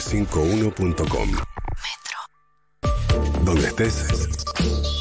951.com. Metro. Donde estés.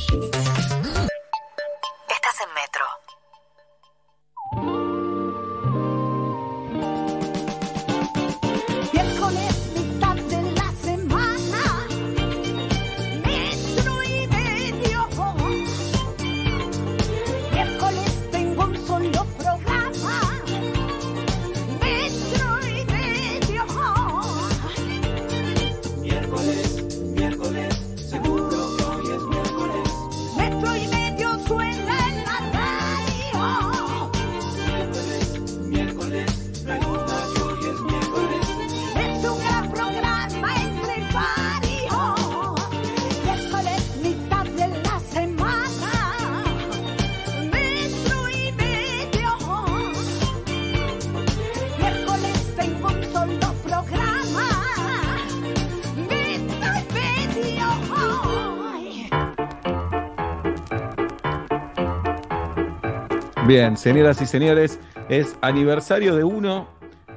Bien, señoras y señores, es aniversario de uno.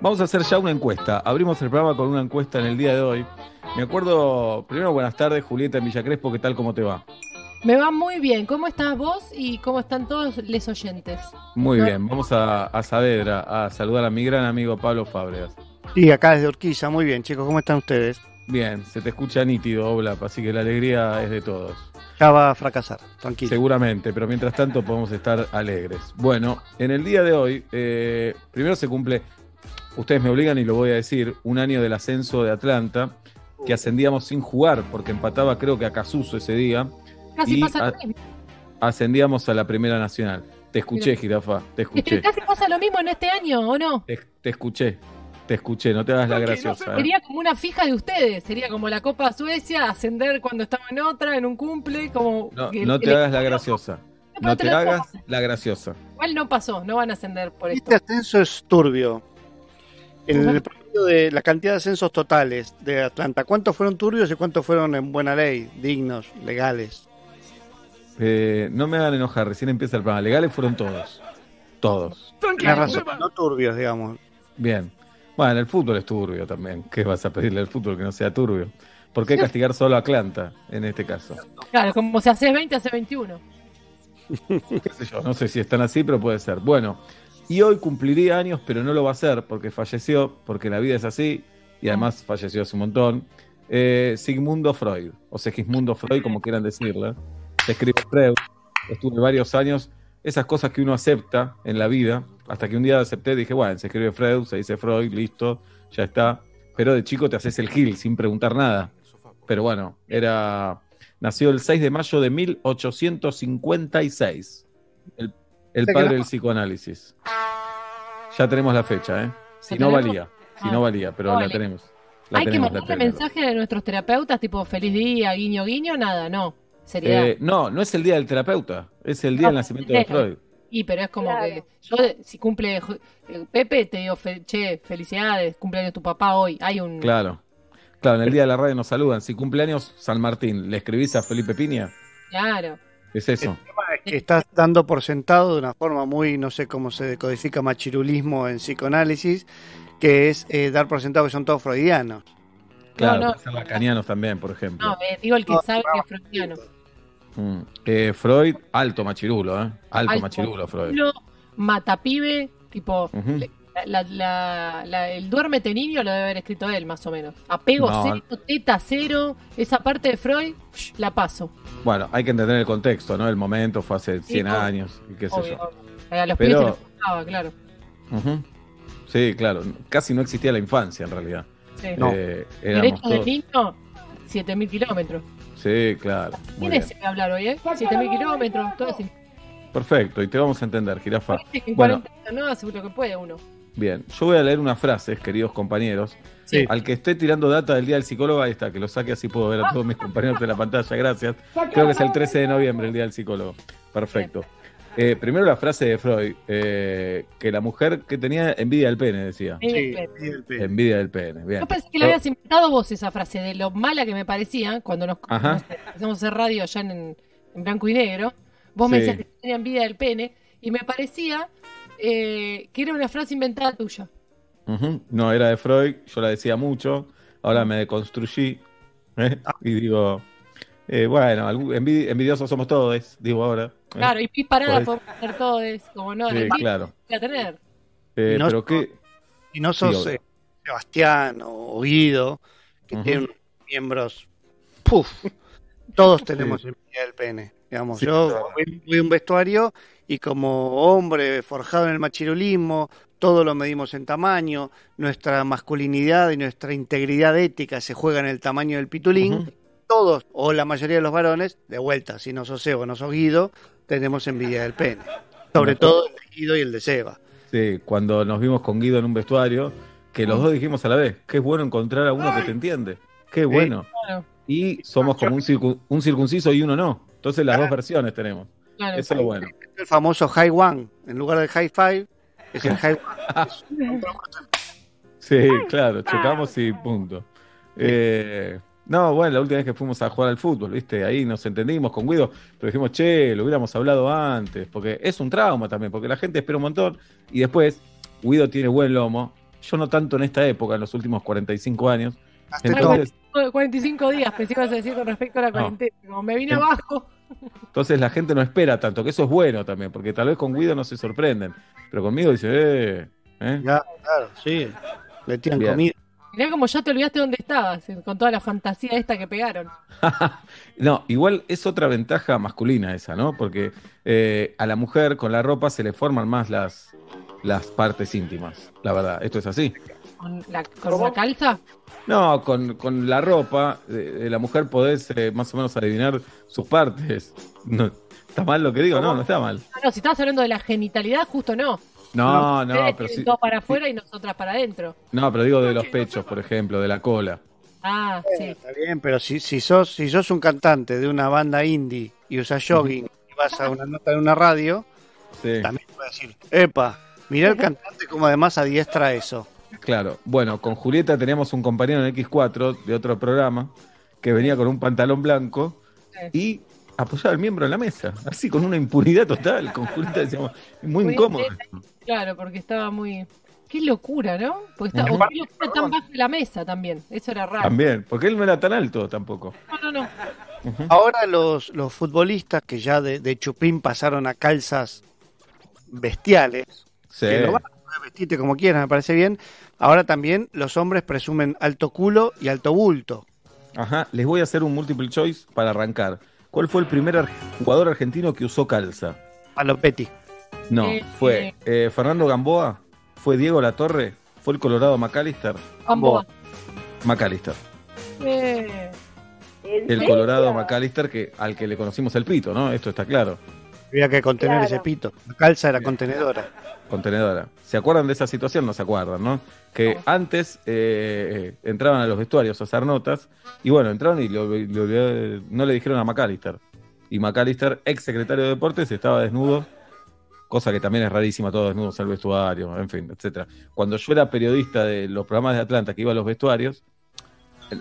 Vamos a hacer ya una encuesta. Abrimos el programa con una encuesta en el día de hoy. Me acuerdo, primero buenas tardes, Julieta en Villa Crespo, ¿qué tal, cómo te va? Me va muy bien. ¿Cómo estás vos y cómo están todos les oyentes? Muy No. bien, vamos a, a Saavedra, a saludar a mi gran amigo Pablo Fábregas. Sí, acá desde Urquiza. Muy bien, chicos, ¿cómo están ustedes? Bien, se te escucha nítido, Oblap, así que la alegría es de todos. Ya va a fracasar, tranquilo. Seguramente, pero mientras tanto podemos estar alegres. Bueno, en el día de hoy, eh, primero se cumple, ustedes me obligan y lo voy a decir, un año del ascenso de Atlanta, que ascendíamos sin jugar, porque empataba creo que a Casuso ese día, Casi Y pasa lo mismo. ascendíamos a la Primera Nacional. Te escuché, Jirafa, te escuché. Casi pasa lo mismo en este año, ¿o no? Te, te escuché, te escuché, no te hagas la graciosa. ¿eh? Sería como una fija de ustedes. Sería como la Copa Suecia, ascender cuando estaba en otra, en un cumple, como... No, no el- te hagas la graciosa. No te te hagas la graciosa. Igual no pasó, no van a ascender por esto. Este ascenso es turbio. El promedio de la cantidad de ascensos totales de Atlanta, ¿cuántos fueron turbios y cuántos fueron en buena ley, dignos, legales? Eh, no me hagan enojar, recién empieza el programa. Legales fueron todos. Todos. Tienes razón, no turbios, digamos. Bien. Bueno, el fútbol es turbio también. ¿Qué vas a pedirle al fútbol que no sea turbio? ¿Por qué castigar solo a Atlanta en este caso? Claro, como si hace 20, hace 21. qué sé yo, no sé si están así, pero puede ser. Bueno, y hoy cumpliría años, pero no lo va a hacer porque falleció, porque la vida es así, y además falleció hace un montón. Eh, Sigmundo Freud, o Segismundo Freud, como quieran decirle. Se escribe Freud, estuve varios años, esas cosas que uno acepta en la vida, hasta que un día acepté, dije, bueno, se escribe Freud, se dice Freud, listo, ya está. Pero de chico te haces el gil sin preguntar nada. Pero bueno, era Nació el 6 de mayo de 1856. El, el que padre del psicoanálisis. Ya tenemos la fecha, ¿eh? Si ¿La no tenemos? valía, si Ah, no valía, pero no la vale. tenemos. La Hay que tenemos, la mandarle mensaje a nuestros terapeutas, tipo feliz día, guiño, guiño, nada, no. Seriedad. Eh, no, no es el día del terapeuta, es el día No, del nacimiento de Freud. Y pero es como Claro. que yo si cumple eh, Pepe te digo fe- che, felicidades, cumpleaños tu papá hoy. Hay un Claro. Claro, en el día de la radio nos saludan. Si cumpleaños San Martín, ¿le escribís a Felipe Piña? claro. Es eso. Que estás dando por sentado de una forma muy, no sé cómo se decodifica machirulismo en psicoanálisis, que es eh, dar por sentado que son todos freudianos. Claro, no. ser lacanianos también, por ejemplo. No, eh, digo el que No, sabe que es freudiano. Mm. Eh, Freud, alto machirulo, ¿eh? Alto, Alto. machirulo, Freud. Matapibe, tipo le- la, la- la- el duérmete niño lo debe haber escrito él, más o menos. Apego No. cero, teta cero, esa parte de Freud, psh, la paso. Bueno, hay que entender el contexto, ¿no? El momento fue hace 100 obvio. años y qué sé Obvio, yo. obvio. A los Pero- pibes se claro. Sí, claro. Casi no existía la infancia, en realidad. Sí. Eh, Derecho del niño, 7000 kilómetros. Sí, claro. Muy ¿Quién bien. es ese hablar hoy, eh? 7000 kilómetros, todo así. Perfecto, y te vamos a entender, jirafa. Que Bueno. 40 no, seguro que puede uno. Bien, yo voy a leer unas frases, queridos compañeros. Sí. Al que esté tirando data del Día del Psicólogo, ahí está, que lo saque así puedo ver a todos mis compañeros de la pantalla, gracias. Creo que es el 13 de noviembre el Día del Psicólogo. Perfecto. Eh, primero la frase de Freud, eh, que la mujer que tenía envidia del pene, decía. Eh, Sí, eh, sí, el pene. Envidia del pene, bien. Yo pensé que la habías inventado vos esa frase de lo mala que me parecía cuando nos Ajá. no sé, empezamos a hacer radio allá en, en blanco y negro. Vos me decías que tenía envidia del pene y me parecía eh, que era una frase inventada tuya. No, era de Freud, yo la decía mucho. ahora me deconstruí ¿eh? y digo, eh, bueno, envidiosos somos todos, digo ahora. Claro, y pis parada podemos hacer todo, es como no, Sí, claro. voy a tener. Eh, no- pero qué, Y no sos eh, Sebastián o Guido, que Ujú. tienen unos miembros. ¡Puf! Todos tenemos envidia del pene. Digamos, Sí, yo claro. voy, voy a un vestuario y como hombre forjado en el machirulismo, todo lo medimos en tamaño, nuestra masculinidad y nuestra integridad ética se juega en el tamaño del pitulín. Todos, o la mayoría de los varones, de vuelta, si no sos Seba o no sos Guido, tenemos envidia del pene. Sobre todo el de Guido y el de Seba. Sí, cuando nos vimos con Guido en un vestuario, que los dos dijimos a la vez, qué bueno encontrar a uno que te entiende, qué bueno. Claro, Y somos como un circunciso y uno no. Entonces las dos versiones tenemos. claro. Eso es lo bueno. El famoso High One, en lugar del High Five, es el High One. Sí, claro, chocamos y punto. Eh, no, bueno, la última vez que fuimos a jugar al fútbol, ¿viste? Ahí nos entendimos con Guido, pero dijimos, che, lo hubiéramos hablado antes, porque es un trauma también, porque la gente espera un montón y después Guido tiene buen lomo. Yo no tanto en esta época, en los últimos 45 años. Hasta Entonces, 45 días, pensé que ibas a decir con respecto a la No. cuarentena. Como me vine abajo. entonces la gente no espera tanto, que eso es bueno también, porque tal vez con Guido no se sorprenden, pero conmigo dice, eh, ¿eh? Ya, claro, sí. Le tiran comida. Mirá como ya te olvidaste dónde estabas, eh, con toda la fantasía esta que pegaron. No, igual es otra ventaja masculina esa, ¿no? Porque eh, a la mujer con la ropa se le forman más las, las partes íntimas, la verdad, esto es así. ¿Con la, con la calza? No, con, con la ropa de la mujer podés eh, más o menos adivinar sus partes. No, ¿Está mal lo que digo? No, no está mal. Ah, no, si estabas hablando de la genitalidad, justo no. No, no, Ustedes pero sí, todo para afuera y nosotras para adentro. no, pero digo de los pechos, por ejemplo, de la cola. Ah, sí. Está bien, pero si, si sos si sos un cantante de una banda indie y usas jogging y vas a una nota en una radio, Sí, también puedes decir, epa, mirá el cantante como además adiestra eso. claro. Bueno, con Julieta teníamos un compañero en X4 de otro programa que venía con un pantalón blanco y apoyaba el miembro en la mesa, así con una impunidad total. Con Julieta decíamos, muy Muy incómodo. Claro, porque estaba muy. Qué locura, ¿no? Porque está... Ujú. o qué locura tan baja la mesa también. Eso era raro. También, porque él no era tan alto tampoco. No, no, no. Ahora los, los futbolistas que ya de, de chupín pasaron a calzas bestiales, Sí. que lo van a vestirte como quieras, me parece bien. Ahora también los hombres presumen alto culo y alto bulto. Ajá, les voy a hacer un multiple choice para arrancar. ¿Cuál fue el primer ar- jugador argentino que usó calza? Palopetti. No, Eh, fue eh, Fernando Gamboa, fue Diego Latorre, fue el Colorado McAllister. Gamboa. McAllister. Eh, El Colorado McAllister que, al que le conocimos el pito, ¿no? Esto está claro. Había que contener Claro. ese pito. La calza era contenedora. Contenedora. ¿Se acuerdan de esa situación? No se acuerdan, ¿no? Que antes eh, entraban a los vestuarios a hacer notas y bueno, entraron y lo- lo- no le dijeron a McAllister. Y McAllister, ex secretario de deportes, estaba desnudo, cosa que también es rarísima, todos desnudos el vestuario, en fin, etcétera. Cuando yo era periodista de los programas de Atlanta que iba a los vestuarios,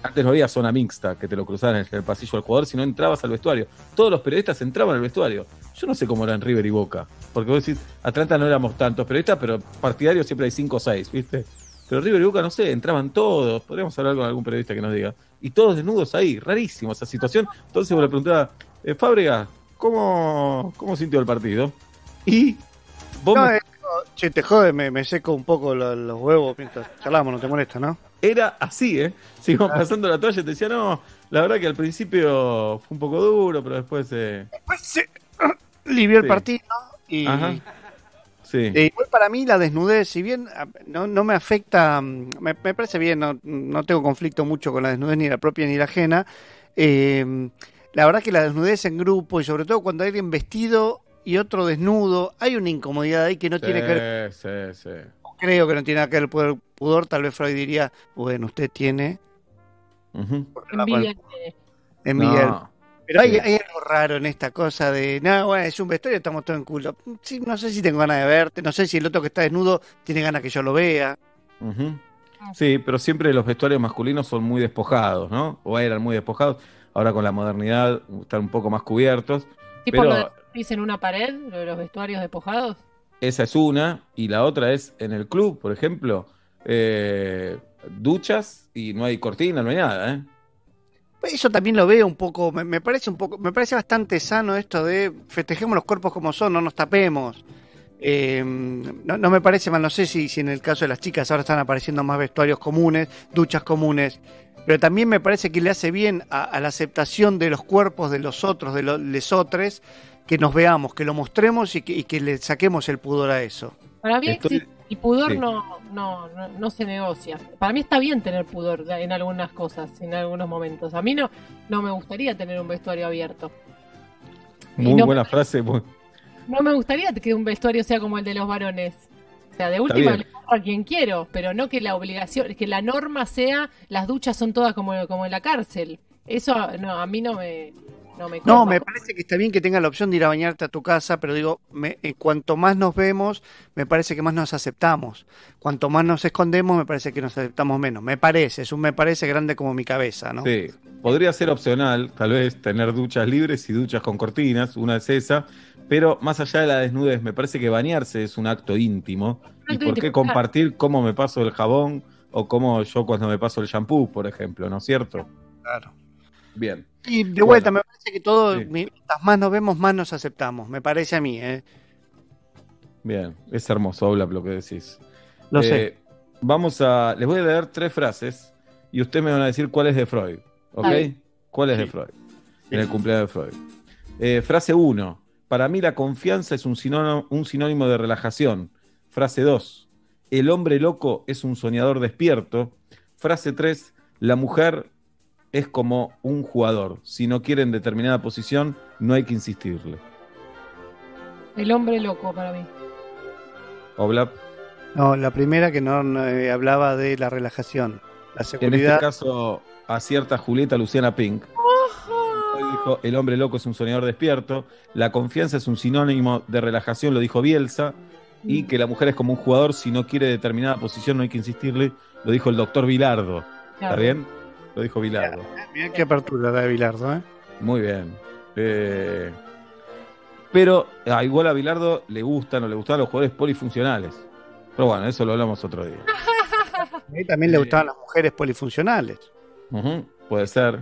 antes no había zona mixta que te lo cruzaban en el pasillo del jugador, sino entrabas al vestuario. Todos los periodistas entraban al vestuario. Yo no sé cómo era en River y Boca, porque vos decís, Atlanta no éramos tantos periodistas, pero partidarios siempre hay cinco o seis, ¿viste? Pero River y Boca, no sé, entraban todos. Podríamos hablar con algún periodista que nos diga. Y todos desnudos ahí, rarísimo esa situación. Entonces vos le preguntaba, eh, Fábrega, ¿cómo, ¿cómo sintió el partido? Y vos No, me- eh, no, che, te jode, me, me seco un poco lo- los huevos mientras charlamos, no te molesta, ¿no? era así, ¿eh? Seguimos pasando la toalla y te decía, no, la verdad que al principio fue un poco duro, pero después... Eh, Pues se livió el partido y Ajá. sí. eh, igual para mí la desnudez, si bien ah, no, no me afecta, mm, me, me parece bien, no, no tengo conflicto mucho con la desnudez ni la propia ni la ajena, eh, la verdad que la desnudez en grupo y sobre todo cuando hay alguien vestido y otro desnudo, hay una incomodidad ahí que no tiene que ver, Sí, sí, sí. creo que no tiene nada que ver con el pudor, tal vez Freud diría, bueno, usted tiene envidia. eh, envidia. No. Pero hay, Sí. hay algo raro en esta cosa de, no, bueno, es un vestuario, estamos todos en culo. Sí, no sé si tengo ganas de verte, no sé si el otro que está desnudo tiene ganas que yo lo vea. Ujú. Sí, pero siempre los vestuarios masculinos son muy despojados, ¿no? O eran muy despojados. Ahora con la modernidad están un poco más cubiertos. Tipo Pero- lo de pis en una pared, lo de los vestuarios despojados. Esa es una. Y la otra es en el club, por ejemplo. eh, duchas y no hay cortina, no hay nada, ¿eh? Eso también lo veo un poco, me, me parece un poco, me parece bastante sano esto de festejemos los cuerpos como son, no nos tapemos. Eh, no, no me parece mal, no sé si, si en el caso de las chicas ahora están apareciendo más vestuarios comunes, duchas comunes, pero también me parece que le hace bien a, a la aceptación de los cuerpos de los otros, de los lesotres, que nos veamos, que lo mostremos y que, y que le saquemos el pudor a eso. Para mí Estoy- existe- el pudor sí. no, no, no, no se negocia. Para mí está bien tener pudor en algunas cosas, en algunos momentos. A mí no, no me gustaría tener un vestuario abierto. Y Muy no- buena frase. muy- No me gustaría que un vestuario sea como el de los varones. O sea, de última le a quien quiero, pero no que la obligación, que la norma sea las duchas son todas como, como en la cárcel. Eso no, a mí no me, no me No, copa. me parece que está bien que tenga la opción de ir a bañarte a tu casa, pero digo, me, en cuanto más nos vemos, me parece que más nos aceptamos. Cuanto más nos escondemos, me parece que nos aceptamos menos. Me parece, es un me parece grande como mi cabeza, ¿no? Sí, podría ser opcional, tal vez tener duchas libres y duchas con cortinas, una es esa, pero más allá de la desnudez, me parece que bañarse es un acto íntimo. ¿Y acto por qué compartir cómo me paso el jabón o cómo yo cuando me paso el shampoo, por ejemplo, ¿no es cierto? Claro. Bien. Y de vuelta, me parece que todo, Sí. mientras más nos vemos, más nos aceptamos. Me parece a mí, ¿eh? Bien, es hermoso, Oblap, lo que decís. Lo Eh, sé. Vamos a. Les voy a leer tres frases y ustedes me van a decir cuál es de Freud. ¿Ok? ¿Cuál es de Sí. Freud? En el cumpleaños de Freud. Eh, frase 1. Para mí la confianza es un sinónimo, un sinónimo de relajación. Frase 2. El hombre loco es un soñador despierto. Frase 3. La mujer es como un jugador. Si no quiere en determinada posición, no hay que insistirle. El hombre loco para mí. Oblap. No, la primera que no, no, eh, hablaba de la relajación. La En este seguridad. caso, acierta Julieta Luciana Pink. Hoy dijo, el hombre loco es un soñador despierto. La confianza es un sinónimo de relajación, lo dijo Bielsa. Y que la mujer es como un jugador, si no quiere determinada posición no hay que insistirle, lo dijo el doctor Vilardo. ¿Está bien? Lo dijo Vilardo. Mirá qué apertura de Bilardo, ¿eh? Muy bien. Eh, pero ah, igual a Bilardo le gustan o le gustan los jugadores polifuncionales. Pero bueno, eso lo hablamos otro día. A mí también le gustaban las mujeres polifuncionales. Puede ser.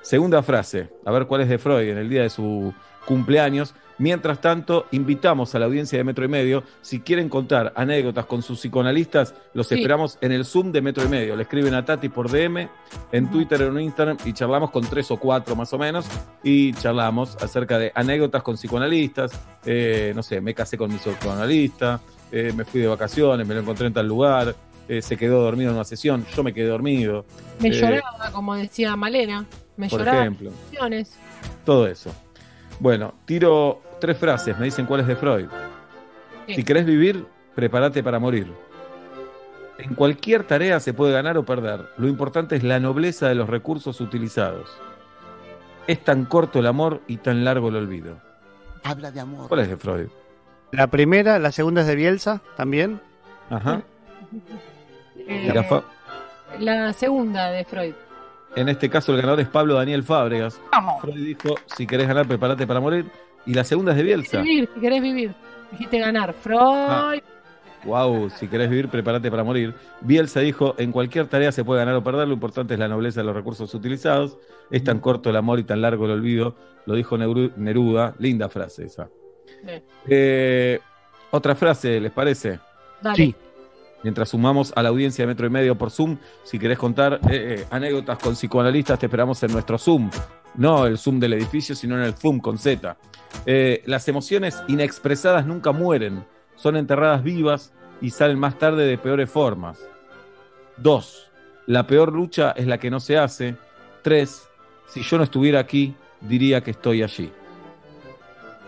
Segunda frase, a ver cuál es de Freud en el día de su cumpleaños. Mientras tanto, invitamos a la audiencia de Metro y Medio. Si quieren contar anécdotas con sus psicoanalistas, los Sí. esperamos en el Zoom de Metro y Medio. Le escriben a Tati por DM, en Twitter o en Instagram, y charlamos con tres o cuatro más o menos. Y charlamos acerca de anécdotas con psicoanalistas. Eh, no sé, me casé con mi psicoanalista, eh, me fui de vacaciones, me lo encontré en tal lugar, eh, se quedó dormido en una sesión, yo me quedé dormido. Me lloraba, como decía Malena. Me por lloraba ejemplo. Todo eso. Bueno, tiro tres frases, me dicen cuál es de Freud. Sí. Si querés vivir, prepárate para morir. En cualquier tarea se puede ganar o perder. Lo importante es la nobleza de los recursos utilizados. Es tan corto el amor y tan largo el olvido. Habla de amor. ¿Cuál es de Freud? La primera, la segunda es de Bielsa, también. Ajá. Eh, la segunda de Freud. En este caso el ganador es Pablo Daniel Fábregas. Freud dijo, si querés ganar, prepárate para morir. Y la segunda es de Bielsa. Vivir, si querés vivir. Dijiste ganar. Freud. Ah. Wow, si querés vivir, prepárate para morir. Bielsa dijo, en cualquier tarea se puede ganar o perder, lo importante es la nobleza de los recursos utilizados. Es tan corto el amor y tan largo el olvido, lo dijo Neru- Neruda. Linda frase esa. Sí. Eh, otra frase, ¿les parece? Dale. Sí. Mientras sumamos a la audiencia de Metro y Medio por Zoom, si querés contar eh, eh, anécdotas con psicoanalistas, te esperamos en nuestro Zoom. No el Zoom del edificio, sino en el Zoom con Z. Eh, las emociones inexpresadas nunca mueren, son enterradas vivas y salen más tarde de peores formas. Dos, la peor lucha es la que no se hace. Tres, si yo no estuviera aquí, diría que estoy allí.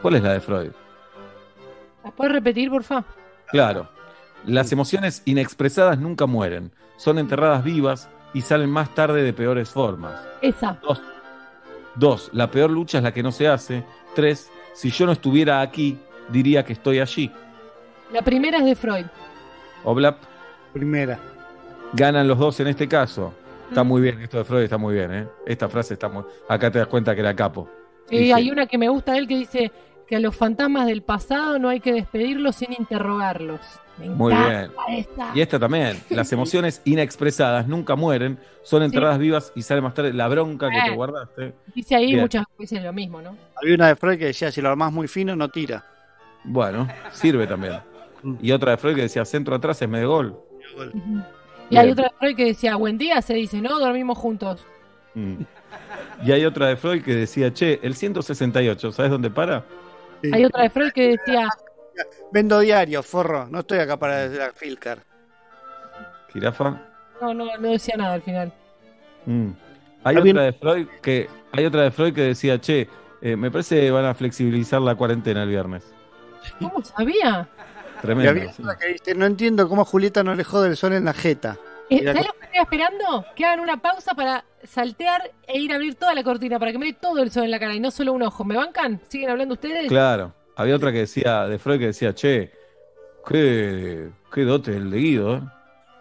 ¿Cuál es la de Freud? ¿La puedes repetir, porfa? Claro. Las emociones inexpresadas nunca mueren, son enterradas vivas y salen más tarde de peores formas. Esa. Dos. Dos, la peor lucha es la que no se hace. Tres, si yo no estuviera aquí, diría que estoy allí. La primera es de Freud. Oblap, Primera. ganan los dos en este caso. Está Mm. muy bien, esto de Freud está muy bien, ¿eh? Esta frase está muy... Acá te das cuenta que era capo. Sí. hay una que me gusta de él que dice que a los fantasmas del pasado no hay que despedirlos sin interrogarlos. Me Muy bien. esta. Y esta también. Las emociones inexpresadas nunca mueren, son entradas vivas y sale más tarde la bronca que te Eh. guardaste. Dice ahí Bien. muchas veces lo mismo, ¿no? Había una de Freud que decía, si lo armás muy fino, no tira. Bueno, sirve también. Y otra de Freud que decía centro atrás es medio gol. Y hay otra de Freud que decía, buen día, se dice, ¿no? Dormimos juntos. Mm. Y hay otra de Freud que decía, che, el 168, ¿sabes dónde para? Sí. Hay otra de Freud que decía, Vendo diario, forro. No estoy acá para la Filcar. Jirafa. no, no, no decía nada al final. Mm. Hay otra de Freud que hay otra de Freud que decía, che, eh, me parece que van a flexibilizar la cuarentena el viernes. ¿Cómo sabía? Tremendo. había sí. otra que dice, no entiendo cómo a Julieta no le jode el sol en la jeta. Eh, ¿Sabes lo que estoy esperando? Que hagan una pausa para saltear e ir a abrir toda la cortina para que me dé todo el sol en la cara y no solo un ojo. ¿Me bancan? ¿Siguen hablando ustedes? Claro. Había otra que decía, de Freud que decía, che, qué, qué dote el de Guido,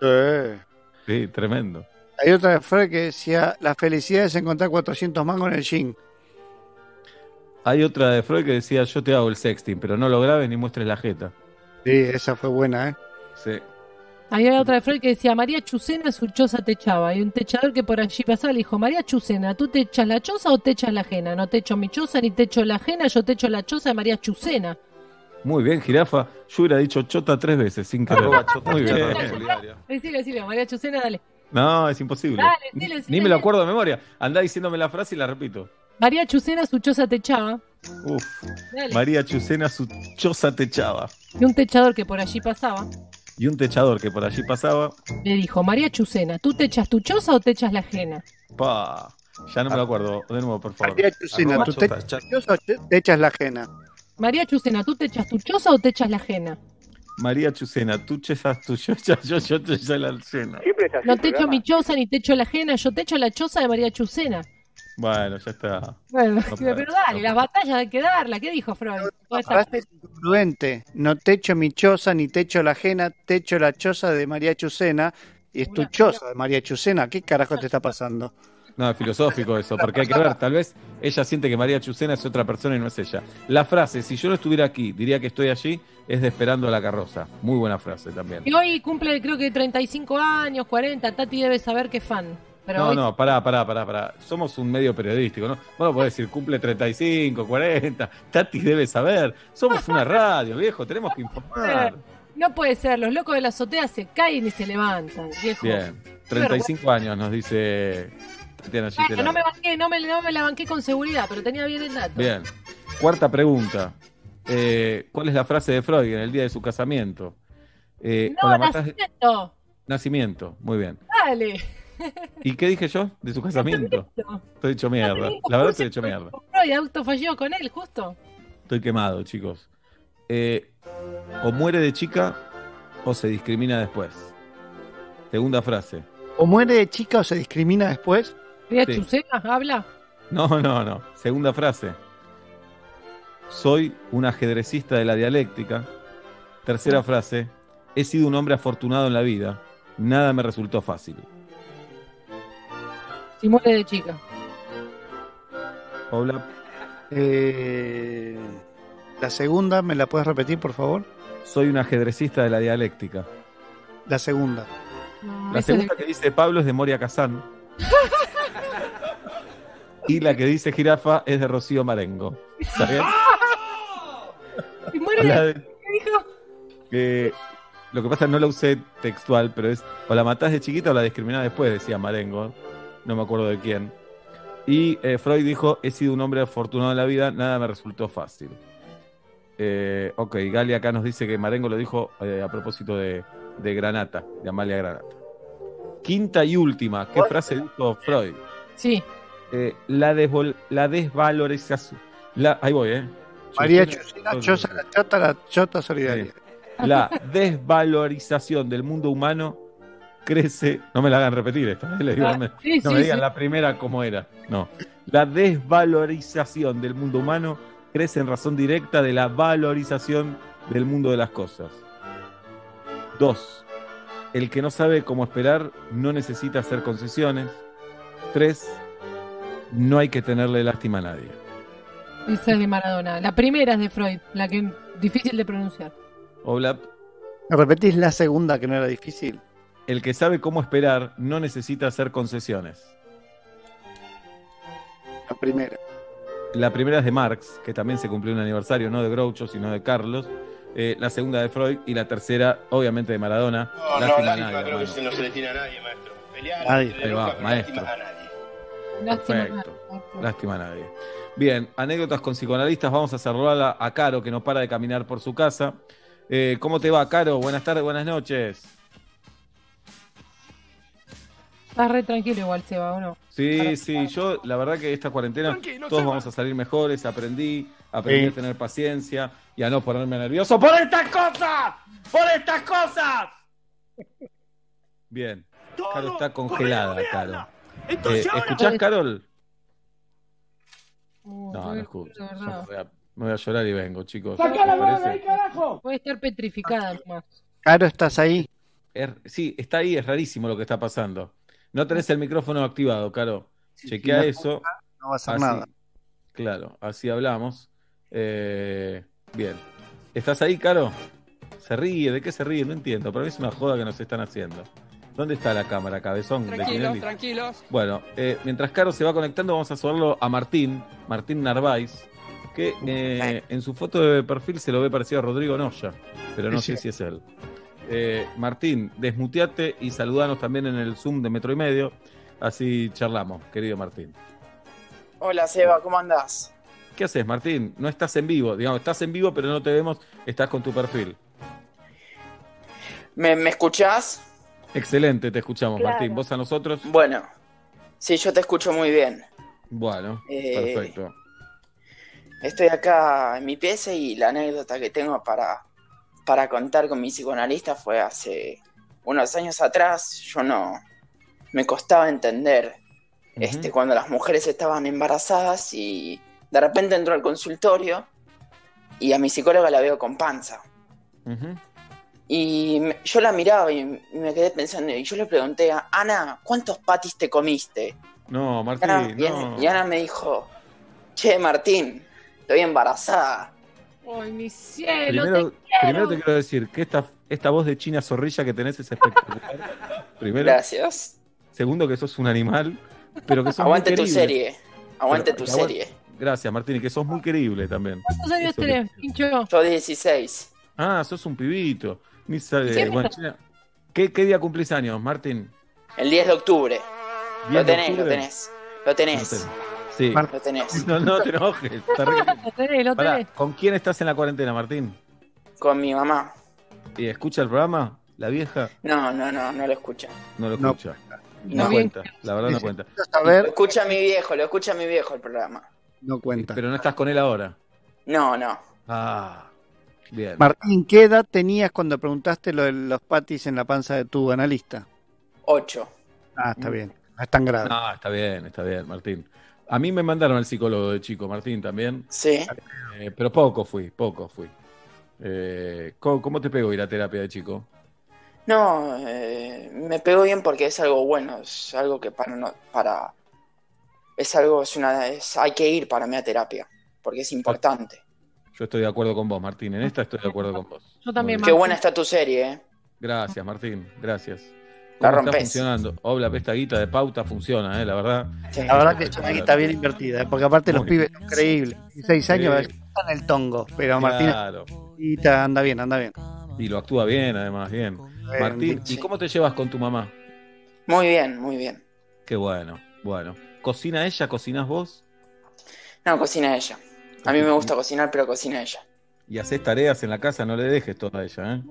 ¿eh? Sí, tremendo. Hay otra de Freud que decía, la felicidad es encontrar 400 mangos en el gym. Hay otra de Freud que decía, yo te hago el sexting, pero no lo grabes ni muestres la jeta. Sí, esa fue buena, ¿eh? Sí. Había otra de Freud que decía, María Chucena su choza techaba. Y un techador que por allí pasaba le dijo, María Chucena, ¿tú te echas la choza o te echas la ajena? No te echo mi choza ni te echo la ajena, yo te echo la choza de María Chucena. Muy bien, jirafa. Yo hubiera dicho chota tres veces sin querer. Chota. Muy bien. Decile, decile, María Chucena, dale. No, es imposible. Dale, Ni- dile, Ni me lo acuerdo de memoria. Andá diciéndome la frase y la repito. María Chucena su choza techaba. Uf. Dale. María Chucena su choza techaba. Y un techador que por allí pasaba Y un techador que por allí pasaba. le dijo, María Chucena, ¿tú te echas tu choza o te echas la ajena? Pa. Ya no me lo acuerdo. De nuevo, por favor. María Arroba ¿tú te, chota, chat. te- te echas la ajena? María Chucena, ¿tú te echas tu choza o te echas la ajena? María Chucena, tú chesas tu yo, yo, yo, yo te echo la cena. No te echo mi choza ni te echo la ajena, yo te echo la choza de María Chucena. Bueno, ya está. Bueno, No pero dale, no las batallas hay que darlas. ¿Qué dijo Freud? Es incongruente. No te echo mi choza, ni te echo la ajena, te echo la choza de María Chucena. Y es tu choza de María Chucena. ¿Qué carajo te está pasando? No, es filosófico eso, porque hay que ver, tal vez ella siente que María Chucena es otra persona y no es ella. La frase, si yo no estuviera aquí, diría que estoy allí, es de Esperando a la carroza. Muy buena frase también. Y hoy cumple creo que 35 años, 40. Tati debe saber que es fan. Pero No, hoy- no, pará, pará, pará, pará. Somos un medio periodístico, ¿no? Bueno, podés decir, cumple 35, 40. Tati debe saber. Somos una radio, viejo, tenemos que informar. No puede ser, los locos de la azotea se caen y se levantan, viejo. Bien, 35 años nos dice Tatiana no me banqué, no me, no me la banqué con seguridad, pero tenía bien el dato. Bien. Cuarta pregunta. Eh, ¿Cuál es la frase de Freud en el día de su casamiento? Eh, No, matás nacimiento. Nacimiento, muy bien. Dale. ¿Y qué dije yo de su casamiento? Estoy hecho mierda. La verdad estoy hecho mierda. Freud auto falló con él, justo. Estoy quemado, chicos. Eh, o muere de chica o se discrimina después. Segunda frase. O muere de chica o se discrimina después. Sí. Chucena, habla. No, no, no. Segunda frase. Soy un ajedrecista de la dialéctica. Tercera frase. He sido un hombre afortunado en la vida. Nada me resultó fácil. Si muere de chica. Hola. Eh, la segunda, ¿me la puedes repetir, por favor? Soy un ajedrecista de la dialéctica. La segunda. No, La segunda que dice Pablo es de Moria Kazán. Y la que dice Jirafa es de Rocío Marengo. ¿Está bien? de- si muere La de chica, dijo. que lo que pasa no la usé textual, pero es o la matás de chiquita o la discriminás después, decía Marengo. No me acuerdo de quién. Y eh, Freud dijo, he sido un hombre afortunado en la vida, nada me resultó fácil. Eh, ok, Gali acá nos dice que Marengo lo dijo eh, a propósito de, de Granata, de Amalia Granata. Quinta y última, ¿qué frase dijo Freud? Sí. Eh, la, desvol- la desvalorización. La, ahí voy, ¿eh? María Chucina, choza la chota, la chota solidaria. La desvalorización del mundo humano crece. No me la hagan repetir esta. ¿eh? Les digo, Ah, no me, sí, no sí, me digan sí. la primera como era. No. La desvalorización del mundo humano crece en razón directa de la valorización del mundo de las cosas. Dos. El que no sabe cómo esperar no necesita hacer concesiones. Tres. No hay que tenerle lástima a nadie. Esa es de Maradona. La primera es de Freud, la que difícil de pronunciar. Hola. ¿Me repetís la segunda que no era difícil? El que sabe cómo esperar no necesita hacer concesiones. La primera. La primera es de Marx, que también se cumplió un aniversario, no de Groucho, sino de Carlos. Eh, la segunda de Freud y la tercera, obviamente, de Maradona. No, no, Lástima a lástima nadie, creo que se- no se le tiene a nadie, maestro. Pelear, Nadie. no Ahí va, maestro. lástima a nadie. Lástima. Perfecto. Lástima a nadie. Bien, anécdotas con psicoanalistas. Vamos a saludar a Caro, que no para de caminar por su casa. Eh, ¿Cómo te va, Caro? Buenas tardes, buenas noches. Estás re tranquilo igual, Seba, ¿o no? Sí, sí, yo la verdad que esta cuarentena todos vamos a salir mejores. Aprendí, aprendí Sí. a tener paciencia y a no ponerme nervioso por estas cosas. ¡Por estas cosas! Bien, Caro está congelada, Caro. Eh, ¿Escuchás, Carol? Uh, No, no escucho. Me voy, a, me voy a llorar y vengo, chicos. ¡Saca ¿Les la mano de parece? ahí, carajo! Puede estar petrificada nomás. Caro, ¿estás ahí? Es- sí, está ahí, es rarísimo lo que está pasando. No tenés el micrófono activado, Caro. Chequea si no eso. No va a hacer Así, nada. Claro, así hablamos. Eh, bien. ¿Estás ahí, Caro? Se ríe, ¿de qué se ríe? No entiendo. Para mí es una joda que nos están haciendo. ¿Dónde está la cámara, cabezón? de Tinelli? tranquilos. Bueno, eh, mientras Caro se va conectando, vamos a saludarlo a Martín, Martín Narváez, que eh, en su foto de perfil se lo ve parecido a Rodrigo Noya, pero no Sí, sé si es él. Eh, Martín, desmuteate y saludanos también en el Zoom de Metro y Medio, así charlamos, querido Martín. Hola Seba, ¿cómo andás? ¿Qué haces, Martín? No estás en vivo, digamos, estás en vivo, pero no te vemos, estás con tu perfil. ¿Me, me escuchás? Excelente, te escuchamos, Claro. Martín. ¿Vos a nosotros? Bueno, sí, yo te escucho muy bien. Bueno, Eh, perfecto. Estoy acá en mi pieza y la anécdota que tengo para, para contar con mi psicoanalista fue hace unos años atrás. Yo no me costaba entender este, cuando las mujeres estaban embarazadas y de repente entró al consultorio y a mi psicóloga la veo con panza. Y me- yo la miraba y me quedé pensando, y yo le pregunté a Ana, ¿cuántos patis te comiste? No, Martín, Ana, y Ana- no. y Ana me dijo, che, Martín, estoy embarazada. Ay, mi cielo, Primero, te quiero. primero te quiero decir que esta, esta voz de China zorrilla que tenés es espectacular. Primero. Gracias. Segundo, que sos un animal, pero que sos Aguante muy tu querible. serie. Aguante Pero- tu aguante- serie. Gracias, Martín, y que sos muy querible también. ¿Cuántos años tenés, pincho? Yo 16. Ah, sos un pibito. Ni sabe- ¿Qué? bueno, China, ¿qué, qué día cumplís años, Martín? El 10 de octubre. 10 Lo tenés, lo tenés. Lo tenés. No tenés. Sí. Mar- Lo tenés. No, no te enojes. está re- Lo tenés, lo Pará, tenés. ¿Con quién estás en la cuarentena, Martín? Con mi mamá. ¿Y escucha el programa? ¿La vieja? No, no, no, no lo escucha. No lo escucha. No, cuenta. La verdad no cuenta. A Lo ver, escucha mi viejo, lo escucha mi viejo el programa. no cuenta. Pero no estás con él ahora. No, no. Ah, bien. Martín, ¿qué edad tenías cuando preguntaste lo de los patis en la panza de tu analista? 8. Ah, está bien. No es tan grave. Ah, está bien, está bien, Martín. A mí me mandaron al psicólogo de chico, Martín, también. Sí. Eh, pero poco fui, poco fui. Eh, ¿cómo, cómo te pegó ir a terapia de chico? No, eh, me pegó bien porque es algo bueno, es algo que para no, para es algo, es una, es, hay que ir para mí a terapia, porque es importante. Yo estoy de acuerdo con vos, Martín. En esta estoy de acuerdo con vos. Yo también, Qué buena está tu serie, eh. Gracias, Martín. Gracias. La ¿Cómo está funcionando? Obla, esta guita de pauta funciona, eh, la verdad. Sí. La verdad que es una guita bien invertida, ¿eh? porque aparte los pibes son creíbles. 16 años Sí. están en el tongo, pero Martín Claro. guita, anda bien, anda bien. Y lo actúa bien, además, bien. Martín, ¿y cómo te llevas con tu mamá? Muy bien, muy bien. Qué bueno, bueno. ¿Cocina ella? ¿Cocinas vos? No, cocina ella. A mí me gusta cocinar, pero cocina ella. ¿Y haces tareas en la casa? No le dejes toda a ella, ¿eh?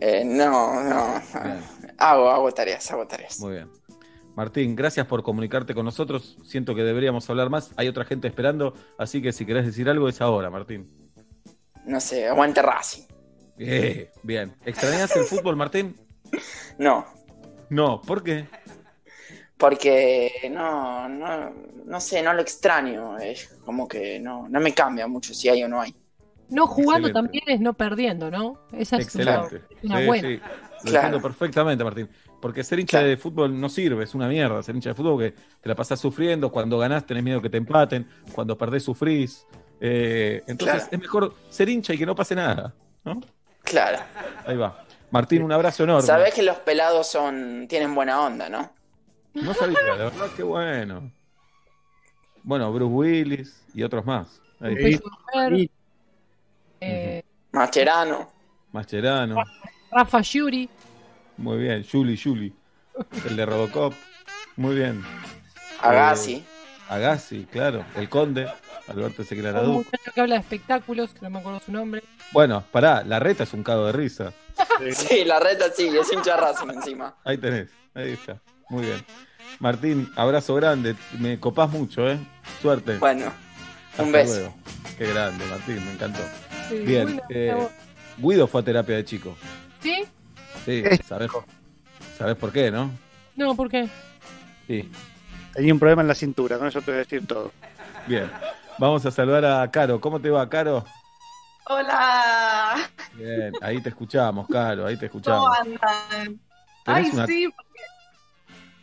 Eh, no, no. Bien. Hago, hago tareas, hago tareas. Muy bien. Martín, gracias por comunicarte con nosotros. Siento que deberíamos hablar más. Hay otra gente esperando, así que si querés decir algo es ahora, Martín. No sé, aguante Racing. Eh, bien. ¿Extrañas el fútbol, Martín? No, No, ¿por qué? porque no, no, no sé, no lo extraño. Es como que no, no me cambia mucho si hay o no hay. No jugando Excelente. también es no perdiendo, ¿no? Esa es Excelente. una, una Sí, buena. sí. Lo Claro. entiendo perfectamente, Martín. Porque ser hincha Claro. de fútbol no sirve, es una mierda. Ser hincha de fútbol que te la pasás sufriendo, cuando ganás tenés miedo que te empaten, cuando perdés sufrís. Eh, entonces Claro. es mejor ser hincha y que no pase nada. ¿no? Claro. Ahí va. Martín, un abrazo enorme. Sabés que los pelados son tienen buena onda, ¿no? No sabía, la verdad, qué bueno. Bueno, Bruce Willis y otros más. Ahí. Eh, Mascherano. Mascherano. Rafa Yuri. Muy bien. Julie, Julie. El de Robocop. Muy bien. Agassi. Agassi, claro. El Conde. Alberto Un Seclarado. muchacho que habla de espectáculos, que no me acuerdo su nombre. Bueno, pará, la reta es un cago de risa. Sí, la reta sí, es hincha Racing encima. Ahí tenés, ahí está. Muy bien. Martín, abrazo grande. Me copás mucho, ¿eh? Suerte. Bueno, Hasta un beso. luego. Qué grande, Martín, me encantó. Sí, Bien. bueno, eh, Guido fue a terapia de chico. ¿Sí? Sí, ¿sabés, sabés por qué, no? No, ¿por qué? Sí. Tenía un problema en la cintura, con eso te voy a decir todo. Bien. Vamos a saludar a Caro. ¿Cómo te va, Caro? Hola, Bien, ahí te escuchamos, Caro, ahí te ¿cómo escuchamos. andan? ¿Tenés Ay, una- sí, porque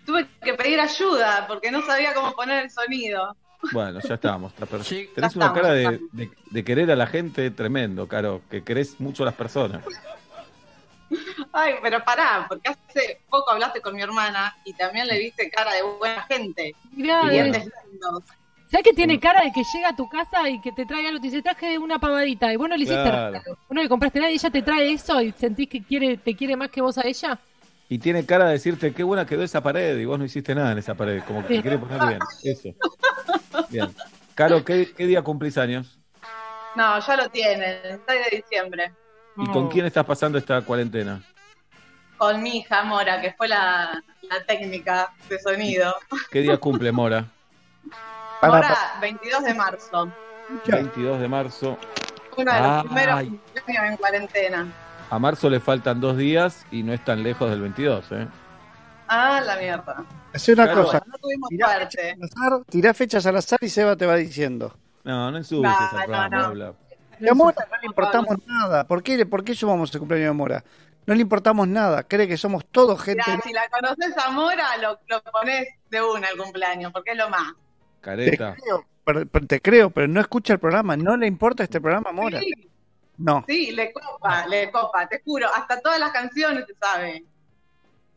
tuve que pedir ayuda porque no sabía cómo poner el sonido. Bueno, ya estamos. está per- Sí, Tenés ya una estamos, cara de, estamos. de- de querer a la gente tremendo, Caro, que querés mucho a las personas. Ay, pero pará, porque hace poco hablaste con mi hermana y también le viste cara de buena gente. Mirá, eh. ¿Sabes que tiene cara de que llega a tu casa y que te trae algo? Te dice, traje una pavadita. Y vos no le hiciste Claro. regalo. Vos no le compraste nada y ella te trae eso y sentís que quiere, te quiere más que vos a ella. Y tiene cara de decirte qué buena quedó esa pared y vos no hiciste nada en esa pared, como que te quiere poner bien. Eso. Bien. Caro, ¿qué, qué día cumplís años? No, ya lo tienen, el 6 de diciembre. ¿Y con quién estás pasando esta cuarentena? Con mi hija Mora, que fue la, la técnica de sonido. ¿Qué día cumple Mora? Mora, 22 de marzo. 22 de marzo. Uno de los Ay. primeros cumpleaños en cuarentena. A marzo le faltan dos días y no es tan lejos del 22, ¿eh? Ah, la mierda. Hace una Claro. cosa. No tuvimos Tirá fechas, al azar, tirá fechas al azar y Seba te va diciendo. No, no ensucies No, no, programa, no. habla. Y a Mora no le importamos nada. ¿Por qué, ¿Por qué sumamos el cumpleaños de Mora? No le importamos nada. Cree que somos todos gente. Mirá, si la conoces a Mora, lo, lo pones de una al cumpleaños, porque es lo más. Te Careta. creo, pero, pero te creo, pero no escucha el programa. No le importa este programa a Mora. Sí, No. sí, le copa, le copa, te juro. Hasta todas las canciones se sabe.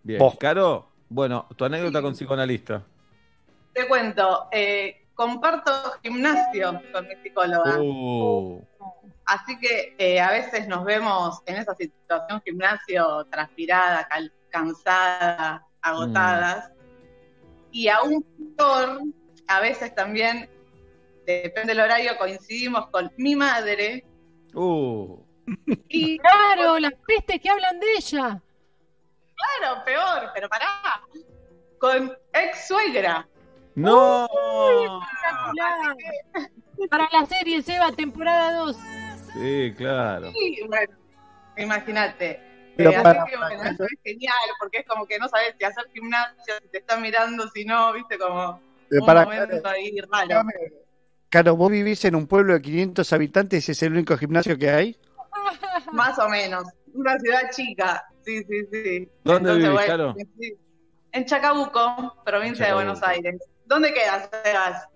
Bien. Vos. Caro, bueno, tu anécdota Sí. con psicoanalista. Te cuento, eh, comparto gimnasio con mi psicóloga. Uh, Así que eh, a veces nos vemos en esa situación gimnasio, transpirada, cal- cansada, agotadas. Y aún peor, a veces también, depende del horario, coincidimos con mi madre uh. y, Claro, las pestes que hablan de ella. claro, peor, pero pará, con ex suegra. ¡No! Espectacular. Para la serie Seba, temporada 2. Sí, claro. Sí, bueno, imagínate. Pero Eh, así para- que bueno, eso es genial, porque es como que no sabes si hacer gimnasio, si te están mirando, si no, viste, como Pero un para- momento ahí raro. Claro, vos vivís en un pueblo de 500 habitantes y es el único gimnasio que hay. Más o menos. Una ciudad chica. Sí, sí, sí. ¿Dónde vivís, Caro? sí. En Chacabuco, provincia de. Buenos Aires. ¿Dónde quedas, Sebas?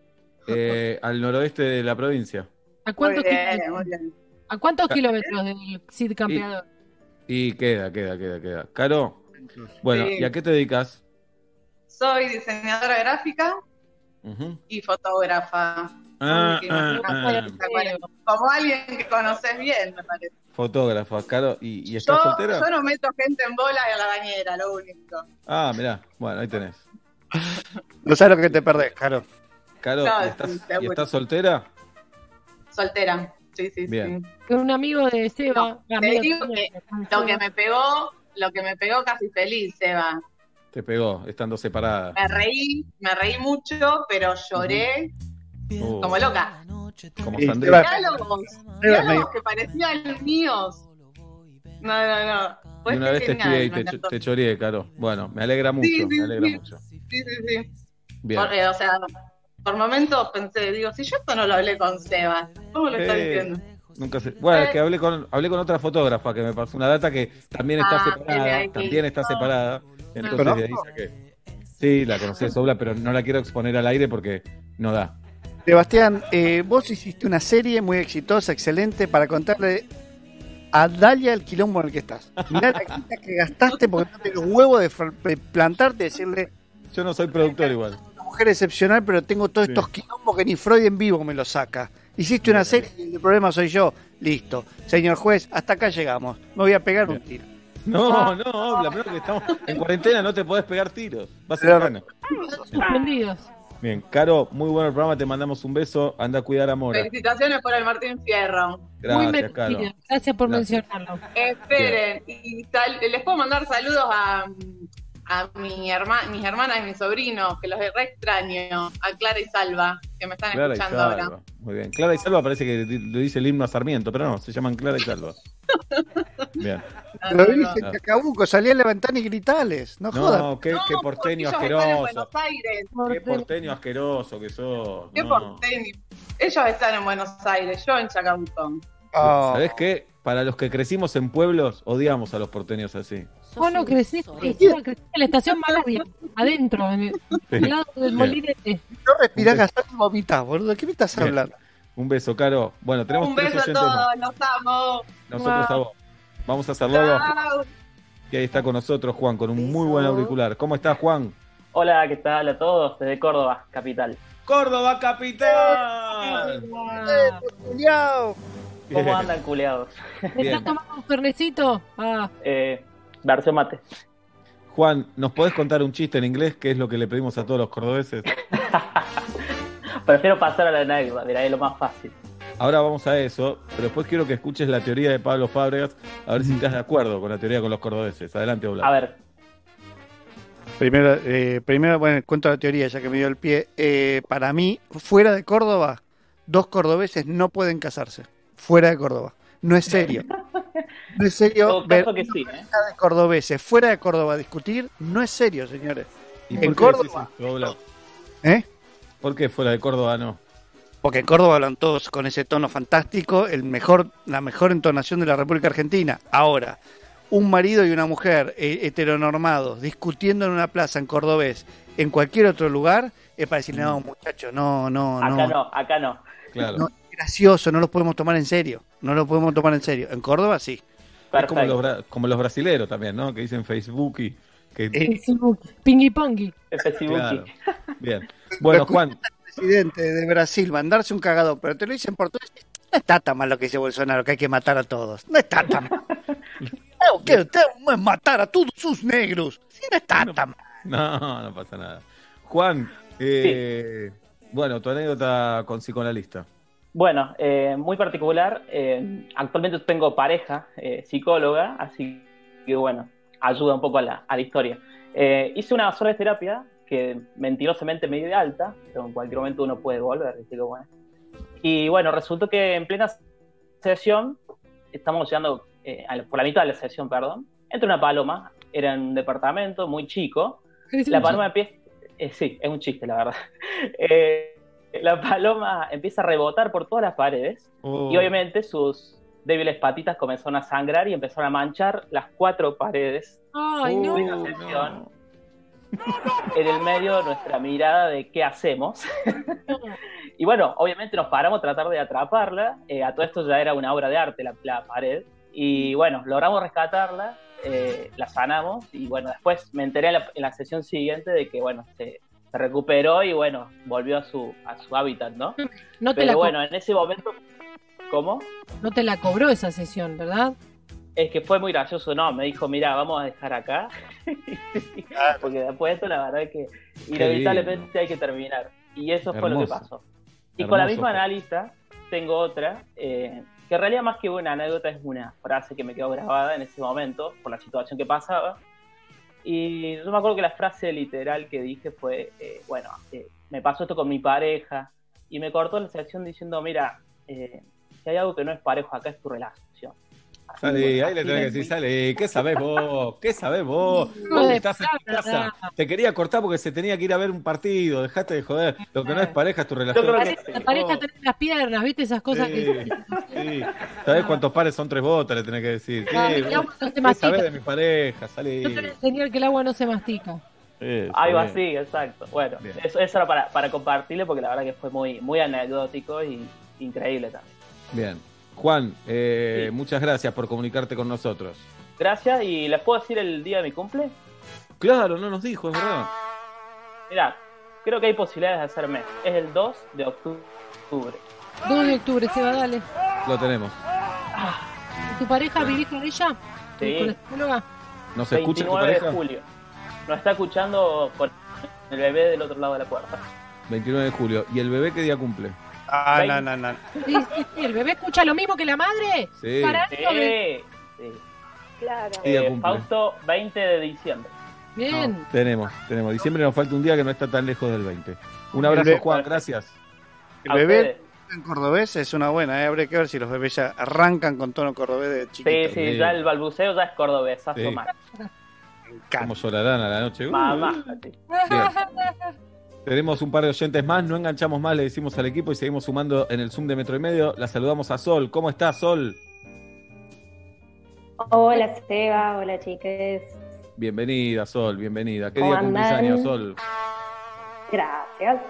Eh, al noroeste de la provincia. ¿A Muy cuántos, bien, kilómetros, muy bien. ¿A cuántos kilómetros del Cid Campeador? Y queda, queda, queda, queda. Caro, bueno, Sí. ¿y a qué te dedicas? Soy diseñadora gráfica y fotógrafa. Ah, ah, ah. Como alguien que conoces bien, me parece. Fotógrafa, Caro, ¿y, y Yo, estás soltera? yo no meto gente en bola y a la bañera, lo único. Ah, mirá, bueno, ahí tenés. No sabes lo que te perdés, Caro. Caro, No, ¿y estás, y soltera? Soltera. Sí, sí, Bien. sí. Que un amigo de Seba. te amigo digo que Lo que me pegó, lo que me pegó casi feliz, Seba. Te pegó, estando separada. Me reí, me reí mucho, pero lloré Uh, como loca. como. Seba- Diálogos, diálogos que parecían míos. No, no, no. Una vez te espié y te, te choreé, Caro. Bueno, me alegra mucho, Sí, sí, me alegra sí. mucho. Sí, sí, sí. Bien. Porque, o sea, por momentos pensé, digo, si yo esto no lo hablé con Sebas, ¿cómo lo está Eh, diciendo? Nunca sé. Bueno, es que hablé con, hablé con otra fotógrafa que me pasó una data que también está Ah, separada. También está separada. Entonces de ahí saqué. Sí, la conocí de Sobla, pero no la quiero exponer al aire porque no da. Sebastián, eh, vos hiciste una serie muy exitosa, excelente, para contarle a Dalia el quilombo en el que estás. Mirá la quita que gastaste porque no tenés huevo de plantarte y decirle, Yo no soy productor igual. una mujer excepcional, pero tengo todos Sí. estos quilombos que ni Freud en vivo me los saca. Hiciste una serie y el problema soy yo. Listo. Señor juez, hasta acá llegamos. Me voy a pegar un tiro. No, no, la verdad que estamos en cuarentena, no te podés pegar tiros. Vas a gana. Suspendidos. Bien, Caro, muy bueno el programa, te mandamos un beso, anda a cuidar a Mora. Felicitaciones por el Martín Fierro. Muy Gracias, Caro. merecido. Gracias por Gracias. mencionarlo. Esperen, y les puedo mandar saludos a, a mi herma, mis hermanas y mis sobrinos, que los re extraño, a Clara y Salva, que me están Clara y escuchando ahora. Salva. Muy bien. Clara y Salva parece que le dice el himno a Sarmiento, pero no, se llaman Clara y Salva. Bien. No, Lo no, no. en Chacabuco, salí a la ventana y gritales. No jodas. No, qué, qué porteño ellos están en asqueroso. Buenos Aires. Qué porteño asqueroso que sos. Qué porteño. Ellos están en Buenos Aires, yo en Chacabuco. Oh. ¿Sabés qué? Para los que crecimos en pueblos, odiamos a los porteños así. Vos no creciste, en la estación Malavia, adentro, en el, Sí. al lado del molinete. No respirás gastar y vomitas, boludo. ¿De qué me estás Bien. hablando? Un beso, Caro. Bueno, tenemos Un beso a todos, los amo. Nosotros a vos. Vamos a hacerlo. Chao. Y ahí está con nosotros Juan, con un muy buen auricular. ¿Cómo estás, Juan? Hola, ¿qué tal a todos? Desde Córdoba, capital. ¡Córdoba, capital! Culiao. ¿Cómo andan, culeados? ¿Te Bien. estás tomando un fernecito? Ah, Eh, versión mate. Juan, ¿nos podés contar un chiste en inglés? Que es lo que le pedimos a todos los cordobeses. Prefiero pasar a la anécdota, mira, es lo más fácil. Ahora vamos a eso, pero después quiero que escuches la teoría de Pablo Fábregas, a ver si estás de acuerdo con la teoría con los cordobeses. Adelante, Oblak. A ver, Primero, eh, primero, bueno, cuento la teoría ya que me dio el pie. Eh, para mí, fuera de Córdoba, dos cordobeses no pueden casarse. Fuera de Córdoba. No es serio. No es serio ver que sí, ¿eh? de cordobeses fuera de Córdoba a discutir. No es serio, señores. ¿Y en por qué Córdoba. decís esto, Oblak? ¿Eh? ¿Por qué fuera de Córdoba no? Porque en Córdoba hablan todos con ese tono fantástico, el mejor, la mejor entonación de la República Argentina. Ahora, un marido y una mujer eh, heteronormados discutiendo en una plaza en cordobés, en cualquier otro lugar, es para decirle, no, muchacho, no, no, acá no. no, acá no. Claro. No, es gracioso, no los podemos tomar en serio. No los podemos tomar en serio. En Córdoba sí. Es como los, como los brasileros también, ¿no? Que dicen Facebook y que... Eh, Facebook, pingui pongi. FCBuki. Claro. Bien. Bueno, Juan, presidente de Brasil mandarse un cagado, pero te lo dicen por portugués. No está tan mal lo que dice Bolsonaro, que hay que matar a todos. No está tan mal. ¿Qué? Usted es matar a todos sus negros. Sí, no está tan mal. no, no pasa nada. Juan, eh, bueno, tu anécdota con psicoanalista. Bueno, eh, muy particular. eh, actualmente tengo pareja eh, psicóloga, así que bueno, ayuda un poco a la, a la historia. Eh, hice una sola terapia que mentirosamente me di de alta, pero en cualquier momento uno puede volver, ¿viste cómo es? Y bueno, resultó que en plena sesión, estamos llegando eh, a la- por la mitad de la sesión, perdón, entra una paloma, era en un departamento muy chico, la paloma empieza. eh, sí, es un chiste, la verdad. Eh, la paloma empieza a rebotar por todas las paredes Oh, y obviamente sus débiles patitas comenzaron a sangrar y empezaron a manchar las cuatro paredes Ay, oh, no. Una sesión. En el medio de nuestra mirada de qué hacemos. y bueno, obviamente nos paramos a tratar de atraparla. Eh, a todo esto ya era una obra de arte la, la pared. Y bueno, logramos rescatarla, eh, la sanamos. Y bueno, después me enteré en la, en la sesión siguiente de que, bueno, se, se recuperó y bueno, volvió a su, a su hábitat, ¿no? No te, la Pero bueno, en ese momento, ¿cómo? no te la cobró esa sesión, ¿verdad? Es que fue muy gracioso, no, me dijo, mira, vamos a dejar acá, porque después de esto la verdad es que inevitablemente hay que terminar. Y eso fue lo que pasó. Y con la misma analista tengo otra, eh, que en realidad más que una anécdota es una frase que me quedó grabada en ese momento por la situación que pasaba. Y yo me acuerdo que la frase literal que dije fue, eh, bueno, eh, me pasó esto con mi pareja, y me cortó la sesión diciendo, mira, eh, si hay algo que no es parejo acá es tu relación. Salí, ahí le tenés que decir, salí, ¿qué sabés vos? ¿Qué sabés vos? Hijo Vos de estás en tu casa, te quería cortar porque se tenía que ir a ver un partido, dejaste de joder. Lo que no es pareja es tu relación. que Pareja, la pareja tenés las piernas, ¿viste? Esas cosas Sí, que. sí. ¿Sabés cuántos pares son tres botas? Le tenés que decir. ¿Qué, Ah, el vos? agua no se ¿Qué mastica. sabés de mi pareja? Salí. Yo te enseñar que el agua no se mastica. Eso, Algo bien. así, exacto. Bueno, Bien. eso, eso era para, para compartirle porque la verdad que fue muy, muy anecdótico y increíble también. Bien. Juan, eh, muchas gracias por comunicarte con nosotros. Gracias, y ¿les puedo decir el día de mi cumple? Claro, no nos dijo, es verdad. Mira, creo que hay posibilidades de hacerme. Es el 2 de octubre. 2 de octubre, Seba, dale. Lo tenemos. ¿Y ¿Tu pareja vivís con ella? Sí. ¿Con la psicóloga? ¿Nos escucha tu 29 de pareja? julio. Nos está escuchando por el bebé del otro lado de la puerta. 29 de julio. ¿Y el bebé qué día cumple? Ah, no, no, no. Sí, sí, sí, ¿El bebé escucha lo mismo que la madre? Sí. Para Sí, bebé. sí. Claro. ¿Qué día Eh? Fausto, 20 de diciembre. Bien. No, tenemos, tenemos. Diciembre nos falta un día que no está tan lejos del 20. Un abrazo, bebé- Juan, gracias. El bebé en cordobés es una buena, ¿eh? habría que ver si los bebés ya arrancan con tono cordobés de Sí, chiquitos. sí, Sí. ya el balbuceo ya es cordobesazo Sí. mal. ¿Cómo llorarán a la noche? Uh. Mamá. Tenemos un par de oyentes más, no enganchamos más, le decimos al equipo y seguimos sumando en el Zoom de Metro y Medio. La saludamos a Sol. ¿Cómo estás, Sol? Hola Seba, hola chiques. Bienvenida, Sol, bienvenida. ¿Qué ¿Cómo día cumplís andan? años, Sol? Gracias.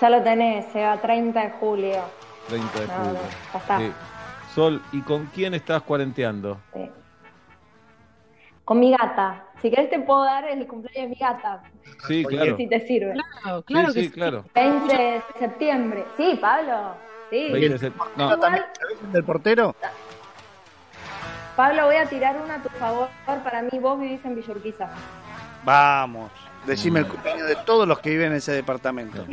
Ya lo tenés, Seba, 30 de julio. 30 de No, julio. no, ya está. Sí. Sol, ¿y con quién estás cuarenteando? Sí. Con mi gata. Si querés te puedo dar el cumpleaños de mi gata. Sí, claro. Si te sirve. Claro, claro sí, que sí, claro. 20 de septiembre. Sí, Pablo. Sí. 20 de sep- no, ¿Del portero? Pablo, voy a tirar una a tu favor. Para mí, vos vivís en Villurquiza. Vamos, decime el cumpleaños de todos los que viven en ese departamento.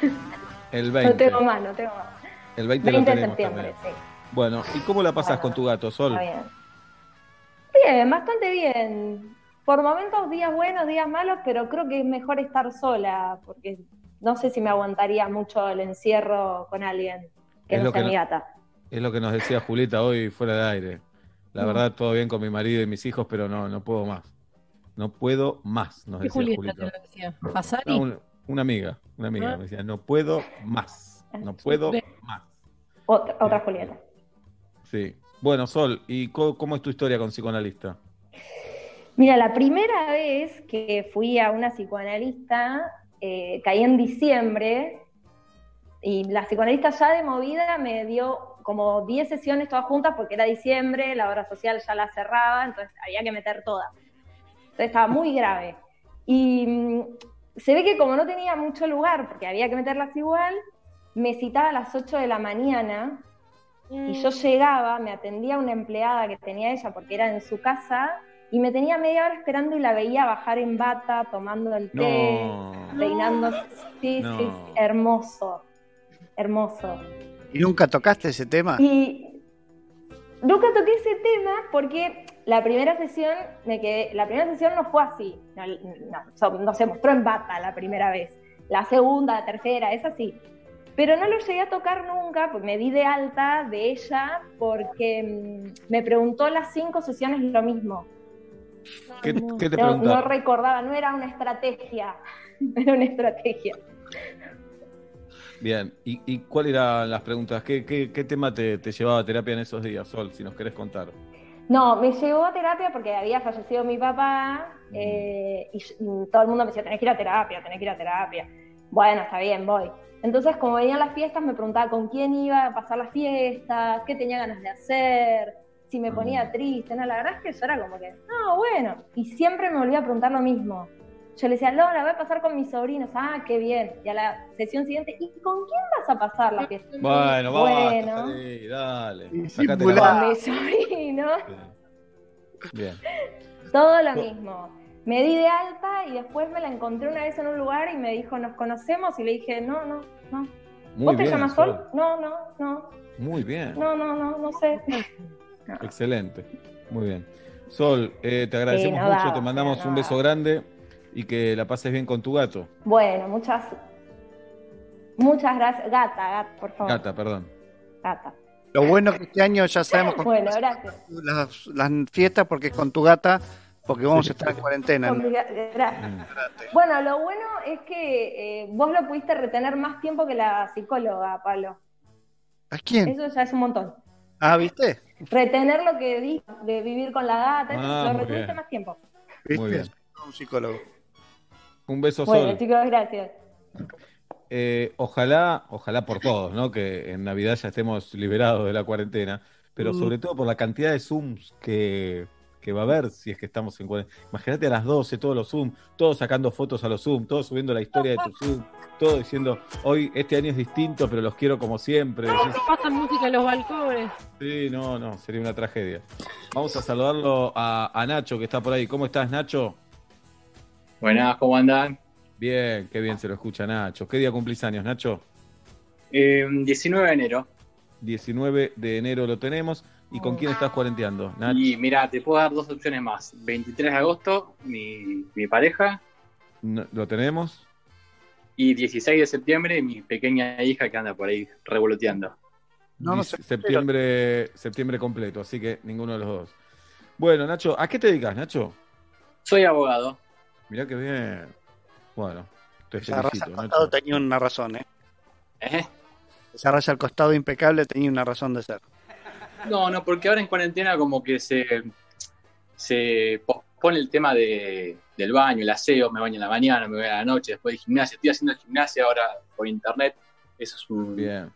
el No 20. tengo más, no tengo más. El 20, lo 20 de septiembre, también. sí. Bueno, ¿y cómo la pasas Bueno, con tu gato, Sol? Está bien. Bien, bastante bien. Por momentos días buenos, días malos, pero creo que es mejor estar sola, porque no sé si me aguantaría mucho el encierro con alguien que Es no lo sea que mi no- gata. Es lo que nos decía Julieta hoy fuera de aire. La Mm. verdad, todo bien con mi marido y mis hijos, pero no, no puedo más. No puedo más, nos ¿Qué decía Julieta Julieta. te lo decía? ¿Fasari? No, una, una amiga, una amiga Ah. me decía, no puedo más, no puedo más. Otra, otra Julieta. Sí. Bueno, Sol, ¿y co- cómo es tu historia con psicoanalista? Mira, la primera vez que fui a una psicoanalista, eh, caí en diciembre y la psicoanalista ya de movida me dio como 10 sesiones todas juntas porque era diciembre, la obra social ya la cerraba, entonces había que meter todas. Entonces estaba muy grave. Y mm, se ve que como no tenía mucho lugar, porque había que meterlas igual, me citaba a las 8 de la mañana y yo llegaba, me atendía una empleada que tenía ella porque era en su casa y me tenía media hora esperando y la veía bajar en bata, tomando el té, No. peinándose. Sí, No. sí, sí, hermoso, hermoso. ¿Y nunca tocaste ese tema? Y nunca toqué ese tema porque la primera sesión me quedé, la primera sesión no fue así, no, no, no se mostró en bata la primera vez. La segunda, la tercera, es así. Pero no lo llegué a tocar nunca, pues me di de alta de ella porque mm, me preguntó las cinco sesiones lo mismo. ¿Qué, qué te No, no recordaba, no era una estrategia, era una estrategia. Bien, ¿y, y cuáles eran las preguntas? ¿Qué, qué, qué tema te, te llevaba a terapia en esos días, Sol, si nos querés contar? No, me llevó a terapia porque había fallecido mi papá eh, y y todo el mundo me decía, tenés que ir a terapia, tenés que ir a terapia. Bueno, está bien, voy. Entonces, como venían las fiestas, me preguntaba con quién iba a pasar las fiestas, qué tenía ganas de hacer, si me ponía triste. No, la verdad es que yo era como que, no, bueno. Y siempre me volvía a preguntar lo mismo. Yo le decía, no, la voy a pasar con mis sobrinos. Ah, qué bien. Y a la sesión siguiente, ¿y con quién vas a pasar la fiesta? Bueno, Bueno. basta, salí, dale. Y Sacate sin la volar. Con mis sobrinos. Bien. Todo lo mismo. Me di de alta y después me la encontré una vez en un lugar y me dijo, ¿nos conocemos? Y le dije, no, no, no. Muy ¿Vos te llamas Sol? No, no, no, Muy bien. no, no, no, no sé. Excelente. Muy bien. Sol, eh, te agradecemos Sí, no mucho, daba, te mandamos no un beso daba. grande y que la pases bien con tu gato. Bueno, muchas, muchas gracias. Gata, gata, por favor. Gata, perdón. Gata. Lo bueno que este año ya sabemos con Bueno, gracias. las, las fiestas porque es con tu gata, porque vamos a estar en cuarentena. Gracias. Bueno, lo bueno es que eh, vos lo pudiste retener más tiempo que la psicóloga, Pablo. ¿A quién? Eso ya es un montón. Ah, ¿viste? Retener lo que di de vivir con la gata, Ah, lo retuviste bien. más tiempo. ¿Viste? Muy bien. Un psicólogo. Un beso, Bueno, Sol. chicos, gracias. eh, ojalá, ojalá por todos, ¿no? Que en Navidad ya estemos liberados de la cuarentena, pero Mm. sobre todo por la cantidad de Zooms que, que va a haber si es que estamos en cuarentena. Imagínate a las 12, todos los Zoom, todos sacando fotos a los Zoom, todos subiendo la historia de tu Zoom, todos diciendo, hoy este año es distinto, pero los quiero como siempre. Decís, Pasan música en los balcones. Sí, no, no, sería una tragedia. Vamos a saludarlo a, a Nacho, que está por ahí. ¿Cómo estás, Nacho? Buenas, ¿cómo andan? Bien, qué bien se lo escucha Nacho. ¿Qué día cumplís años, Nacho? Eh, 19 de enero. 19 de enero lo tenemos. ¿Y con quién estás cuarenteando? Y mira, te puedo dar dos opciones más. 23 de agosto, mi, mi pareja. No- ¿Lo tenemos? Y 16 de septiembre, mi pequeña hija que anda por ahí revoloteando. No, no sé, septiembre, septiembre completo, así que ninguno de los dos. Bueno, Nacho, ¿a qué te dedicas, Nacho? Soy abogado. Mirá que bien. Bueno, te Esa raya felicito, al Nacho. costado tenía una razón, ¿eh? ¿Eh? Esa raya al costado impecable tenía una razón de ser. No, no, porque ahora en cuarentena como que se, se pospone el tema de, del baño, el aseo, me baño en la mañana, me voy a la noche, después de gimnasia, estoy haciendo gimnasia ahora por internet, eso es un- Bien.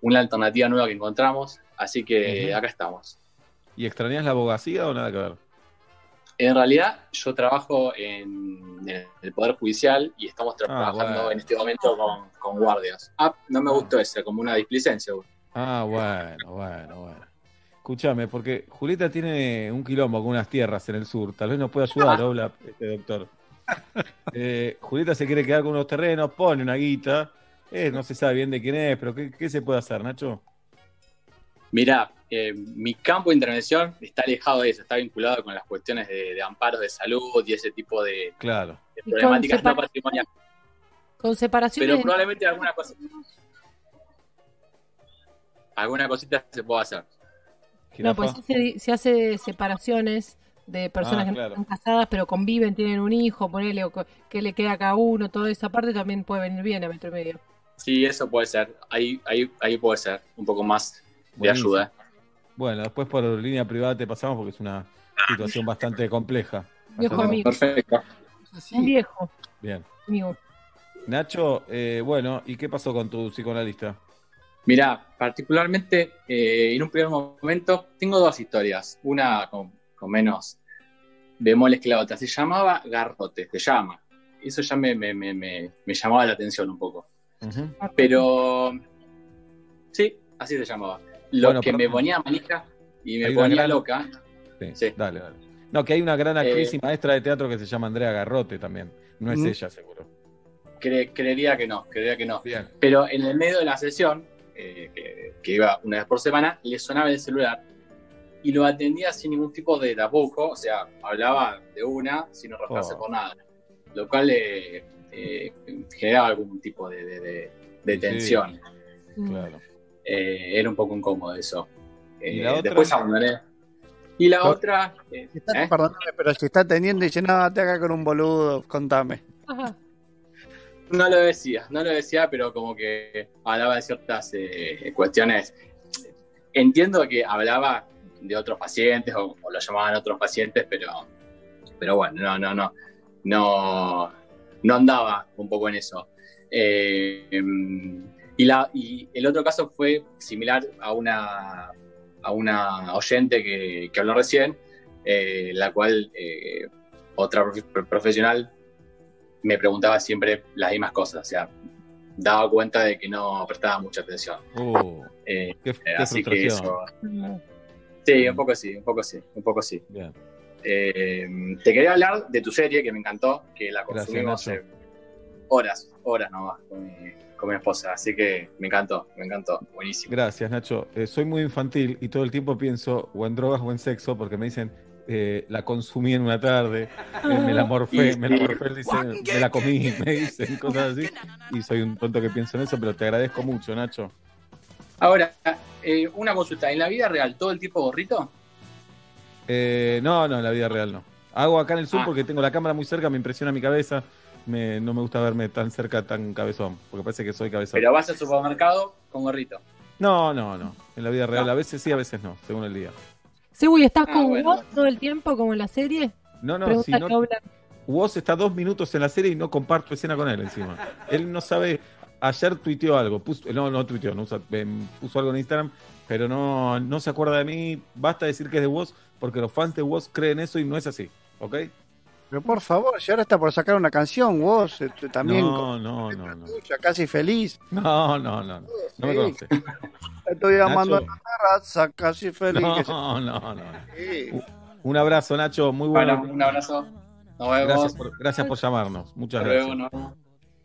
una alternativa nueva que encontramos, así que acá estamos. ¿Y extrañas la abogacía o nada que ver? En realidad yo trabajo en, en el Poder Judicial y estamos Ah, trabajando bueno. en este momento con, con guardias. Ah, no me gustó esa, como una displicencia. Ah, bueno, bueno, bueno. Escúchame, porque Julieta tiene un quilombo con unas tierras en el sur. Tal vez nos pueda ayudar, hola, este doctor. Eh, Julieta se quiere quedar con unos terrenos, pone una guita. Eh, no se sabe bien de quién es, pero ¿qué, qué se puede hacer, Nacho? Mirá, eh, mi campo de intervención está alejado de eso, está vinculado con las cuestiones de, de amparos de salud y ese tipo de, Claro. de Y con problemáticas no patrimoniales. Con separaciones. Pero probablemente alguna cosa, alguna cosita se pueda hacer. No, pues se, se hace separaciones de personas Ah, que claro. no están casadas, pero conviven, tienen un hijo, ponele, o que le queda a cada uno, toda esa parte también puede venir bien a metro y medio. Sí, eso puede ser. Ahí, ahí, ahí puede ser un poco más de ayuda. Bueno, después por línea privada te pasamos porque es una situación bastante compleja. Viejo Bastante- amigo. Perfecto. Un viejo Bien. amigo. Nacho, eh, bueno, ¿y qué pasó con tu psicoanalista? Mirá, particularmente eh, en un primer momento tengo dos historias, una con, con menos bemoles que la otra. Se llamaba Garrote, se llama. Eso ya me, me, me, me, me llamaba la atención un poco. Pero sí, así se llamaba. Lo Bueno, que me ponía manija y me ponía gran- loca. Sí, Dale, dale. No, que hay una gran actriz Eh, y maestra de teatro que se llama Andrea Garrote también. No es Mm. ella, seguro. cre- creería que no, creería que no. Bien. Pero en el medio de la sesión, eh, que, que iba una vez por semana, le sonaba el celular y lo atendía sin ningún tipo de tapujo, o sea, hablaba de una sin arrastrarse Oh. por nada, lo cual eh, eh, generaba algún tipo de, de- de- de Sí. tensión. Claro. Eh, era un poco incómodo eso. ¿Y Eh? Después abandoné. Y la otra... eh, Está- ¿eh? Perdóname, pero si está teniendo y dice, no, te haga con un boludo, contame. Ajá. No lo decía, no lo decía, pero como que hablaba de ciertas eh, cuestiones. Entiendo que hablaba de otros pacientes o, o lo llamaban otros pacientes, pero, pero bueno, no, no, no, no, no andaba un poco en eso. Eh, y, la, y el otro caso fue similar a una, a una oyente que, que habló recién, eh, la cual eh, otra profe- profesional me preguntaba siempre las mismas cosas, o sea, daba cuenta de que no prestaba mucha atención. Uh, Eh, qué, eh, qué así que eso. frustración. Sí, un poco sí, un poco sí, un poco sí. Bien. Eh, te quería hablar de tu serie que me encantó, que la Gracias, consumimos eh, horas, horas nomás con mi, con mi esposa, así que me encantó, me encantó, buenísimo. Gracias, Nacho. Eh, soy muy infantil y todo el tiempo pienso o en drogas o en sexo porque me dicen eh, la consumí en una tarde, eh, me la morfé, me la morfé, me la comí, me dicen cosas así. Y soy un tonto que pienso en eso, pero te agradezco mucho, Nacho. Ahora, eh, una consulta, ¿en la vida real todo el tiempo gorrito? Eh, no, no, en la vida real no. Hago acá en el Zoom Ah. porque tengo la cámara muy cerca, me impresiona mi cabeza. Me- no me gusta verme tan cerca, tan cabezón, porque parece que soy cabezón. Pero vas al supermercado con gorrito. No, no, no. En la vida real, No. a veces sí, a veces no, según el día. Segui, ¿estás Ah, con bueno. vos todo el tiempo como en la serie? No, no, Pregunta si no. Woz está dos minutos en la serie y no comparto escena con él encima. Él no sabe. ayer tuiteó algo, puso, no, no tuiteó, no em, puso algo en Instagram, pero no, no se acuerda de mí. Basta decir que es de Woz, porque los fans de Woz creen eso y no es así, ¿ok? Pero por favor, si ahora está por sacar una canción, vos tú también. No, no, no, no. tuya, casi feliz. No, no, no. No, no me Sí. conoce. Estoy llamando Nacho. a la terraza, casi feliz. se- No, no, no. Sí. Un abrazo, Nacho, muy bueno. Bueno, un abrazo. Nos vemos. Gracias por, gracias por llamarnos. Muchas Hasta gracias. luego, nos-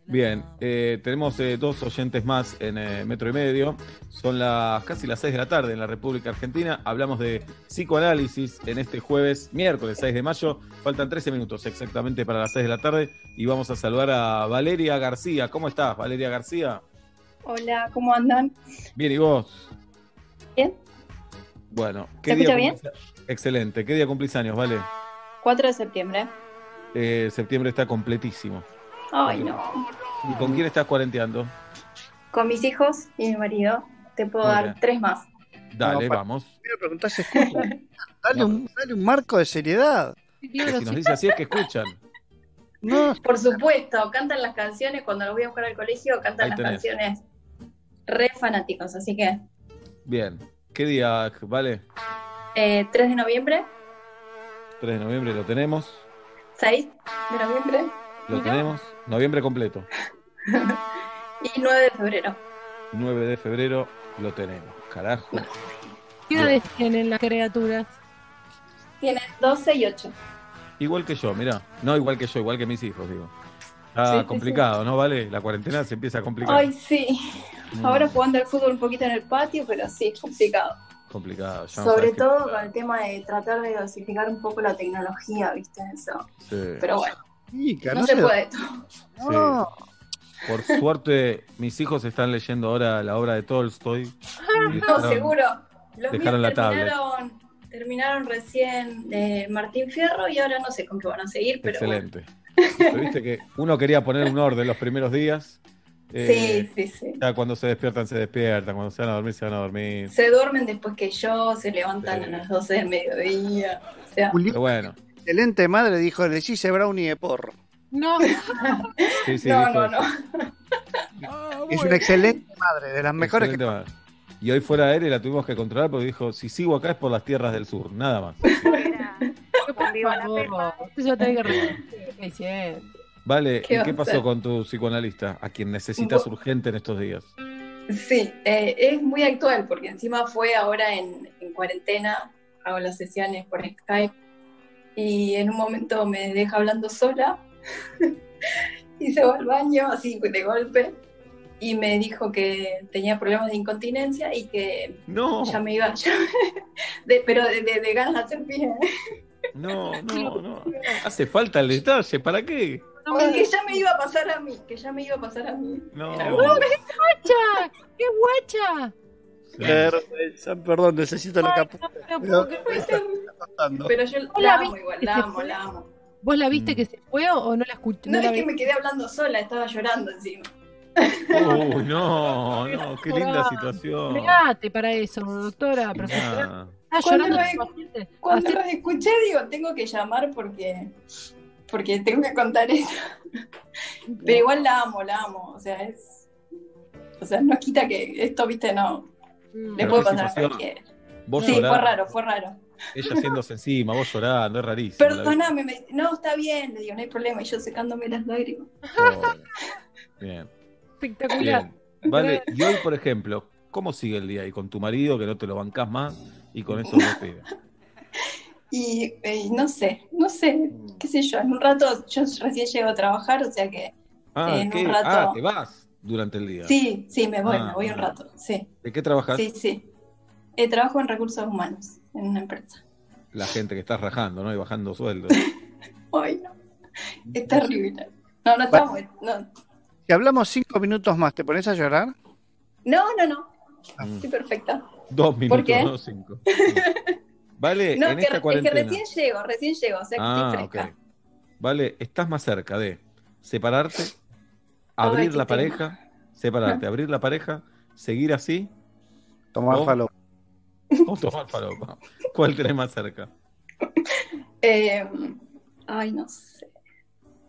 Bien, eh, tenemos eh, dos oyentes más en eh, Metro y Medio. Son las casi las 6 de la tarde en la República Argentina. Hablamos de psicoanálisis en este jueves, miércoles 6 de mayo. Faltan 13 minutos exactamente para las 6 de la tarde. Y vamos a saludar a Valeria García. ¿Cómo estás, Valeria García? Hola, ¿cómo andan? Bien, ¿y vos? Bien. Bueno, ¿Se escucha bien? Excelente. ¿Qué día cumplís años, Vale? 4 de septiembre. Eh, septiembre está completísimo. Ay, no. ¿Y con quién estás cuarenteando? Con mis hijos y mi marido te puedo Muy dar bien. tres más. Dale, No, vamos. Quiero preguntar si escuchan. Dale, un, dale un marco de seriedad. Si nos dice así es que escuchan. No, Por supuesto, cantan las canciones cuando los voy a buscar al colegio, cantan Ahí las tenés. canciones re fanáticos. Así que Bien. ¿Qué día, Vale? eh, 3 de noviembre, 3 de noviembre lo tenemos. 6 de noviembre Lo Mira. tenemos. Noviembre completo. y 9 de febrero. 9 de febrero lo tenemos. Carajo. ¿Qué edades tienen las criaturas? Tienen 12 y 8. Igual que yo, mirá. No igual que yo, igual que mis hijos, digo. Está Sí, sí, complicado, ¿no? Vale, la cuarentena se empieza a complicar. Ay, sí. Mm, Ahora jugando al fútbol un poquito en el patio, pero sí, es complicado. complicado. ya Sobre todo con el tema de tratar de dosificar un poco la tecnología, ¿viste? Eso. Sí. Pero bueno, chica, no, no se se- puede todo. Sí. Por suerte, mis hijos están leyendo ahora la obra de Tolstoy. Y No, seguro. Los dejaron míos la tablet. terminaron, terminaron recién eh, Martín Fierro y ahora no sé con qué van a seguir, pero bueno. Excelente. Pero viste que uno quería poner un orden los primeros días. Eh, Sí, sí, sí. Ya cuando se despiertan, se despiertan. Cuando se van a dormir, se van a dormir. Se duermen después que yo, se levantan Sí. a las 12 del mediodía. O sea, Juli- Pero bueno, excelente madre, dijo, le hice brownie de porro. No, sí, sí. no, no, no. Es una excelente madre, de las mejores que... Excelente madre. Y hoy fuera aérea la tuvimos que controlar porque dijo, si sigo acá es por las tierras del sur, nada más. que. Vale, ¿Qué ¿y qué pasó con tu psicoanalista? A quien necesitas Bu- urgente en estos días. Sí, eh, es muy actual porque encima fue ahora en, en cuarentena, hago las sesiones por Skype y en un momento me deja hablando sola y se va al baño así de golpe y me dijo que tenía problemas de incontinencia y que No, ya me iba, ya- de- pero de, de- de ganas de hacer pie. no, no, no. Hace falta el detalle, ¿para qué? Y que ya me iba a pasar a mí, que ya me iba a pasar a mí. No. Algún ¡Guacha! ¡Qué guacha! Perdón, necesito la capa. No contando. Pero yo ¿Vos la la amo viste igual, que la se amo, fue? la amo. ¿Vos la viste Mm. que se fue o no la escuchaste? No, la es que me quedé hablando sola, estaba llorando encima. Uy, no, no, qué linda situación. Pegate para eso, doctora, profesora. Ah, ¿Estás Cuando? Cuando los escuché, digo, tengo que llamar porque porque tengo que contar eso. Pero igual la amo, la amo. O sea, es. O sea, no quita que esto, viste, no. Mm. Le puede pasar a cualquiera. vos Sí, fue raro, fue raro. ella haciéndose encima, vos llorando, es rarísimo. Perdóname, me- no, está bien, le digo, no hay problema. Y yo secándome las lágrimas. Oh, bien, Espectacular. bien. Vale, y hoy, por ejemplo, ¿cómo sigue el día ahí con tu marido que no te lo bancás más y con eso no pega? Y, eh, no sé, no sé, qué sé yo. En un rato, yo recién llego a trabajar, o sea que. Ah, En ¿qué? un rato- ah, te vas durante el día. Sí, sí, me voy, Ah, me voy un ah. rato. Sí, ¿De qué trabajas? sí, sí. Eh, trabajo en recursos humanos, en una empresa. La gente que está rajando, ¿no? Y bajando sueldos. Ay, no. Es terrible. No, no estamos. No, Si hablamos cinco minutos más, ¿te pones a llorar? no, no. no. Mm. Estoy perfecta. Dos minutos, qué? no cinco. Vale, No, en que, esta es que cuarentena. recién llego, recién llego, o sea que Ah, estoy ok. fresca. Vale, estás más cerca de separarte, abrir qué la tema. pareja, separarte, abrir la pareja, seguir así Tomar ¿Vos? falo. o tomar falopa. ¿Cuál tenés más cerca? Eh, ay, no sé.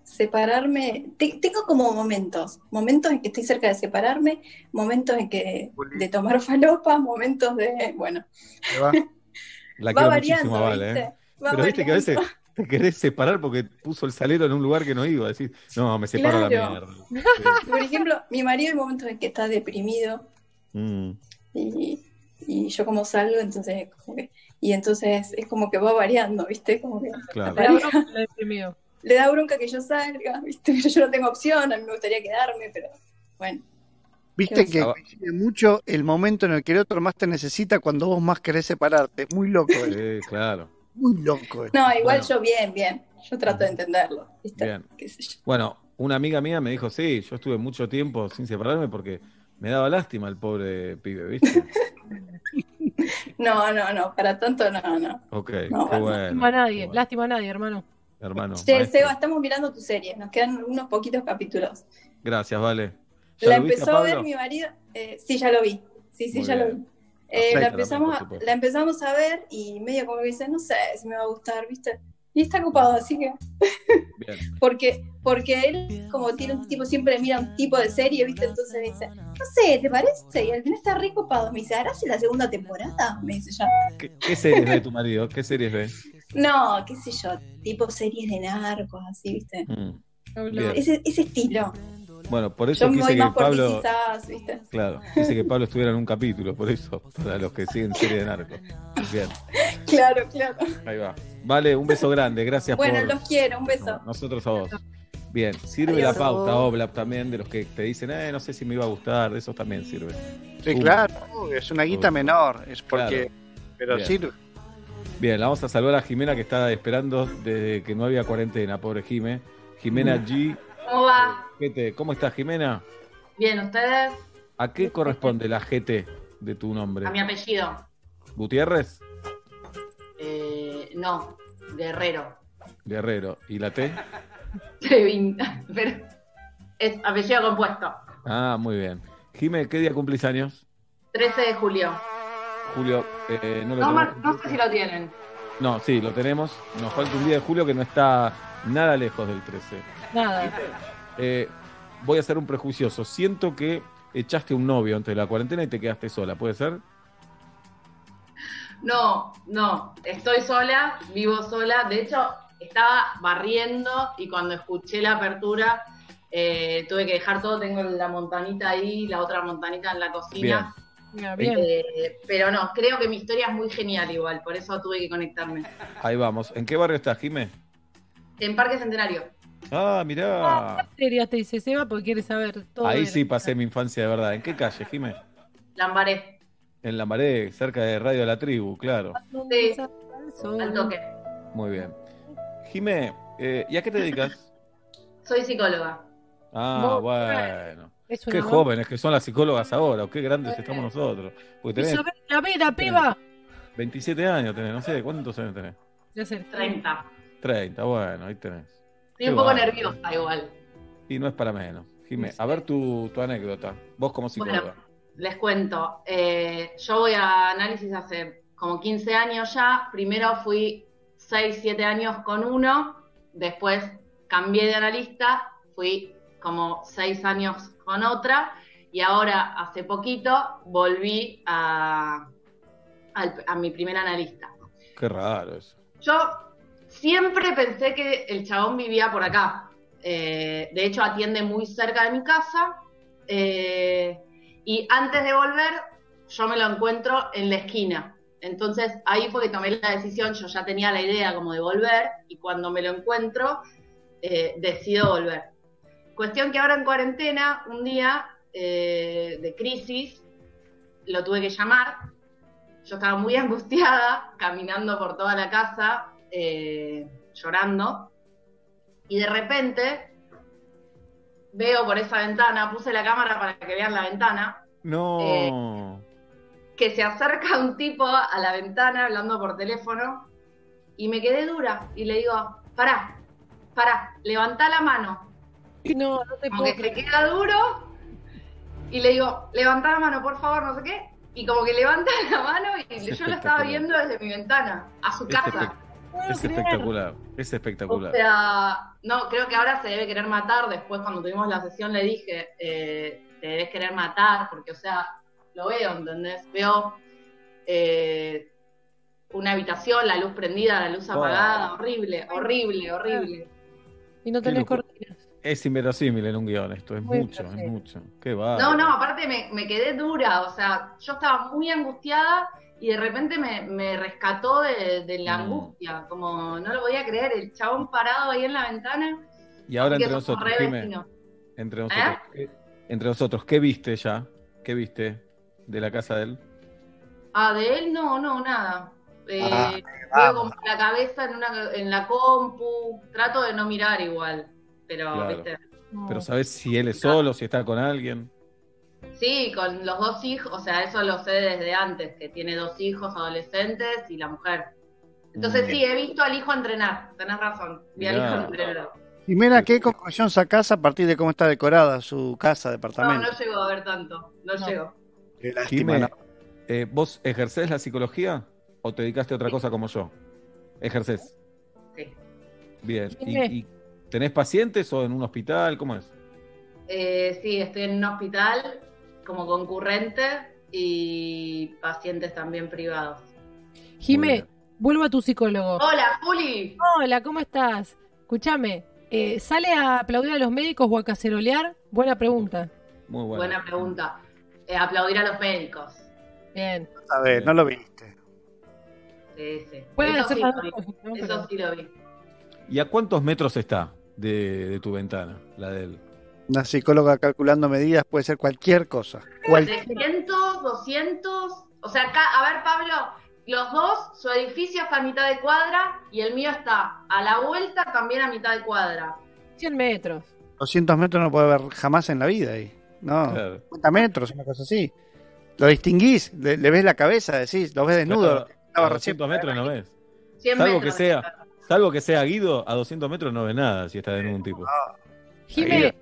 separarme, te- tengo como momentos, momentos en que estoy cerca de separarme, momentos en que de tomar falopa, momentos de, bueno, La Va variando, muchísimo, Vale. ¿viste? ¿eh? Va Pero viste que a veces. Te querés separar porque puso el salero en un lugar que no iba. Decís, no, me separo a la Claro. mierda. por ejemplo, mi marido hay momentos en que está deprimido Mm, y, y yo como salgo, entonces como que, y entonces es como que va variando, ¿viste? Como que claro. la pareja Le da bronca que yo salga, ¿viste? Pero yo no tengo opción, a mí me gustaría quedarme, pero bueno. Viste ¿Qué que coincide mucho el momento en el que el otro más te necesita cuando vos más querés separarte. Es muy loco eso. Sí, claro. Muy loco eso. No, igual Bueno. yo bien, bien. Yo trato de entenderlo, ¿viste? Bien. Qué sé yo. Bueno, una amiga mía me dijo, sí, yo estuve mucho tiempo sin separarme porque me daba lástima el pobre pibe, ¿viste? No, no, no, para tanto no, no. Ok, No, qué bueno. Lástima a nadie, lástima a nadie, hermano. Hermano, Che. Seba, estamos mirando tu serie, nos quedan unos poquitos capítulos. Gracias, vale. ¿Ya La lo viste, empezó a ver mi marido, eh, sí, ya lo vi, sí, sí, Muy ya lo vi. Eh, la, empezamos también, a, la empezamos a ver y medio como que dice, no sé si me va a gustar, ¿viste? Y está ocupado, así que... Porque, porque él, como tiene un tipo, siempre mira un tipo de serie, ¿viste? Entonces me dice, no sé, ¿te parece? Y al final está re copado. Me dice, ¿harás en la segunda temporada? Me dice ya. ¿Qué, qué series ve tu marido? ¿Qué series ve? No, qué sé yo, tipo series de narcos, así, ¿viste? Mm. Ese, ese estilo. Bueno, por eso Yo quise que Pablo... This ¿viste? Claro, quise que Pablo estuviera en un capítulo, por eso, para los que siguen serie de narcos. Bien, Claro, claro. ahí va. Vale, un beso grande, gracias Bueno, por... los quiero, un beso. Nosotros a vos. Bien, sirve Adiós. la pauta, Oblap, también, de los que te dicen, eh, no sé si me iba a gustar, de esos también sirve. Sí, Pum. claro, es una guita menor, es porque. Pero Bien. sirve. Bien, la vamos a saludar a Jimena que está esperando desde que no había cuarentena, pobre Jime. Jimena G. ¿Cómo va? GT. ¿Cómo estás, Jimena? Bien, ¿ustedes? ¿A qué corresponde la GT de tu nombre? A mi apellido. ¿Gutiérrez? Eh, no, Guerrero. Guerrero. ¿Y la T? Pero es apellido compuesto. Ah, muy bien. Jime, ¿qué día cumplís años? 13 de julio. Julio, eh, no lo No, tenemos. no sé si lo tienen. No, sí, lo tenemos. Nos falta un día de julio que no está nada lejos del 13. Nada. Eh, voy a ser un prejuicioso. Siento que echaste un novio antes de la cuarentena y te quedaste sola, ¿puede ser? No, no, estoy sola, vivo sola. De hecho, estaba barriendo y cuando escuché la apertura eh, tuve que dejar todo. Tengo la montanita ahí, la otra montanita en la cocina. Mira, bien. Eh, pero no, creo que mi historia es muy genial igual, por eso tuve que conectarme. Ahí vamos. ¿En qué barrio estás, Jime? En Parque Centenario. Ah, mirá. ¿Qué series te dice Seba? Porque quiere saber todo. Ahí sí pasé mi infancia de verdad. ¿En qué calle, Jime? Lambaré. En Lambaré, cerca de Radio de la Tribu, claro. Sí, al toque. Muy bien. Jime, eh, ¿y a qué te dedicas? Soy psicóloga. Ah, Vos, bueno. Qué jóvenes que son las psicólogas ahora, o qué grandes estamos nosotros. Porque tenés la vida, piba. 27 años, tenés, no sé, ¿cuántos años tenés? Ya sé. 30. 30, bueno, ahí tenés. Estoy Qué un poco bárbaro. nerviosa igual. Y no es para menos. Jime, a ver tu, tu anécdota. Vos como psicóloga. Bueno, les cuento. Eh, yo voy a análisis hace como 15 años ya. Primero fui 6, 7 años con uno. Después cambié de analista. Fui como 6 años con otra. Y ahora, hace poquito, volví a, al- a mi primer analista. Qué raro eso. Yo siempre pensé que el chabón vivía por acá. Eh, de hecho, atiende muy cerca de mi casa. Eh, y antes de volver, yo me lo encuentro en la esquina. Entonces ahí fue que tomé la decisión, yo ya tenía la idea como de volver y cuando me lo encuentro, eh, decido volver. Cuestión que ahora en cuarentena, un día de crisis, lo tuve que llamar. Yo estaba muy angustiada, caminando por toda la casa, eh, llorando. Y de repente veo por esa ventana, puse la cámara para que vean la ventana, No. que se acerca un tipo a la ventana hablando por teléfono y me quedé dura y le digo, pará, pará, levantá la mano. No, no te Como puedo que se queda duro y le digo, levantá la mano, por favor, no sé qué. Y como que levanta la mano y yo lo estaba viendo desde mi ventana, a su casa. Es espectacular, es O espectacular. sea, no, creo que ahora se debe querer matar. Después, cuando tuvimos la sesión, le dije, eh, te debes querer matar, porque, o sea, lo veo, ¿entendés? Veo eh, una habitación, la luz prendida, la luz apagada, horrible, horrible, horrible. Y no tenés cortinas. Es inverosímil en un guion esto, es Muy mucho, es mucho. Qué va. No, no, aparte me, me quedé dura, o sea, yo estaba muy angustiada y de repente me, me rescató de, de la Mm. angustia, como no lo podía creer, el chabón parado ahí en la ventana. Y ahora entre nosotros, Jimé, entre nosotros, ¿qué- entre nosotros, ¿qué viste ya? ¿Qué viste de la casa de él? Ah, de él no, no, nada. Eh, Ah, como la cabeza en, una, en la compu, trato de no mirar igual, pero, Claro. viste. Pero ¿sabes si él es solo, si está con alguien? Sí, con los dos hijos, o sea, eso lo sé desde antes, que tiene dos hijos adolescentes y la mujer. Entonces sí, he visto al hijo entrenar, tenés razón, vi al hijo entrenar. Jimena, ¿qué conclusión sacás a partir de cómo está decorada su casa, No, departamento? no llego a ver tanto, no, llego. Qué lástima, Jimé, ¿no? eh, ¿vos ejercés la psicología o te dedicaste a otra cosa como yo? ¿Ejercés? Sí. Bien. ¿Y, y tenés pacientes o en un hospital? ¿Cómo es? Eh, sí, estoy en un hospital como concurrente y pacientes también privados. Jimé, vuelvo a tu psicólogo. Hola, Juli. Hola, ¿cómo estás? Escúchame, eh, ¿sale a aplaudir a los médicos o a cacerolear? Buena pregunta. Muy Buena pregunta. Eh, aplaudir a los médicos. Bien. A ver, no lo viste. Sí, sí. Eso hacer sí lo vi. dos cosas, ¿no? Eso sí lo vi. ¿Y a cuántos metros está de, de tu ventana, la de él? Una psicóloga calculando medidas puede ser cualquier cosa. Cualquier 300, 200. O sea, acá, a ver, Pablo, los dos, su edificio está a mitad de cuadra y el mío está a la vuelta también a mitad de cuadra. 100 metros. 200 metros no puede haber jamás en la vida ahí. No, Claro. 50 metros, una cosa así. Lo distinguís, le, le ves la cabeza, decís, lo ves desnudo. Claro, Estaba a recién 200 metros no ves. 100 Salvo que sea, salvo que sea Guido, a 200 metros no ves nada si está de un tipo. Jimé,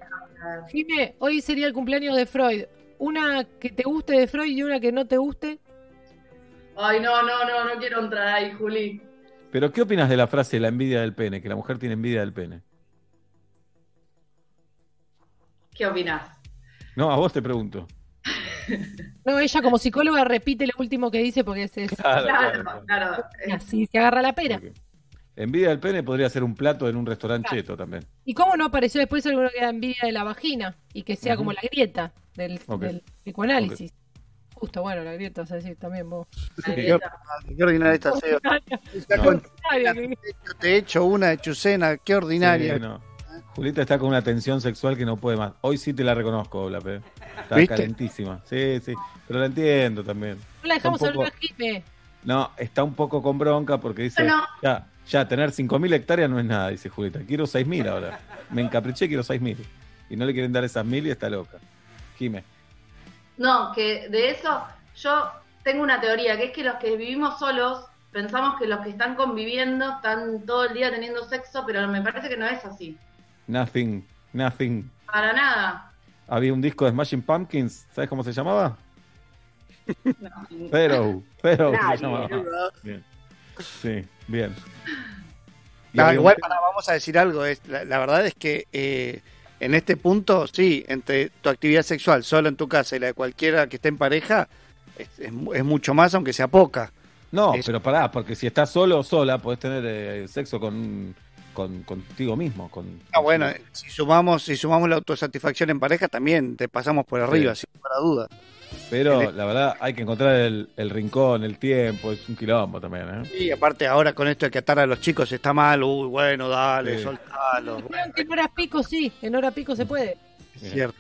Jimé, hoy sería el cumpleaños de Freud. Una que te guste de Freud y una que no te guste. Ay, no, no, no, no quiero entrar ahí, Juli. Pero ¿qué opinas de la frase la envidia del pene? Que la mujer tiene envidia del pene. ¿Qué opinás? No, a vos te pregunto. No, ella como psicóloga repite lo último que dice porque es, es- Claro, Claro, claro. claro. así se agarra la pera. Envidia del pene podría ser un plato en un restaurante Claro. cheto también. ¿Y cómo no apareció después alguno que da envidia de la vagina? Y que sea como la grieta del, Ok. del psicoanálisis. Justo, bueno, la grieta, vas a decir también vos. Qué qué ordinaria esta CEO. No. Te he hecho una de Chucena, qué ordinaria. Sí, no. Julita está con una tensión sexual que no puede más. Hoy sí te la reconozco, la P. Está ¿Viste? calentísima. Sí, sí. Pero la entiendo también. No la dejamos Está un hablar poco- a. No, está un poco con bronca porque dice, Bueno. ya, ya, tener 5.000 hectáreas no es nada, dice Julita. Quiero 6.000 ahora. Me encapriché, quiero 6.000. Y no le quieren dar esas 1.000 y está loca. Jime. No, que de eso yo tengo una teoría, que es que los que vivimos solos pensamos que los que están conviviendo están todo el día teniendo sexo, pero me parece que no es así. Nothing, nothing. Para nada. Había un disco de Smashing Pumpkins, ¿sabes cómo se llamaba? Pero, pero se Nadie. llamaba. Bien. Sí, bien. No, un igual, vamos a decir algo. Es, la, la verdad es que eh, en este punto, sí, entre tu actividad sexual solo en tu casa y la de cualquiera que esté en pareja, es, es mu- es mucho más, aunque sea poca. No, Es- pero pará, porque si estás solo o sola, podés tener eh, sexo con, con contigo mismo. Con, Ah, bueno, si sumamos, si sumamos la autosatisfacción en pareja, también te pasamos por arriba, Sí. sin lugar a dudas. Pero el- la verdad hay que encontrar el, el rincón, el tiempo, es un quilombo también, ¿eh? Y aparte ahora con esto de que atar a los chicos está mal, uy, bueno, dale, Sí. soltalo. Que en hora pico sí, en hora pico se puede. Cierto.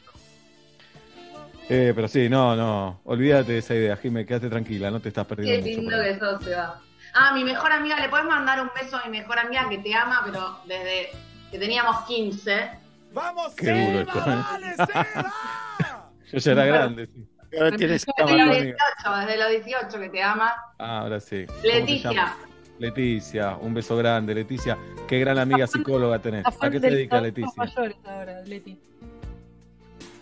Eh, pero sí, no, no, olvídate de esa idea, Jimé, quédate tranquila, no te estás perdiendo Qué lindo que eso se va. Ah, mi mejor amiga, le puedes mandar un beso a mi mejor amiga que te ama, pero desde que teníamos 15. ¡Vamos, Qué duro esto, ¿eh? Yo ya era grande. sí. Ahora tienes Desde los amiga. 18, desde los 18 que te ama. Ah, ahora sí. ¿Cómo se Leticia. Leticia, un beso grande, Leticia. Qué gran amiga psicóloga tenés. La ¿A qué se dedica Leticia? ahora, Leti.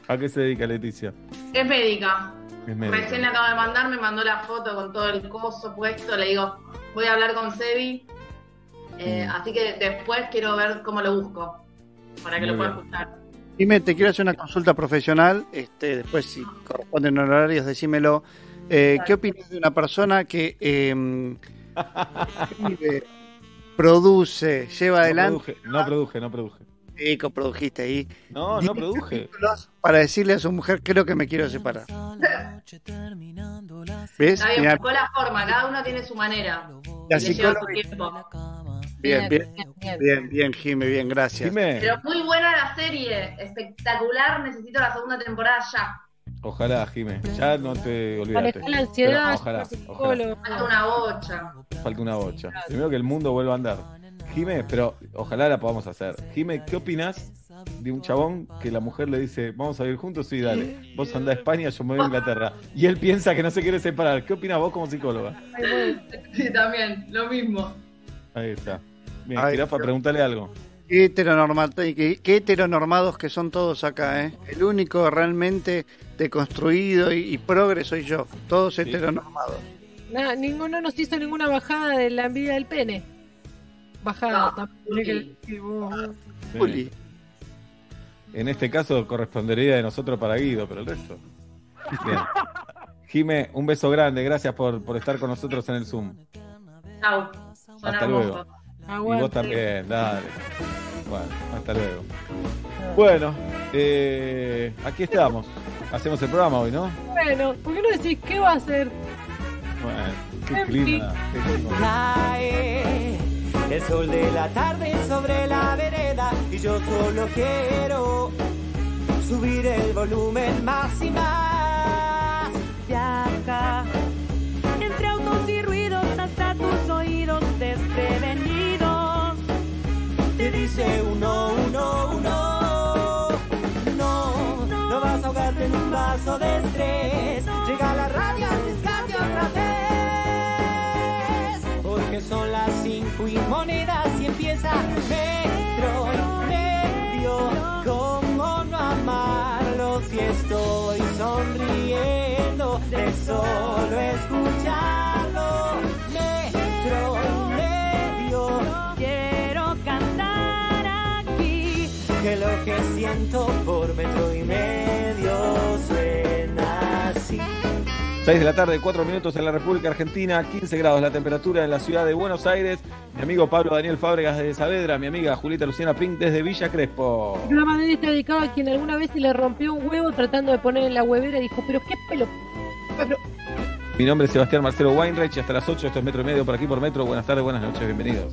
¿A qué se dedica Leticia? Es médica. Es médica. Recién le acabo de mandar, me mandó la foto con todo el coso puesto. Le digo, voy a hablar con Sebi. Eh, Así que después quiero ver cómo lo busco para que Muy lo pueda bien. Dime, te quiero hacer una consulta profesional, este, después si corresponden horarios, decímelo. Eh, ¿Qué opinas de una persona que eh, escribe, produce, lleva No adelante? produje, no produje, no produje. Sí, coprodujiste ahí. No, no produje. Para decirle a su mujer, creo que me quiero separar. ¿Ves? Está bien, Mirá, buscó la forma, cada uno tiene su manera. La psicóloga- tiempo. bien, bien, bien, bien, Jime, bien, gracias. Pero muy buena la serie, espectacular, necesito la segunda temporada ya. Ojalá, Jime. Ya no te olvidaste. Manejar la ansiedad, Pero ojalá, ojalá. Falta una bocha. Falta una bocha. Primero que el mundo vuelva a andar. Jime, pero ojalá la podamos hacer. Jime, ¿qué opinas de un chabón que la mujer le dice, vamos a vivir juntos? Sí, dale. Vos andá a España, yo me voy a Inglaterra. Y él piensa que no se quiere separar. ¿Qué opinas vos como psicóloga? Sí, también, lo mismo. Ahí está. Bien, Ay, Jirafa, preguntale algo. Qué, qué, qué heteronormados que son todos acá, ¿eh? El único realmente deconstruido y, y progre soy yo. Todos heteronormados. Nada, ninguno nos hizo ninguna bajada de la envidia del pene. Bajada, No. Sí. Juli. En este caso correspondería de nosotros para Guido, pero el resto. Bien. Jime, un beso grande. Gracias por, por estar con nosotros en el Zoom. Chau. Son Hasta hermosos. Luego. Y Aguante. vos también, dale. Bueno, hasta luego. Bueno, eh, aquí estamos. Hacemos el programa hoy, ¿no? Bueno, ¿por qué no decís qué va a hacer? Bueno, qué clima. qué clima. Cae el sol de la tarde sobre la vereda y yo solo quiero subir el volumen más y más. Viaja entre metro y medio. ¿Cómo no amarlo si estoy sonriendo de solo escucharlo? Metro y medio. Quiero cantar aquí. que lo que siento por metro y medio suena. 6 de la tarde, 4 minutos en la República Argentina, 15 grados la temperatura en la ciudad de Buenos Aires. Mi amigo Pablo Daniel Fábregas de Saavedra, mi amiga Julieta Luciana Pink desde Villa Crespo. El programa de hoy está dedicado a quien alguna vez se le rompió un huevo tratando de poner en la huevera y dijo, pero qué pelo. Pero, Mi nombre es Sebastián Marcelo Weinreich y hasta las 8, esto es Metro y Medio por aquí por Metro. Buenas tardes, buenas noches, bienvenidos.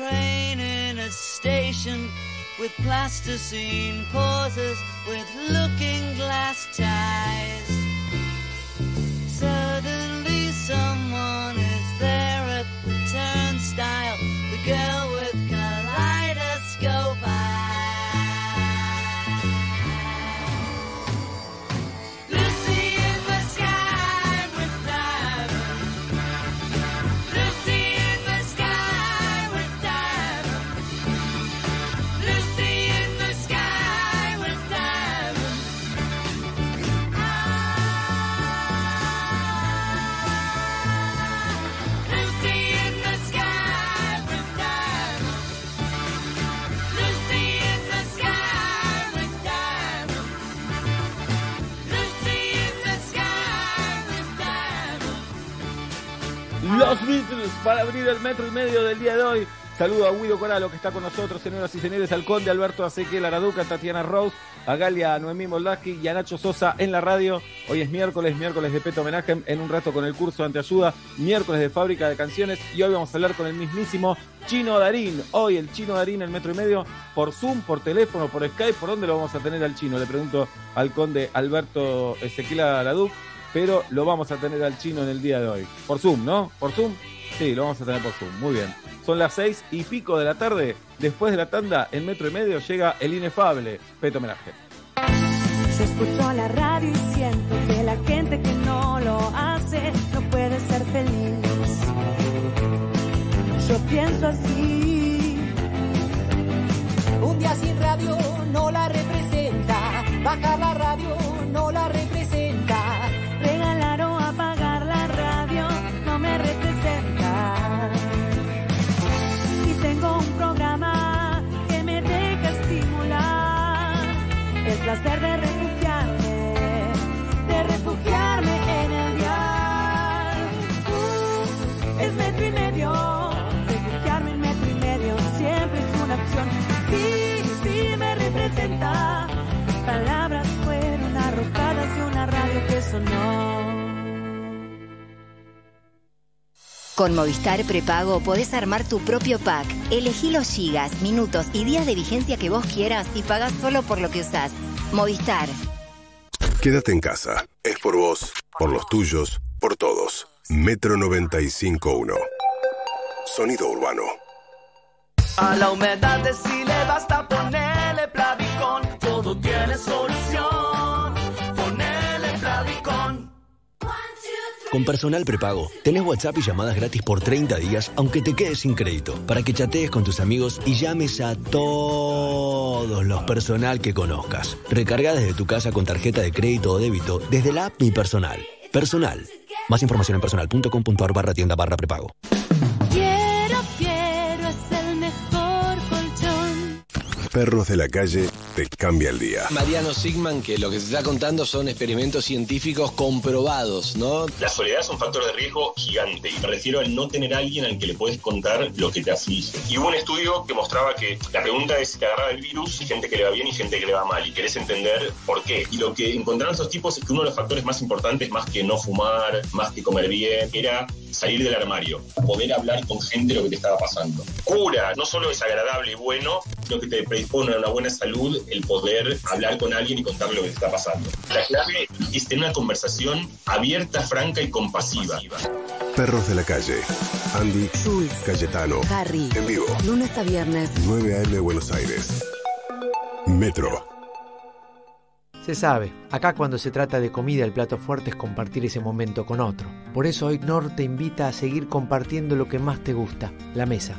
train in a station with plasticine pauses with looking glass ties. Suddenly someone is there at the turnstile. The girl Los Beatles para abrir el metro y medio del día de hoy. Saludo a Guido Coralo que está con nosotros, señoras y señores, al conde Alberto Azequiel Araduca, Tatiana Rose, a Galia Noemí Moldaski y a Nacho Sosa en la radio. Hoy es miércoles, miércoles de Peto Homenaje, en un rato con el curso de Anteayuda, miércoles de Fábrica de Canciones y hoy vamos a hablar con el mismísimo Chino Darín. Hoy el Chino Darín, el metro y medio, por Zoom, por teléfono, por Skype, ¿por dónde lo vamos a tener al Chino? Le pregunto al conde Alberto Ezequiel Araduc, pero lo vamos a tener al Chino en el día de hoy. Por Zoom, ¿no? ¿Por Zoom? Sí, lo vamos a tener por Zoom. Muy bien. Son las seis y pico de la tarde. Después de la tanda, en metro y medio, llega el inefable Peto Homenaje. Yo escucho la radio y siento que la gente que no lo hace no puede ser feliz. Yo pienso así. Un día sin radio no la representa. Bajar la radio no la representa. Con Movistar Prepago podés armar tu propio pack. Elegí los gigas, minutos y días de vigencia que vos quieras y pagás solo por lo que usás. Movistar. Quédate en casa. Es por vos, por los tuyos, por todos. Metro 95.1. Sonido urbano. A la humedad de si le basta ponerle Plavicón. Todo tiene solución. Con Personal Prepago, tenés WhatsApp y llamadas gratis por 30 días, aunque te quedes sin crédito, para que chatees con tus amigos y llames a todos los personal que conozcas. Recarga desde tu casa con tarjeta de crédito o débito desde la app Mi Personal. Personal. Más información en personal.com.ar barra tienda barra prepago. Perros de la calle te cambia el día. Mariano Sigman, que lo que se está contando son experimentos científicos comprobados, ¿no? La soledad es un factor de riesgo gigante y me refiero al no tener a alguien al que le puedes contar lo que te aflige. Y hubo un estudio que mostraba que la pregunta es si te agarraba el virus, gente que le va bien y gente que le va mal, y querés entender por qué. Y lo que encontraron esos tipos es que uno de los factores más importantes, más que no fumar, más que comer bien, era salir del armario, poder hablar con gente lo que te estaba pasando. Cura, no solo es agradable y bueno, sino que te predispone a una buena salud el poder hablar con alguien y contarle lo que te está pasando. La clave es tener una conversación abierta, franca y compasiva. Perros de la calle. Andy, Jules, Cayetano. Harry. En vivo. Lunes a viernes. 9 AM Buenos Aires. Metro. Se sabe, acá cuando se trata de comida el plato fuerte es compartir ese momento con otro. Por eso hoy Nor te invita a seguir compartiendo lo que más te gusta, la mesa.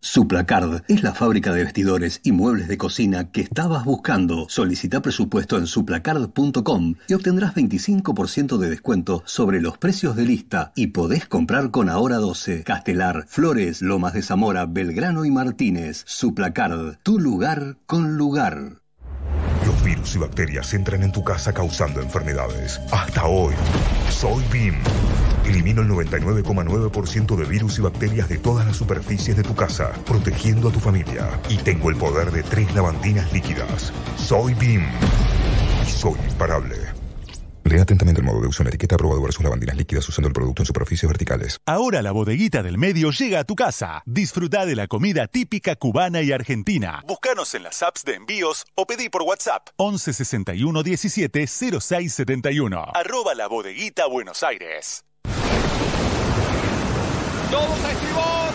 Suplacard es la fábrica de vestidores y muebles de cocina que estabas buscando. Solicita presupuesto en suplacard.com y obtendrás 25% de descuento sobre los precios de lista y podés comprar con Ahora 12, Castelar, Flores, Lomas de Zamora, Belgrano y Martínez. Suplacard, tu lugar con lugar. Los virus y bacterias entran en tu casa causando enfermedades. Hasta hoy, soy BIM. Elimino el 99,9% de virus y bacterias de todas las superficies de tu casa, protegiendo a tu familia. Y tengo el poder de tres lavandinas líquidas. Soy BIM. Y soy imparable. Lea atentamente el modo de uso en la etiqueta aprobado versus lavandinas líquidas usando el producto en superficies verticales. Ahora la bodeguita del medio llega a tu casa. Disfruta de la comida típica cubana y argentina. Búscanos en las apps de envíos o pedí por WhatsApp 11 61 17 06 71. Arroba la bodeguita Buenos Aires. ¡Todos a estribor!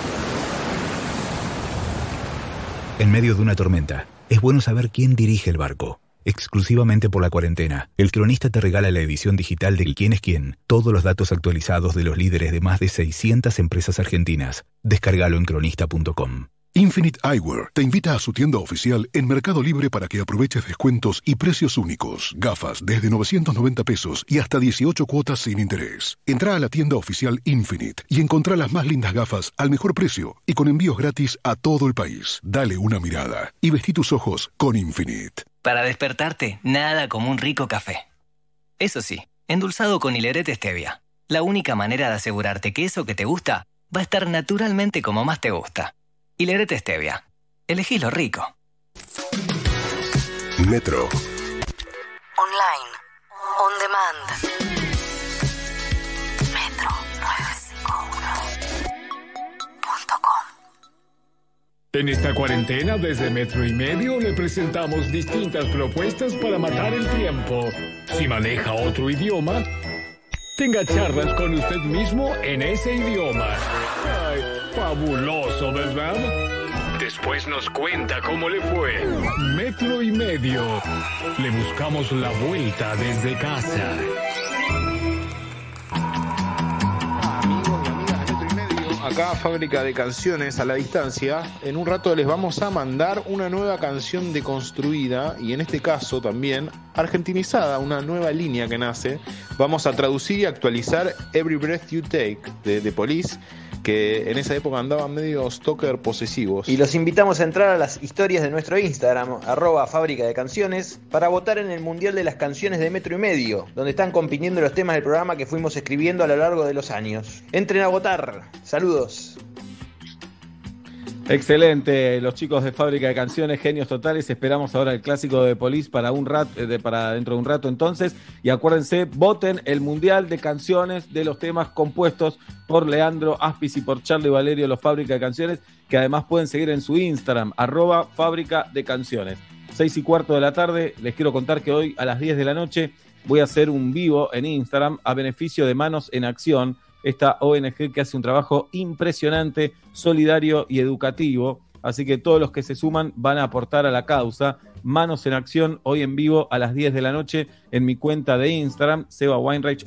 En medio de una tormenta, es bueno saber quién dirige el barco. Exclusivamente por la cuarentena, el cronista te regala la edición digital de Quién es quién, todos los datos actualizados de los líderes de más de 600 empresas argentinas. Descárgalo en cronista.com. Infinite Eyewear te invita a su tienda oficial en Mercado Libre para que aproveches descuentos y precios únicos. Gafas desde 990 pesos y hasta 18 cuotas sin interés. Entra a la tienda oficial Infinite y encontrá las más lindas gafas al mejor precio y con envíos gratis a todo el país. Dale una mirada y vestí tus ojos con Infinite. Para despertarte, nada como un rico café. Eso sí, endulzado con hilerete stevia. La única manera de asegurarte que eso que te gusta va a estar naturalmente como más te gusta. Hilerete stevia. Elegí lo rico. Metro. Online. On demand. En esta cuarentena, desde Metro y Medio, le presentamos distintas propuestas para matar el tiempo. Si maneja otro idioma, tenga charlas con usted mismo en ese idioma. Ay, fabuloso, ¿verdad? Después nos cuenta cómo le fue. Metro y Medio. Le buscamos la vuelta desde casa. Acá Fábrica de Canciones a la distancia. En un rato les vamos a mandar una nueva canción deconstruida y en este caso también argentinizada, una nueva línea que nace. Vamos a traducir y actualizar Every Breath You Take de The Police, que en esa época andaban medio stalker posesivos. Y los invitamos a entrar a las historias de nuestro Instagram, arroba fábrica de canciones, para votar en el Mundial de las Canciones de Metro y Medio, donde están compitiendo los temas del programa que fuimos escribiendo a lo largo de los años. Entren a votar. Saludos. Excelente, los chicos de Fábrica de Canciones, genios totales. Esperamos ahora el clásico de Police para un rat, eh, de- para dentro de un rato entonces. Y acuérdense, voten el Mundial de Canciones de los temas compuestos por Leandro Aspis y por Charlie Valerio, los Fábrica de Canciones, que además pueden seguir en su Instagram, arroba Fábrica de Canciones. Seis y cuarto de la tarde, les quiero contar que hoy a las 10 de la noche voy a hacer un vivo en Instagram a beneficio de Manos en Acción, esta ONG que hace un trabajo impresionante, solidario y educativo. Así que todos los que se suman van a aportar a la causa. Manos en Acción, hoy en vivo a las 10 de la noche en mi cuenta de Instagram, Seba Weinreich.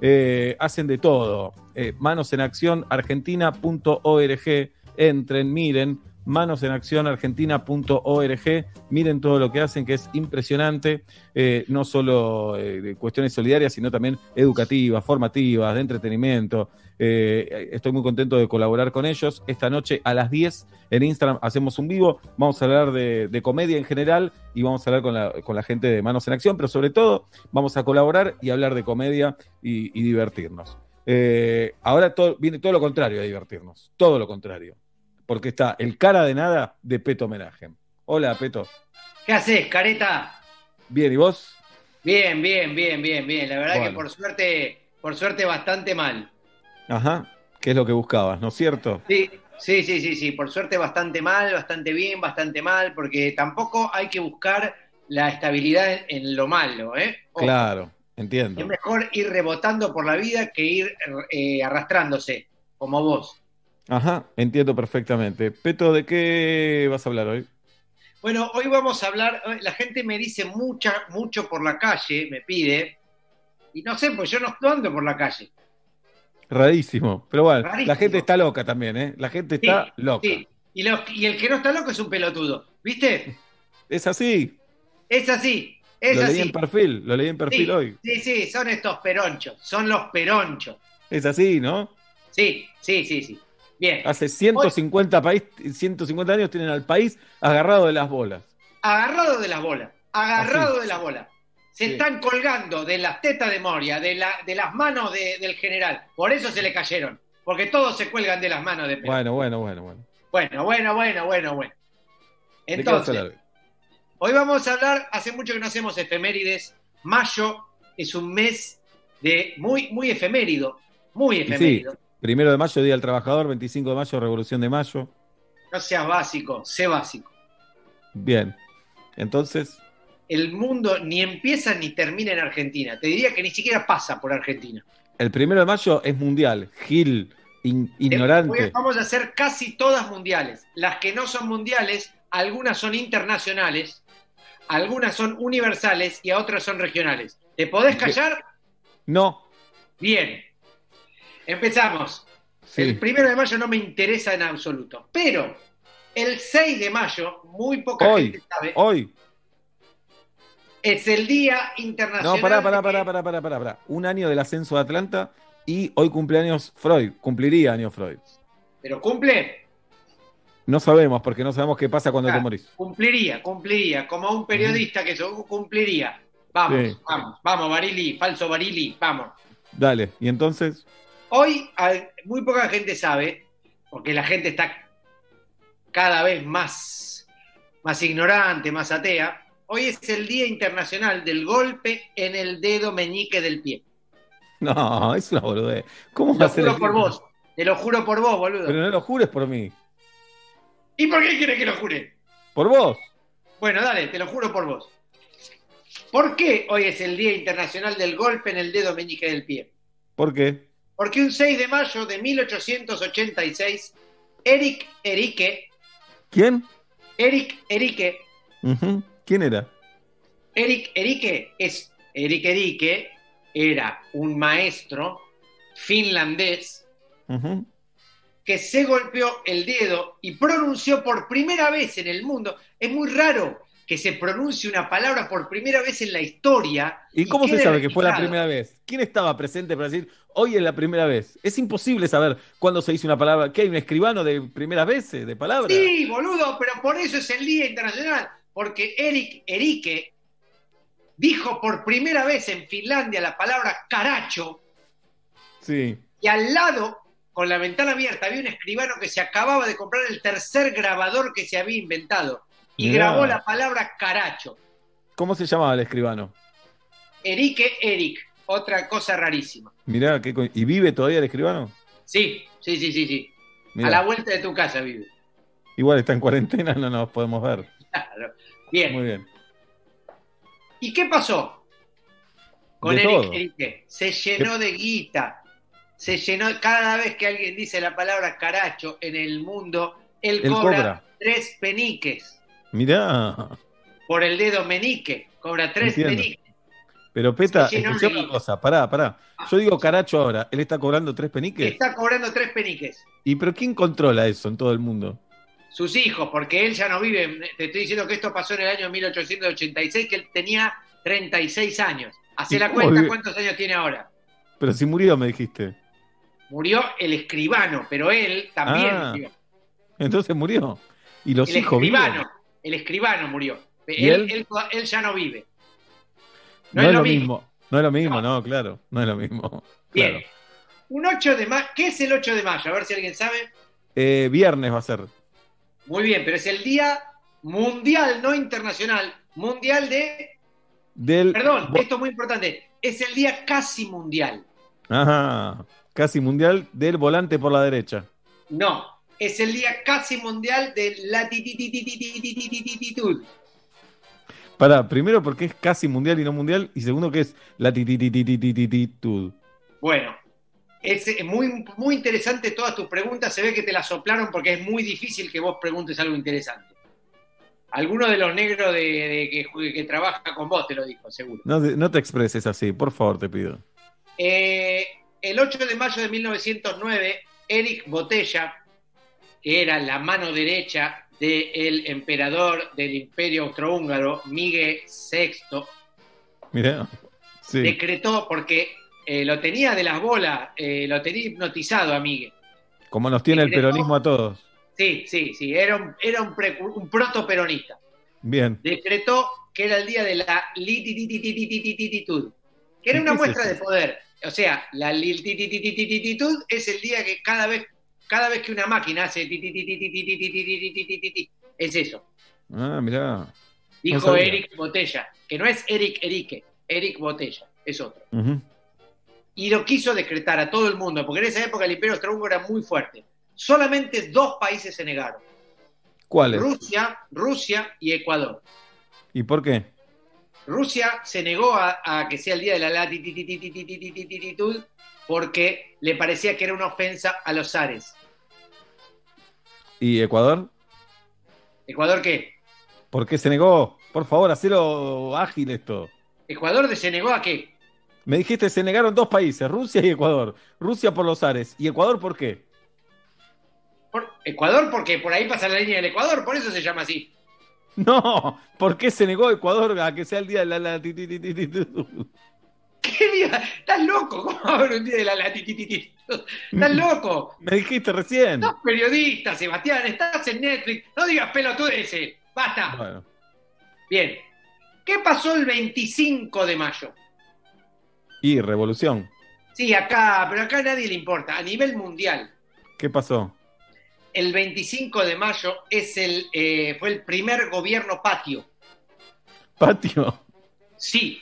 Eh, hacen de todo. Eh, Manos en Acción, argentina.org. Entren, miren. Manos en Acción Argentina.org. Miren todo lo que hacen, que es impresionante. Eh, no solo eh, cuestiones solidarias, sino también educativas, formativas, de entretenimiento. Eh, estoy muy contento de colaborar con ellos. Esta noche a las 10 en Instagram hacemos un vivo. Vamos a hablar de, comedia en general y vamos a hablar con la, gente de Manos en Acción, pero sobre todo vamos a colaborar y hablar de comedia y, divertirnos. Ahora todo, viene todo lo contrario a divertirnos, todo lo contrario, porque está el cara de nada de Peto Homenaje. Hola, Peto. ¿Qué haces, careta? Bien, ¿y vos? Bien, bien, bien, bien, bien. La verdad Bueno. que por suerte, por suerte bastante mal. Ajá, ¿qué es lo que buscabas, no es cierto? Sí, sí, sí, sí, sí. Por suerte bastante mal, bastante bien, bastante mal, porque tampoco hay que buscar la estabilidad en lo malo, ¿eh? Ojo, Claro, entiendo. Es mejor ir rebotando por la vida que ir eh, arrastrándose, como vos. Ajá, entiendo perfectamente. Peto, ¿de qué vas a hablar hoy? Bueno, hoy vamos a hablar, eh, la gente me dice mucha, mucho por la calle, me pide, y no sé, pues yo no ando por la calle. Rarísimo, pero bueno, Rarísimo. la gente está loca también, ¿eh? La gente está Sí, loca. sí. Y, los- y el que no está loco es un pelotudo, ¿viste? Es así, Es así, es lo así. leí en perfil, lo leí en perfil sí, hoy. sí, sí, son estos peronchos, son los peronchos. Es así, ¿no? Sí, sí, sí, sí. Bien, Hace 150, país, 150 años tienen al país agarrado de las bolas. agarrado de las bolas, agarrado Así. de las bolas. se están colgando de las tetas de Moria, de, la, de las manos de- del general. Por eso se le cayeron. Porque todos se cuelgan de las manos de Perón. Bueno, bueno, bueno, bueno. Bueno, bueno, bueno, bueno, bueno. ¿De qué vas a Entonces, hoy vamos a hablar, hace mucho que no hacemos efemérides. Mayo es un mes de muy, muy efemérido. Muy sí, efemérido. Primero de mayo, Día del Trabajador, 25 de mayo, Revolución de Mayo. No seas básico, sé básico. Bien. Entonces, El mundo ni empieza ni termina en Argentina. Te diría que ni siquiera pasa por Argentina. el primero de mayo es mundial. Gil, in- ignorante. Vamos a hacer casi todas mundiales. Las que no son mundiales, algunas son internacionales, algunas son universales y a otras son regionales. ¿Te podés callar? No. Bien. Empezamos. Sí. El primero de mayo no me interesa en absoluto. Pero el 6 de mayo, muy poca Hoy, gente sabe, hoy. es el Día Internacional. No, pará, pará, pará, pará, pará, pará, pará. Un año del ascenso de Atlanta y hoy cumpleaños Freud. Cumpliría años Freud. Pero cumple. No sabemos, porque no sabemos qué pasa cuando Ah, te morís. Cumpliría, cumpliría. Como un periodista que eso cumpliría. Vamos, Sí. vamos, vamos, Barili, falso Barili, vamos. Dale, y entonces, Hoy muy poca gente sabe, porque la gente está cada vez más, más ignorante, más atea. Hoy es el Día Internacional del Golpe en el dedo meñique del pie. no, es una boludez. ¿Cómo va Lo a ser juro el- por vos, te lo juro por vos, boludo. Pero no lo jures por mí, ¿Y por qué quieres que lo jure? por vos. Bueno, dale, te lo juro por vos. ¿Por qué hoy es el Día Internacional del Golpe en el dedo meñique del pie? ¿Por qué? Porque un 6 de mayo de 1886, Eric Erique, ¿Quién? Eric Erique. ¿Quién era? Eric Erique es Eric Erique era un maestro finlandés que se golpeó el dedo y pronunció por primera vez en el mundo. Es muy raro que se pronuncie una palabra por primera vez en la historia. ¿Y cómo se sabe que fue la primera vez? ¿Quién estaba presente para decir, hoy es la primera vez? Es imposible saber cuándo se dice una palabra. ¿Qué hay un escribano de primeras veces, de palabras? Sí, boludo, pero por eso es el Día Internacional. Porque Eric Erique dijo por primera vez en Finlandia la palabra caracho Sí. y al lado, con la ventana abierta, había un escribano que se acababa de comprar el tercer grabador que se había inventado y Mirá. grabó la palabra caracho. ¿Cómo se llamaba el escribano? Erique Eric, otra cosa rarísima. Mirá, qué co- ¿y vive todavía el escribano? Sí, sí, sí, sí, sí. Mirá. A la vuelta de tu casa vive. Igual está en cuarentena, no nos podemos ver. Claro. Bien. Muy bien. ¿Y qué pasó con De Eric todo. Erique? Se llenó de guita. Se llenó, cada vez que alguien dice la palabra caracho en el mundo, él, Él cobra, cobra. tres peniques. Mirá. Por el dedo menique, cobra tres Entiendo. peniques. Pero Peta, de una cosa, pará, pará. Yo digo caracho ahora, él está cobrando tres peniques. Está cobrando tres peniques. ¿Y pero quién controla eso en todo el mundo? Sus hijos, porque él ya no vive. Te estoy diciendo que esto pasó en el año 1886, que él tenía 36 años. Hacé ¿Y la cuenta, vive? ¿cuántos años tiene ahora? Pero si murió, me dijiste. Murió el escribano, pero él también Ah, murió. Entonces murió. Y los el hijos viven. escribano, el escribano murió. ¿Y Él, él? él- él ya no vive. No, es lo mismo. No es lo mismo, no, claro. No es lo mismo. Bien. Claro. Un 8 de mayo. ¿Qué es el 8 de mayo? A ver si alguien sabe. Eh, viernes va a ser. Muy bien, pero es el día mundial, no internacional. Mundial de. Del. Perdón, esto es muy importante. Es el día casi mundial. Ajá. Casi mundial del volante por la derecha. No, es el día casi mundial de latituditud. Pará, primero porque es casi mundial y no mundial. Y segundo que es la tititititititud. Bueno, es eh, muy, muy interesante todas tus preguntas. Se ve que te las soplaron porque es muy difícil que vos preguntes algo interesante. Alguno de los negros de, de que, que trabaja con vos te lo dijo, seguro. No, te- no te expreses así, por favor, te pido. Eh, el 8 de mayo de 1909, Eric Botella, que era la mano derecha del de emperador del imperio austrohúngaro, Miguel VI, Mirá, sí. decretó, porque eh, lo tenía de las bolas, eh, lo tenía hipnotizado a Miguel. Como nos tiene decretó, el peronismo a todos. Sí, sí, sí, era un, era un, un proto peronista. Bien. Decretó que era el día de la lititititud, que era una muestra de poder. O sea, la lititititud es el día que cada vez cada vez que una máquina hace es eso. Ah, mirá. Dijo no Eric Botella, que no es Eric Erique, Eric Botella, es otro. Uh -huh. Y lo quiso decretar a todo el mundo, porque en esa época el imperio austrohúngaro era muy fuerte. Solamente dos países se negaron. ¿Cuáles? Rusia, Rusia y Ecuador. ¿Y por qué? Rusia se negó a, a que sea el día de la latitud porque le parecía que era una ofensa a los zares. ¿Y Ecuador? ¿Ecuador qué? ¿Por qué se negó? Por favor, hacelo ágil esto. ¿Ecuador se negó a qué? Me dijiste, se negaron dos países, Rusia y Ecuador. Rusia por los Ares. ¿Y Ecuador por qué? Por- Ecuador porque por ahí pasa la línea del Ecuador, por eso se llama así. No, ¿por qué se negó Ecuador a que sea el día de la? ¿Qué día? ¿Estás loco? ¿Cómo va a haber un día de la latititititud? ¿Estás loco? Me dijiste recién. Sos periodista, Sebastián, estás en Netflix. No digas pelotudeces. Basta. Bueno, Bien. ¿Qué pasó el 25 de mayo? y revolución. Sí, acá, pero acá a nadie le importa. A nivel mundial, ¿Qué pasó? el 25 de mayo es el, eh, fue el primer gobierno patio. ¿Patio? Sí,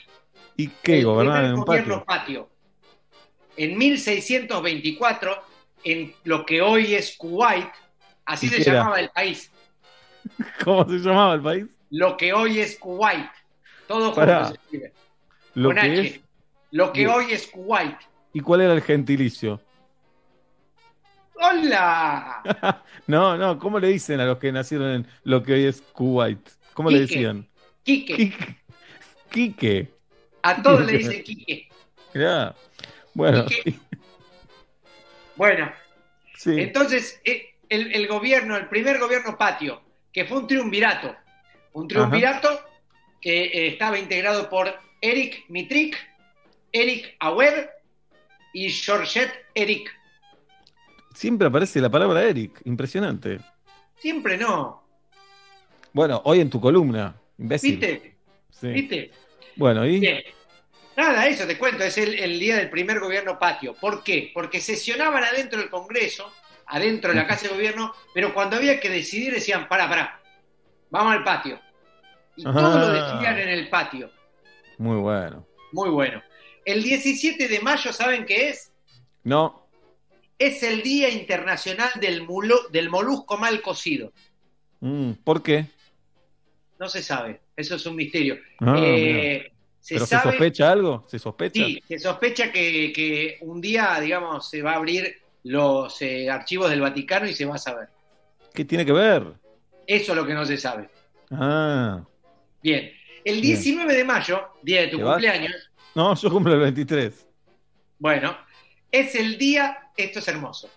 ¿Y qué? ¿Gobernaban en un patio? patio. En 1624, en lo que hoy es Kuwait, así ¿Y se era? llamaba el país. ¿Cómo se llamaba el país? Lo que hoy es Kuwait. Todo Pará. junto se escribe. Lo Con que H. es. Lo que hoy es Kuwait. ¿Y cuál era el gentilicio? ¡Hola! No, no, ¿cómo le dicen a los que nacieron en lo que hoy es Kuwait? ¿Cómo le decían? Quique. Quique. Quique. A todos le dicen Quique. Bueno, Quique. Bueno, sí. entonces eh, el, el gobierno, el primer gobierno patio, que fue un triunvirato. Un triunvirato que eh, estaba integrado por Eric Mitrik, Eric Auer y Georgette Eric. Siempre aparece la palabra Eric. Impresionante. Siempre no. Bueno, hoy en tu columna, imbécil. ¿Viste? Sí. ¿Viste? Bueno, ¿y? Bien. Nada, eso te cuento, es el, el día del primer gobierno patio. ¿Por qué? Porque sesionaban adentro del Congreso, adentro de la Casa de Gobierno, pero cuando había que decidir decían, pará, pará, vamos al patio. Y todo lo Ah. decidían en el patio. Muy bueno. Muy bueno. El 17 de mayo, ¿saben qué es? No, Es el Día Internacional del, mulo- del Molusco Mal Cocido. mm, ¿por qué? No se sabe, eso es un misterio. Ah, Eh, se ¿Pero sabe, se sospecha algo? ¿Se sospecha? Sí, se sospecha que, que un día, digamos, se va a abrir los eh, archivos del Vaticano y se va a saber. ¿Qué tiene que ver? Eso es lo que no se sabe. Ah, Bien. El Bien. 19 de mayo, día de tu cumpleaños, no, yo cumplo el 23. bueno, es el día, esto es hermoso,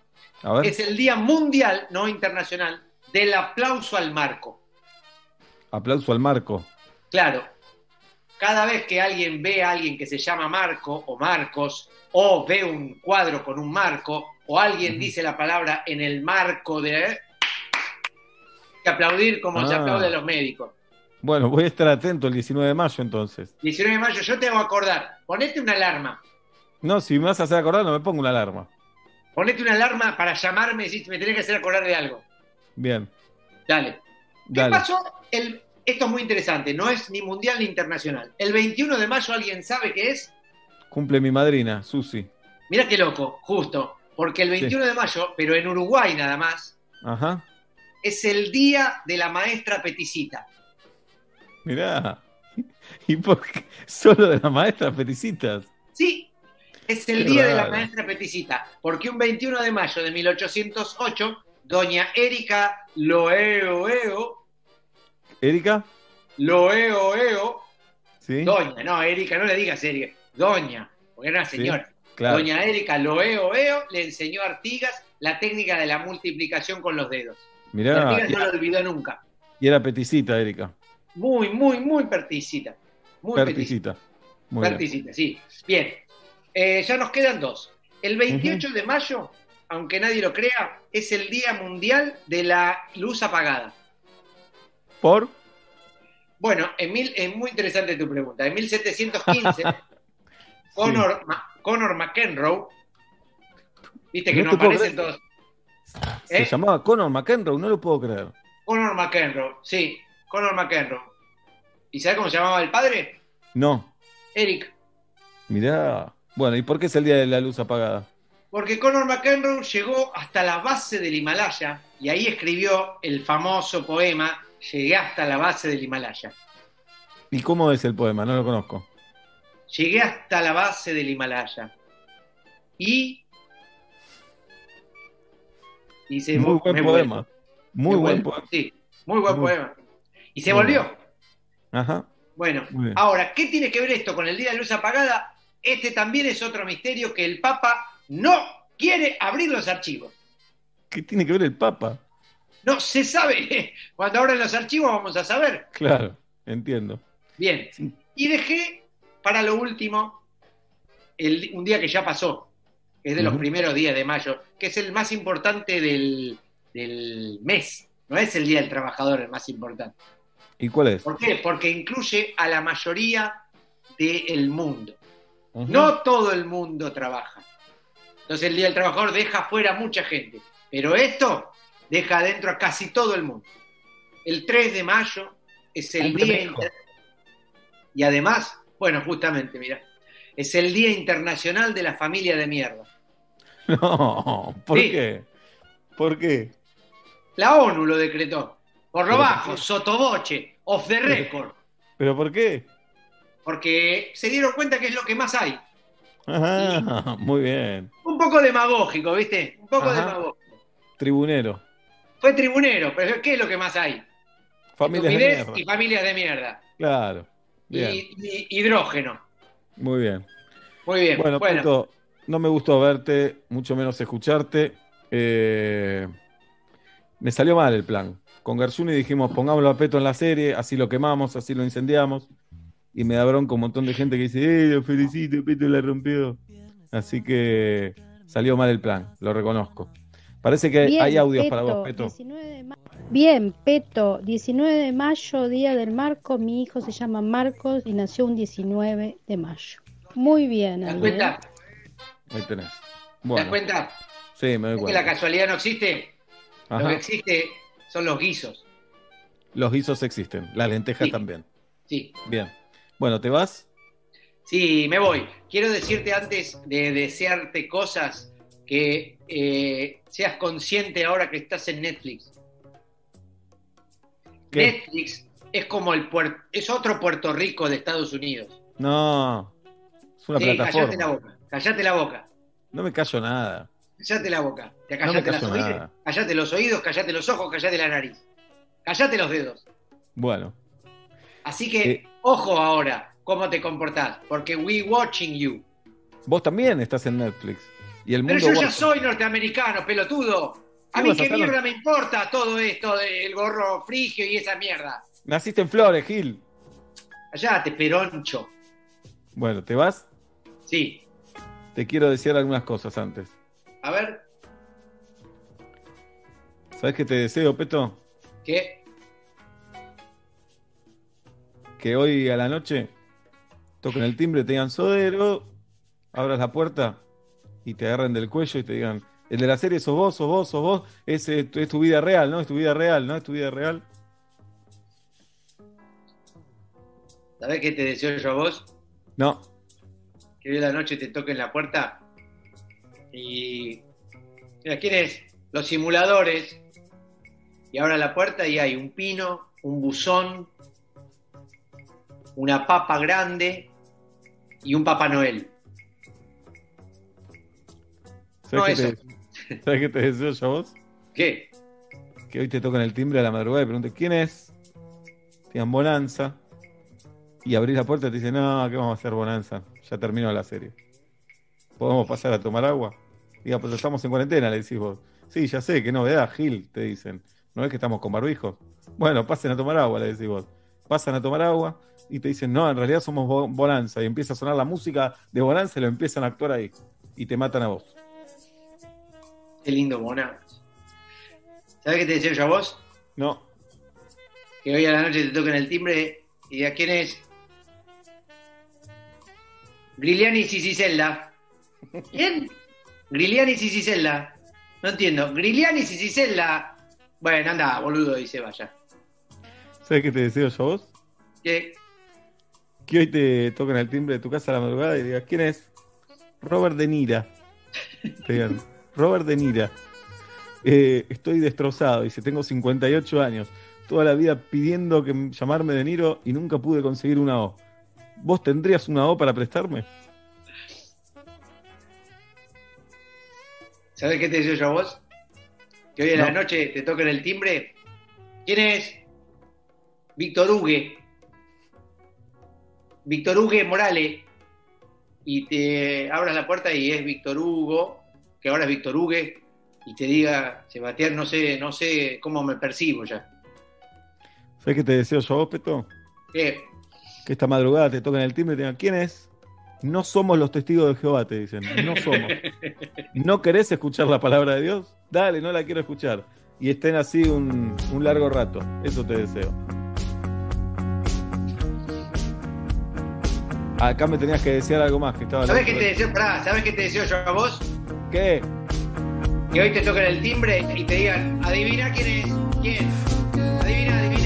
A ver, es el día mundial, no internacional, del aplauso al marco. Aplauso al marco. Claro, cada vez que alguien ve a alguien que se llama Marco o Marcos, o ve un cuadro con un marco, o alguien dice la palabra en el marco de... Hay que aplaudir como se Ah. aplaude a los médicos. Bueno, voy a estar atento el 19 de mayo entonces. 19 de mayo, yo te hago acordar, ponete una alarma. No, si me vas a hacer acordar, no me pongo una alarma. Ponete una alarma para llamarme si me tenés que hacer acordar de algo. Bien, Dale. ¿Qué dale. pasó? El, esto es muy interesante, no es ni mundial ni internacional. El 21 de mayo, ¿alguien sabe qué es? Cumple mi madrina, Susi. Mira qué loco, justo. Porque el 21 de mayo, pero en Uruguay nada más, Ajá, es el día de la maestra peticita. mirá. ¿Y por qué? Solo de la maestra Peticitas. Sí, es el Qué día de la maestra peticita. Porque un 21 de mayo de 1808, doña Erika Loeoeo, ¿Erika? Loeoeo, ¿Sí? doña, no, Erika, no le digas Erika, doña, porque era una Sí, señora. claro. Doña Erika Loeoeo le enseñó a Artigas la técnica de la multiplicación con los dedos. Y Mirá, Artigas no lo olvidó nunca. y era peticita, Erika. Muy, muy, muy perticita. Muy. Perticita. Muy bien. Sí. Bien. Eh, ya nos quedan dos. El 28 de mayo, aunque nadie lo crea, es el Día Mundial de la Luz Apagada. ¿Por? Bueno, en mil, es muy interesante tu pregunta. En 1715, Conor, Ma- Conor McEnroe, viste que No no, aparecen todos. Se ¿Eh? llamaba Conor McEnroe, no lo puedo creer. Conor McEnroe, sí, Conor McEnroe. ¿Y sabes cómo se llamaba el padre? No, Eric. mirá. Bueno, ¿y por qué es el día de la luz apagada? Porque Conor McEnroe llegó hasta la base del Himalaya y ahí escribió el famoso poema Llegué hasta la base del Himalaya. ¿Y cómo es el poema? No lo conozco. Llegué hasta la base del Himalaya. Y. Dice, Muy me buen poema. Muy buen poema. Sí, muy buen Muy- poema. Y se Muy volvió. Ajá. Bueno, Muy ahora, ¿qué tiene que ver esto con el Día de Luz Apagada? Este también es otro misterio que el Papa no quiere abrir los archivos. ¿Qué tiene que ver el Papa? No se sabe. Cuando abran los archivos vamos a saber. Claro, entiendo. Bien. Y dejé para lo último el- un día que ya pasó, que es de los primeros días de mayo, que es el más importante del, del mes. No es el Día del Trabajador el más importante. ¿Y cuál es? ¿Por qué? Porque incluye a la mayoría del mundo. No todo el mundo trabaja. Entonces el Día del Trabajador deja fuera a mucha gente. Pero esto deja adentro a casi todo el mundo. El 3 de mayo es el Día... Inter- Y además, bueno, justamente, mira, es el Día Internacional de la Familia de Mierda. No, ¿por Sí. qué? ¿Por qué? La ONU lo decretó. Por lo bajo, sotoboche, off the record. ¿Pero por qué? Porque se dieron cuenta que es lo que más hay. Ajá, muy bien. Un poco demagógico, ¿viste? Un poco Ajá. demagógico. Tribunero. Fue tribunero, pero ¿qué es lo que más hay? Familias de mierda. y familias de mierda. Claro. Bien. Y, y hidrógeno. Muy bien. Muy bien. Bueno, no me gustó verte, mucho menos escucharte. Eh, me salió mal el plan. Con Garzuni dijimos, pongámoslo a Peto en la serie, así lo quemamos, así lo incendiamos. Y me da bronca un montón de gente que dice, ¡eh, lo felicito, Peto la rompió! Así que salió mal el plan, lo reconozco. Parece que Bien, hay audios Peto, para vos, Peto. 19 de ma- Bien, Peto, 19 de mayo, Día del Marco. Mi hijo se llama Marcos y nació un 19 de mayo. Muy bien, ¿te das cuenta? Ahí tenés. ¿Te das cuenta? sí, me doy ¿Es que la cuenta. casualidad no existe? Lo Ajá. que existe son los guisos. Los guisos existen, las lentejas Sí. también. Sí. Bien. Bueno, ¿te vas? Sí, me voy. Quiero decirte antes de desearte cosas que eh, seas consciente ahora que estás en Netflix. ¿Qué? Netflix es como el es otro Puerto Rico de Estados Unidos. No, es una Sí, callate la plataforma. boca, callate la boca, No me callo nada. callate la boca. Te No callate las callo oídos, nada. callate los oídos, callate los ojos, callate la nariz. Callate los dedos. Bueno, Así que, Eh. Ojo ahora, cómo te comportás, porque we watching you. vos también estás en Netflix. Y el Pero yo ya soy norteamericano, pelotudo. A ¿Qué mí a qué mierda me importa todo esto del gorro frigio y esa mierda. Naciste en Flores, Gil. Callate, peroncho. Bueno, ¿te vas? Sí. Te quiero decir algunas cosas antes. A ver, ¿Sabes qué te deseo, Peto? ¿qué? Que hoy a la noche toquen el timbre, te digan sodero, abras la puerta y te agarren del cuello y te digan, el de la serie sos vos, sos vos, sos vos, es, tu- es tu vida real, ¿no? Es tu vida real, ¿no? Es tu vida real. ¿Sabés qué te deseo yo a vos? No, Que hoy a la noche te toquen la puerta y... Mira, ¿quién es? Los simuladores. Y abra la puerta y hay un pino, un buzón, una papa grande y un Papá Noel. ¿sabes, No, qué eso. te, ¿sabes qué te deseo yo vos? ¿Qué? Que hoy te toquen el timbre a la madrugada y preguntes quién es, te digan bonanza, y abrís la puerta y te dicen, no, ¿qué vamos a hacer bonanza? Ya terminó la serie. ¿Podemos pasar a tomar agua? Diga, pues estamos en cuarentena, le decís vos. Sí, ya sé, qué novedad, Gil, te dicen. ¿No es que estamos con barbijos? Bueno, pasen a tomar agua, le decís vos. Pasan a tomar agua y te dicen, no, en realidad somos Bo- Bonanza. Y empieza a sonar la música de Bonanza y lo empiezan a actuar ahí. Y te matan a vos. Qué lindo, Mona. ¿Sabés qué te deseo yo a vos? No, Que hoy a la noche te toquen el timbre y diga quién es. Griliani Cicicelda. ¿Quién? Griliani Cicicelda. No entiendo. Griliani Cicicelda. Bueno, anda, boludo, dice vaya. ¿Sabes qué te deseo yo a vos? ¿Qué? Que hoy te toquen el timbre de tu casa a la madrugada y digas, ¿quién es? Robert De Nira. Te digan, Robert De Nira. Eh, estoy destrozado, dice, tengo 58 años. Toda la vida pidiendo que llamarme De Niro y nunca pude conseguir una O. ¿Vos tendrías una O para prestarme? ¿Sabes qué te deseo yo a vos? Que hoy en la No. noche te toquen el timbre. ¿Quién es? Víctor Hugue. Víctor Hugue Morales. Y te abras la puerta y es Víctor Hugo, que ahora es Víctor Hugue, y te diga, Sebastián, no sé, no sé cómo me percibo ya. ¿Sabes qué te deseo yo Peto? ¿Qué? Que esta madrugada te toquen el timbre y te digan, ¿quién es? No somos los testigos de Jehová, te dicen. No somos. ¿No querés escuchar la palabra de Dios? Dale, no la quiero escuchar. Y estén así un, un largo rato. Eso te deseo. Acá me tenías que desear algo más, que estaba ¿Sabes qué te deseo? Pará, ¿sabes qué te deseo yo a vos? ¿Qué? Que hoy te toquen el timbre y te digan, adivina quién es, quién. Adivina, adivina,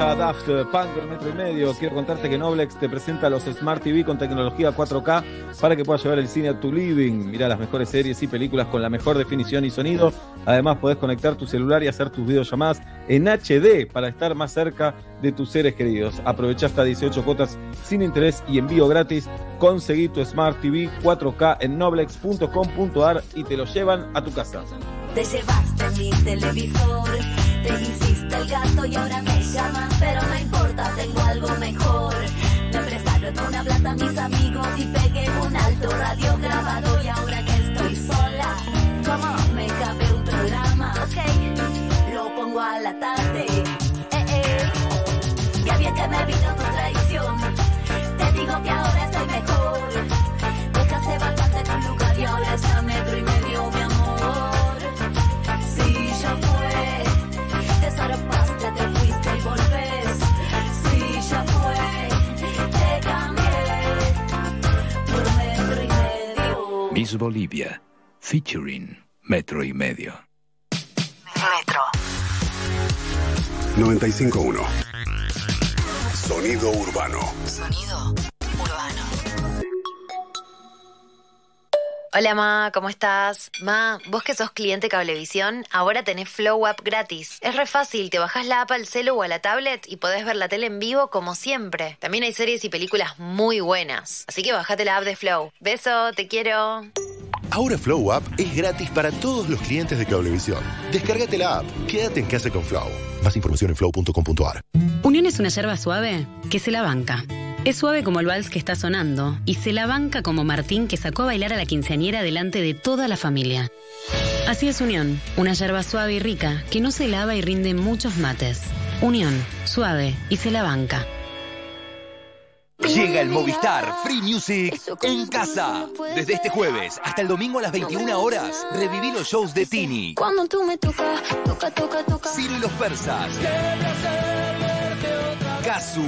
a Daft Punk del metro y medio. Quiero contarte que Noblex te presenta los Smart TV con tecnología 4K para que puedas llevar el cine a tu living. Mira las mejores series y películas con la mejor definición y sonido. Además, podés conectar tu celular y hacer tus videollamadas en HD para estar más cerca de tus seres queridos. Aprovecha hasta 18 cuotas sin interés y envío gratis. Conseguí tu Smart TV 4K en noblex.com.ar y te lo llevan a tu casa. Te llevaste mi televisor, te hiciste el gato y ahora me llaman, pero no importa, tengo algo mejor. Me prestaron una plata mis amigos y pegué un alto radio grabado y ahora que estoy sola, como me cabe un programa, ok, lo pongo a la tarde. Eh, eh. Ya bien que me vino tu traición, te digo que ahora Miss Bolivia, featuring Metro y Medio. Metro. 951. Sonido urbano. Sonido Hola Ma, ¿cómo estás? Ma, vos que sos cliente Cablevisión, ahora tenés Flow App gratis. Es re fácil, te bajás la app al celu o a la tablet y podés ver la tele en vivo como siempre. También hay series y películas muy buenas. Así que bajate la app de Flow. Beso, te quiero. Ahora Flow App es gratis para todos los clientes de Cablevisión. Descárgate la app. Quédate en casa con Flow. Más información en flow.com.ar. Unión es una yerba suave que se la banca. Es suave como el vals que está sonando y se la banca como Martín que sacó a bailar a la quinceañera delante de toda la familia. Así es Unión, una yerba suave y rica que no se lava y rinde muchos mates. Unión, suave y se la banca. Llega el Movistar Free Music en casa. Desde este jueves hasta el domingo a las 21 horas, reviví los shows de Tini, Cuando tú me tocas, toca, toca, toca. Ciro y los Persas, Kazu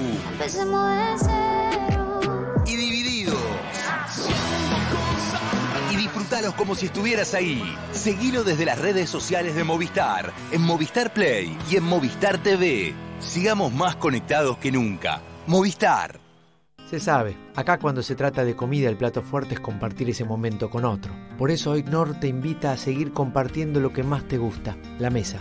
y Divididos. Y disfrutalos como si estuvieras ahí. Seguilo desde las redes sociales de Movistar, en Movistar Play y en Movistar TV. Sigamos más conectados que nunca. Movistar. Se sabe, acá cuando se trata de comida el plato fuerte es compartir ese momento con otro. Por eso hoy Nor te invita a seguir compartiendo lo que más te gusta, la mesa.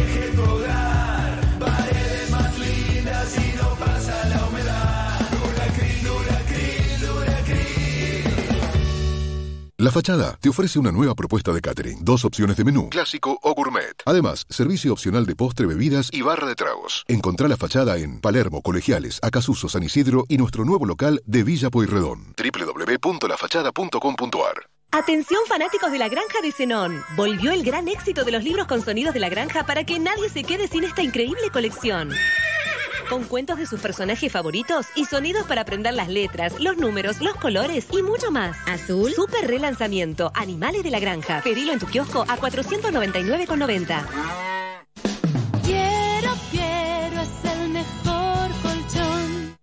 La Fachada te ofrece una nueva propuesta de catering. Dos opciones de menú, clásico o gourmet. Además, servicio opcional de postre, bebidas y barra de tragos. Encontrá La Fachada en Palermo, Colegiales, Acasuso, San Isidro y nuestro nuevo local de Villa Pueyrredón. www.lafachada.com.ar Atención fanáticos de la granja de Zenón. Volvió el gran éxito de los libros con sonidos de la granja para que nadie se quede sin esta increíble colección. Con cuentos de sus personajes favoritos y sonidos para aprender las letras, los números, los colores y mucho más. Azul. Super relanzamiento. Animales de la granja. Pedilo en tu kiosco a 499,90.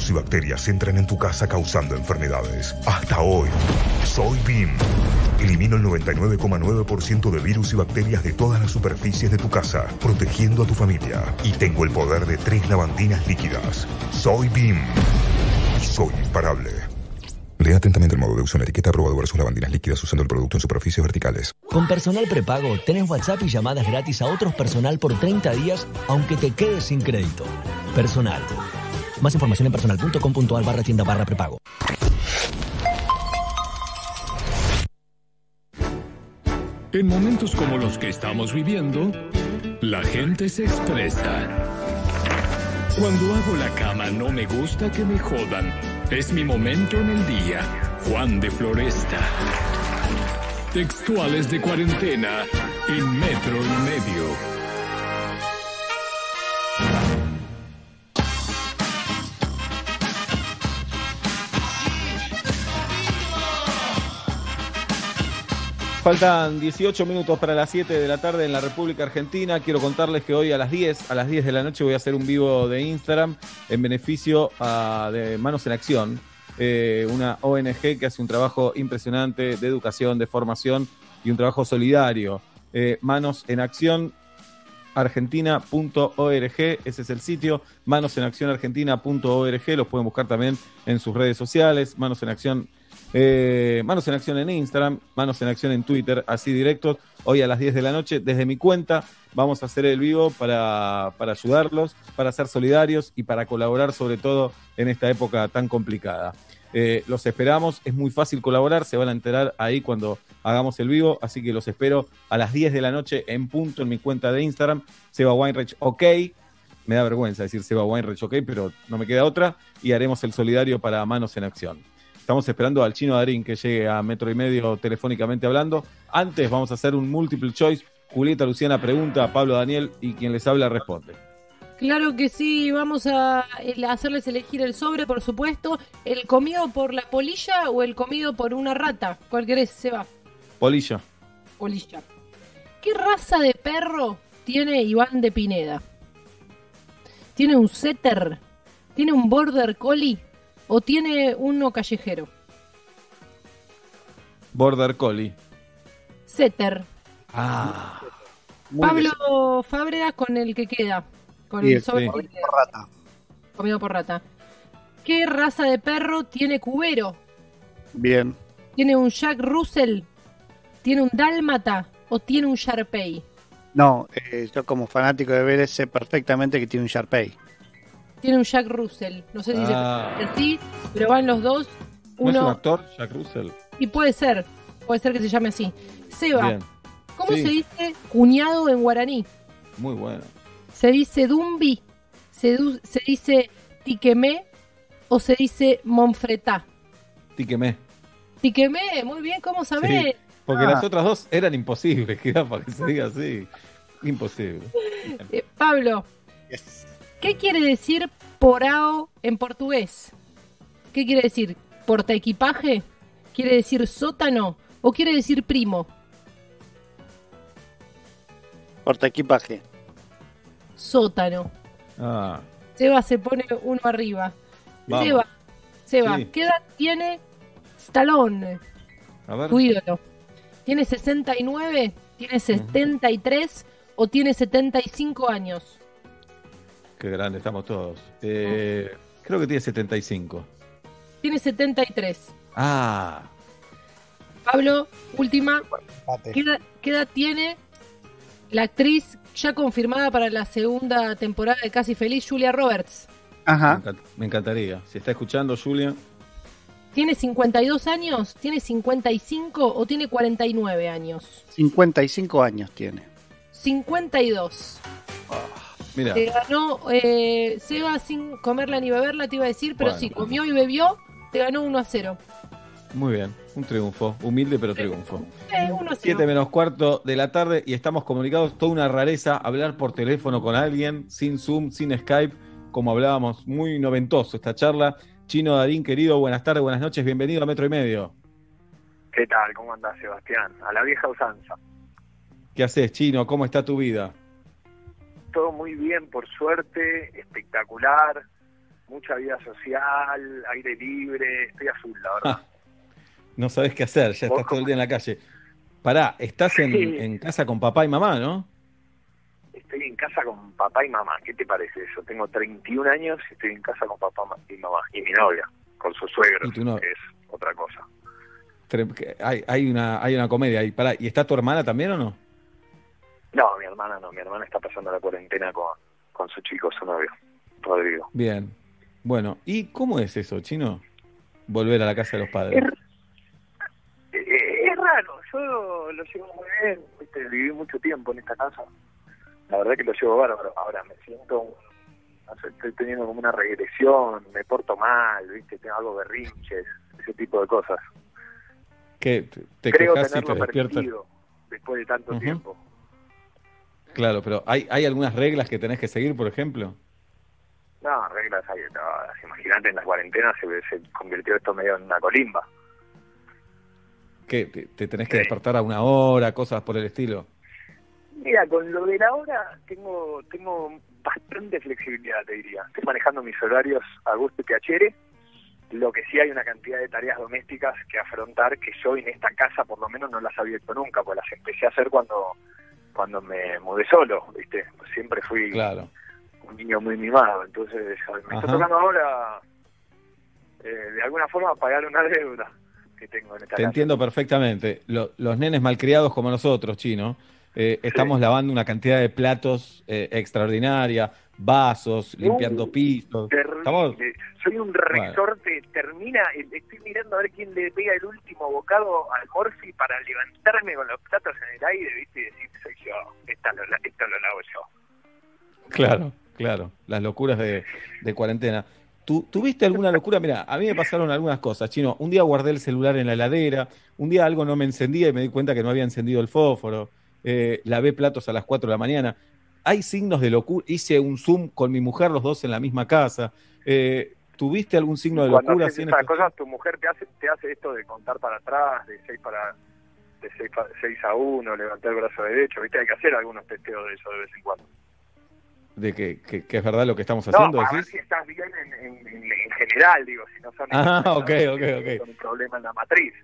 Virus y bacterias entran en tu casa causando enfermedades. Hasta hoy, soy BIM. Elimino el 99,9% de virus y bacterias de todas las superficies de tu casa, protegiendo a tu familia. Y tengo el poder de tres lavandinas líquidas. Soy BIM. Soy imparable. Lea atentamente el modo de uso en la etiqueta aprobado versus lavandinas líquidas usando el producto en superficies verticales. Con Personal Prepago tenés WhatsApp y llamadas gratis a otros personal por 30 días, aunque te quedes sin crédito. Personal. Más información en personal.com.ar barra tienda barra prepago. En momentos como los que estamos viviendo, La gente se expresa. Cuando hago la cama no me gusta que me jodan. Es mi momento en el día. Juan de Floresta. Textuales de cuarentena en metro y medio. Faltan 18 minutos para las 7 de la tarde en la República Argentina. Quiero contarles que hoy a las 10, a las 10 de la noche voy a hacer un vivo de Instagram en beneficio ah, de Manos en Acción, eh, una ONG que hace un trabajo impresionante de educación, de formación y un trabajo solidario. Eh, Manos en Acción argentina.org, ese es el sitio, Manos en Acción Argentina.org, los pueden buscar también en sus redes sociales, Manos en Acción eh, Manos en Acción en Instagram, Manos en Acción en Twitter, así directos. Hoy a las 10 de la noche, desde mi cuenta, vamos a hacer el vivo para, para ayudarlos, para ser solidarios y para colaborar sobre todo en esta época tan complicada. Eh, los esperamos, es muy fácil colaborar, se van a enterar ahí cuando hagamos el vivo, así que los espero a las 10 de la noche en punto en mi cuenta de Instagram, Seba Weinreich OK. Me da vergüenza decir Seba OK, pero no me queda otra y haremos el solidario para Manos en Acción. Estamos esperando al chino Darín que llegue a metro y medio telefónicamente hablando. Antes vamos a hacer un multiple choice. Julieta Luciana pregunta, Pablo Daniel y quien les habla responde. Claro que sí, vamos a el- hacerles elegir el sobre, por supuesto. ¿El comido por la polilla o el comido por una rata? ¿Cuál querés, Seba? Polilla. Polilla. ¿Qué raza de perro tiene Iván de Pineda? ¿Tiene un setter? ¿Tiene un border collie? ¿O tiene uno callejero? Border Collie. Setter. Ah. Pablo Fábregas con el que queda. Con Sí, el sobre sí. que queda. Comido por rata. ¿Qué raza de perro tiene cubero? Bien. ¿Tiene un Jack Russell? ¿Tiene un Dálmata? ¿O tiene un Sharpei? No, eh, yo como fanático de Vélez sé perfectamente que tiene un Sharpei. Tiene un Jack Russell. No sé si Ah. se así, pero van los dos. ¿No es un Uno. actor, Jack Russell? y puede ser. Puede ser que se llame así. Seba, Bien. ¿cómo Sí. se dice cuñado en guaraní? Muy bueno. ¿Se dice dumbi? ¿Se, du- se dice tiquemé? ¿O se dice monfretá? Tíqueme. Tiquemé, muy bien, ¿cómo sabés? Sí, porque Ah. las otras dos eran imposibles, que era para que se diga así. Imposible. Eh, Pablo, ¿qué quiere decir porao en portugués? ¿Qué quiere decir? ¿Porta equipaje? ¿Quiere decir sótano? ¿O quiere decir primo? Porta equipaje. Sótano. Ah, Seba se pone uno arriba. Vamos. Seba, Seba, Sí. ¿qué edad tiene Stallone? a ver. Tu ídolo. ¿Tiene 69? ¿Tiene 73? ¿O tiene 75 años? Qué grande estamos todos. Eh, creo que tiene 75. Tiene 73. Ah, Pablo, última. ¿Qué edad, qué edad tiene la actriz ya confirmada para la segunda temporada de Casi Feliz, Julia Roberts? Me, encant- me encantaría. Si está escuchando, Julia, ¿Tiene 52 años? ¿Tiene 55 o tiene 49 años? 55 años tiene. 52. Mira. Te ganó eh, Seba sin comerla ni beberla, te iba a decir, pero Bueno. si comió y bebió, te ganó 1 a 0. Muy bien. Un triunfo. Humilde, pero triunfo. Eh, 1 a 0. 7 menos cuarto de la tarde y estamos comunicados. Toda una rareza hablar por teléfono con alguien, sin Zoom, sin Skype, como hablábamos. Muy noventoso esta charla. Chino Darín, querido, buenas tardes, buenas noches, bienvenido a Metro y Medio. ¿Qué tal? ¿Cómo andás, Sebastián? A la vieja usanza. ¿Qué haces, Chino? ¿Cómo está tu vida? Todo muy bien, por suerte, espectacular, mucha vida social, aire libre, estoy azul, la verdad. No sabes qué hacer, ya estás todo el día en la calle. Pará, estás en, Sí. en casa con papá y mamá, ¿no? Estoy en casa con papá y mamá, ¿qué te parece eso? Tengo 31 años y estoy en casa con papá y mamá, y mi novia, con su suegro, Y tu novia. que es otra cosa. Hay, hay, una, hay una comedia ahí. Pará, ¿y está tu hermana también o no? No, mi hermana no, mi hermana está pasando la cuarentena con, con su chico, su novio, Rodrigo. Bien. Bueno, ¿y cómo es eso, Chino? Volver a la casa de los padres. Eh, es raro, yo lo llevo muy bien, ¿viste? viví mucho tiempo en esta casa, la verdad que lo llevo bárbaro. Ahora me siento, un- no sé, estoy teniendo como una regresión, me porto mal, ¿viste? Tengo algo berrinches, ese tipo de cosas. ¿Qué? ¿Te, Creo quejas y te permitido después de tanto tiempo. Claro, pero ¿hay, ¿hay algunas reglas que tenés que seguir, por ejemplo? No, reglas hay todas. Imagínate, en la cuarentena se, se convirtió esto medio en una colimba. ¿Qué? ¿Te, te tenés que despertar a una hora, cosas por el estilo? Mira, con lo de la hora tengo tengo bastante flexibilidad, te diría. Estoy manejando mis horarios a gusto y piacere. Lo que sí hay una cantidad de tareas domésticas que afrontar que yo en esta casa por lo menos no las había hecho nunca, pues las empecé a hacer cuando cuando me mudé solo, ¿viste? Siempre fui Claro. un niño muy mimado, entonces me Ajá. está tocando ahora eh, de alguna forma pagar una deuda que tengo en esta Te casa. entiendo perfectamente. Lo- los nenes malcriados como nosotros, chino, eh, estamos lavando una cantidad de platos eh, extraordinaria, vasos, limpiando pisos. Estamos-. Soy un resorte, termina, eh, estoy mirando a ver quién le pega el último bocado al Morphy para levantarme con los platos en el aire, ¿viste? Y decir, soy yo, esta lo, esto lo lavo yo. Claro, claro, las locuras de, de cuarentena. ¿Tú, ¿Tuviste alguna locura? Mira, a mí me pasaron algunas cosas, chino. Un día guardé el celular en la heladera, un día algo no me encendía y me di cuenta que no había encendido el fósforo, eh, lavé platos a las 4 de la mañana. Hay signos de locura. Hice un Zoom con mi mujer, los dos en la misma casa. Eh, ¿Tuviste algún signo de Cuando locura? haces esas cosas, tu mujer te hace, te hace esto de contar para atrás, de 6 para de 6, a 1, levantar el brazo derecho, ¿viste? Hay que hacer algunos testeos de eso de vez en cuando. de que, que- que es verdad lo que estamos No, haciendo? para ver decís? si estás bien en, en- en- en general, digo, si no son Ah, ok, ok, ok. un problema en la matriz.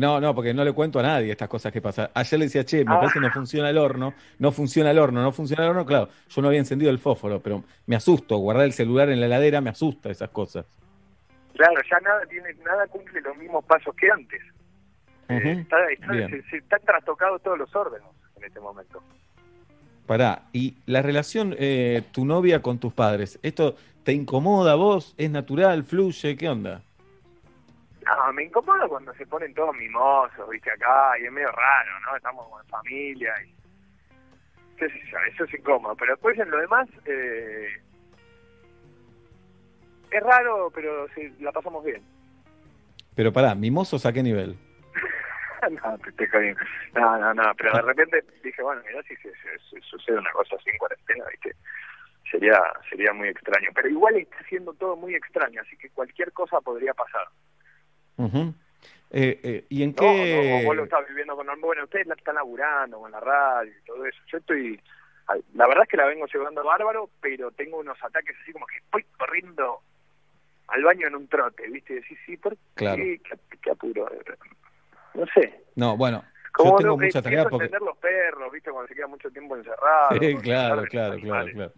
No, no, porque no le cuento a nadie estas cosas que pasan. Ayer le decía, che, me Ah. parece que no funciona el horno, no funciona el horno, no funciona el horno. Claro, yo no había encendido el fósforo, pero me asusto. Guardar el celular en la heladera me asusta esas cosas. Claro, ya nada tiene, nada cumple los mismos pasos que antes. Ujú. Está, está- Bien. se, se están trastocados todos los órdenes en este momento. Pará, y la relación eh, tu novia con tus padres, ¿esto te incomoda a vos? ¿Es natural? ¿Fluye? ¿Qué onda? No, me incomoda cuando se ponen todos mimosos, viste, acá, y es medio raro, ¿no? Estamos con familia y... qué sé yo, eso es incómodo. Pero después en lo demás, eh, es raro, pero sí, la pasamos bien. Pero pará, ¿mimosos a qué nivel? no, te jodiendo. No, no, no, pero de repente dije, bueno, mirá si se, se- se sucede una cosa así en cuarentena, ¿viste? Sería, sería muy extraño. Pero igual está siendo todo muy extraño, así que cualquier cosa podría pasar. Ujú. Eh, eh, ¿Y en No, no, qué...? vos lo estás viviendo con... Bueno, ustedes la están laburando con la radio y todo eso. Yo estoy... La verdad es que la vengo llevando bárbaro, pero tengo unos ataques así como que estoy corriendo al baño en un trote, ¿viste? Decís, sí, ¿por qué? Claro. ¿Qué, qué apuro? No sé. No, bueno, Como yo tengo no, mucha tarea porque... entender los perros, ¿viste? Cuando se queda mucho tiempo encerrado. Sí, claro, claro, claro, claro.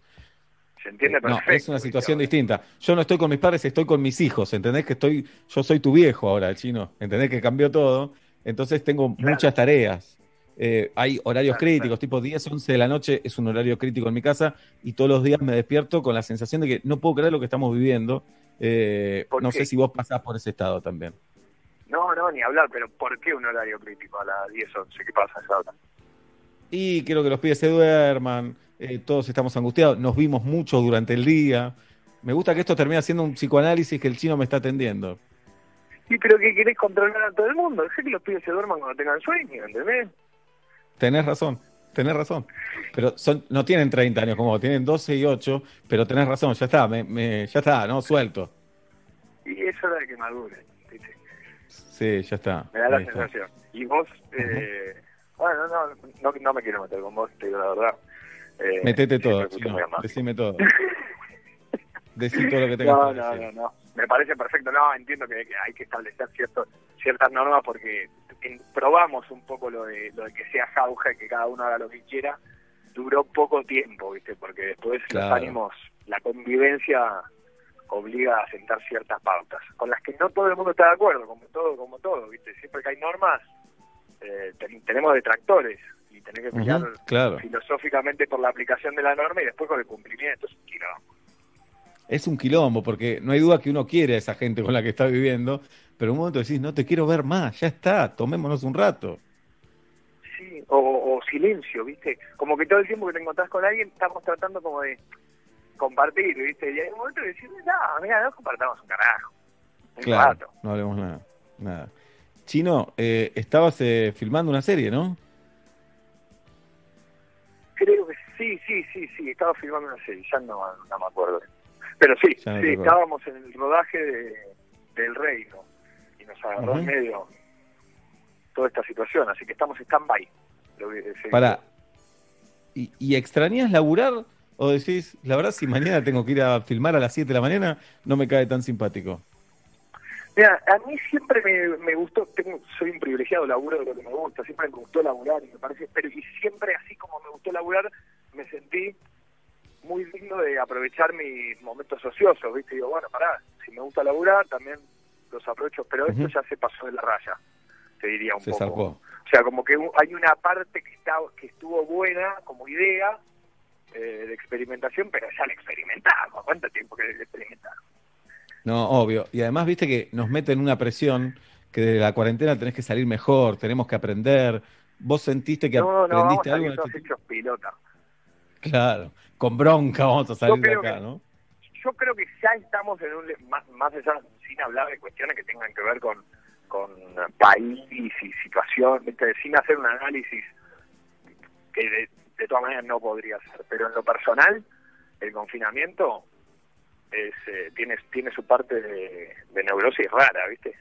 Se entiende No, perfecto. es una situación distinta. Yo no estoy con mis padres, estoy con mis hijos. ¿Entendés que estoy, yo soy tu viejo ahora, chino? ¿Entendés que cambió todo? Entonces tengo muchas tareas. Eh, hay horarios críticos, tipo 10, 11 de la noche es un horario crítico en mi casa y todos los días me despierto con la sensación de que no puedo creer lo que estamos viviendo. Eh, ¿Por no qué? sé si vos pasás por ese estado también. No, no, ni hablar, pero ¿por qué un horario crítico a las 10 11? ¿Qué pasa a esa hora? Y quiero que los pibes se duerman, eh, todos estamos angustiados, nos vimos mucho durante el día. Me gusta que esto termine siendo un psicoanálisis que el chino me está atendiendo. Sí, pero que querés controlar a todo el mundo. Dejá que los pibes se duerman cuando tengan sueño, ¿entendés? Tenés razón, tenés razón. Pero son, no tienen 30 años como vos, tienen 12 y 8, pero tenés razón, ya está, me, me- ya está, ¿no? Suelto. Y es hora de que maduren. Sí, ya está. Me da la sensación. Y vos, eh, bueno, no, no, no me quiero meter con vos, te digo la verdad. Eh, Metete todo, decime todo. Decí todo lo que tengas No, que no, decir. no, no. Me parece perfecto. No, entiendo que, que hay que establecer cierto, ciertas normas porque en- probamos un poco lo de, lo de que sea jauja y que cada uno haga lo que quiera. Duró poco tiempo, ¿viste? Porque después Claro. los ánimos, la convivencia obliga a sentar ciertas pautas, con las que no todo el mundo está de acuerdo, como todo, como todo, ¿viste? Siempre que hay normas, eh, ten- tenemos detractores tenés que pelear claro. filosóficamente por la aplicación de la norma y después con el cumplimiento. Es un quilombo. Es un quilombo, porque no hay duda que uno quiere a esa gente con la que está viviendo, pero en un momento decís, no te quiero ver más, ya está, tomémonos un rato. Sí, sí, o, o silencio, ¿viste? Como que todo el tiempo que te encontrás con alguien estamos tratando como de compartir, ¿viste? Y hay un momento de decir, no, mira, no compartamos un carajo. Un Claro, rato. no hablemos nada. nada. Chino, eh, estabas eh, filmando una serie, ¿no? Creo que sí, sí, sí, sí, estaba filmando una serie, ya no, no me acuerdo. Pero sí, no sí, estábamos en el rodaje de, del reino y nos agarró en medio toda esta situación, así que estamos stand-by. Para. ¿Y, y extrañas laburar? ¿O decís, la verdad, si mañana tengo que ir a filmar a las 7 de la mañana, no me cae tan simpático? Mira, a mí siempre me, me gustó, tengo, soy un privilegiado, laburo de lo que me gusta, siempre me gustó laburar y me parece, pero y siempre así como me gustó laburar, me sentí muy digno de aprovechar mis momentos ociosos, ¿viste? Digo, bueno, pará, si me gusta laburar, también los aprovecho, pero esto ya se pasó de la raya, te diría un Se poco. zarpó. O sea, como que hay una parte que está que estuvo buena como idea eh, de experimentación, pero ya la experimentamos. ¿Cuánto tiempo que experimentamos? No, obvio. Y además, viste que nos meten una presión que de la cuarentena tenés que salir mejor, tenemos que aprender. ¿Vos sentiste que No, no, vamos aprendiste a algo todos hechos pilota. Claro, con bronca vamos a salir de acá, que- ¿no? yo creo que ya estamos en un más, más allá sin hablar de cuestiones que tengan que ver con con país y situación ¿viste? sin hacer un análisis que de, de todas maneras no podría ser pero en lo personal el confinamiento es eh, tiene tiene su parte de, de neurosis rara viste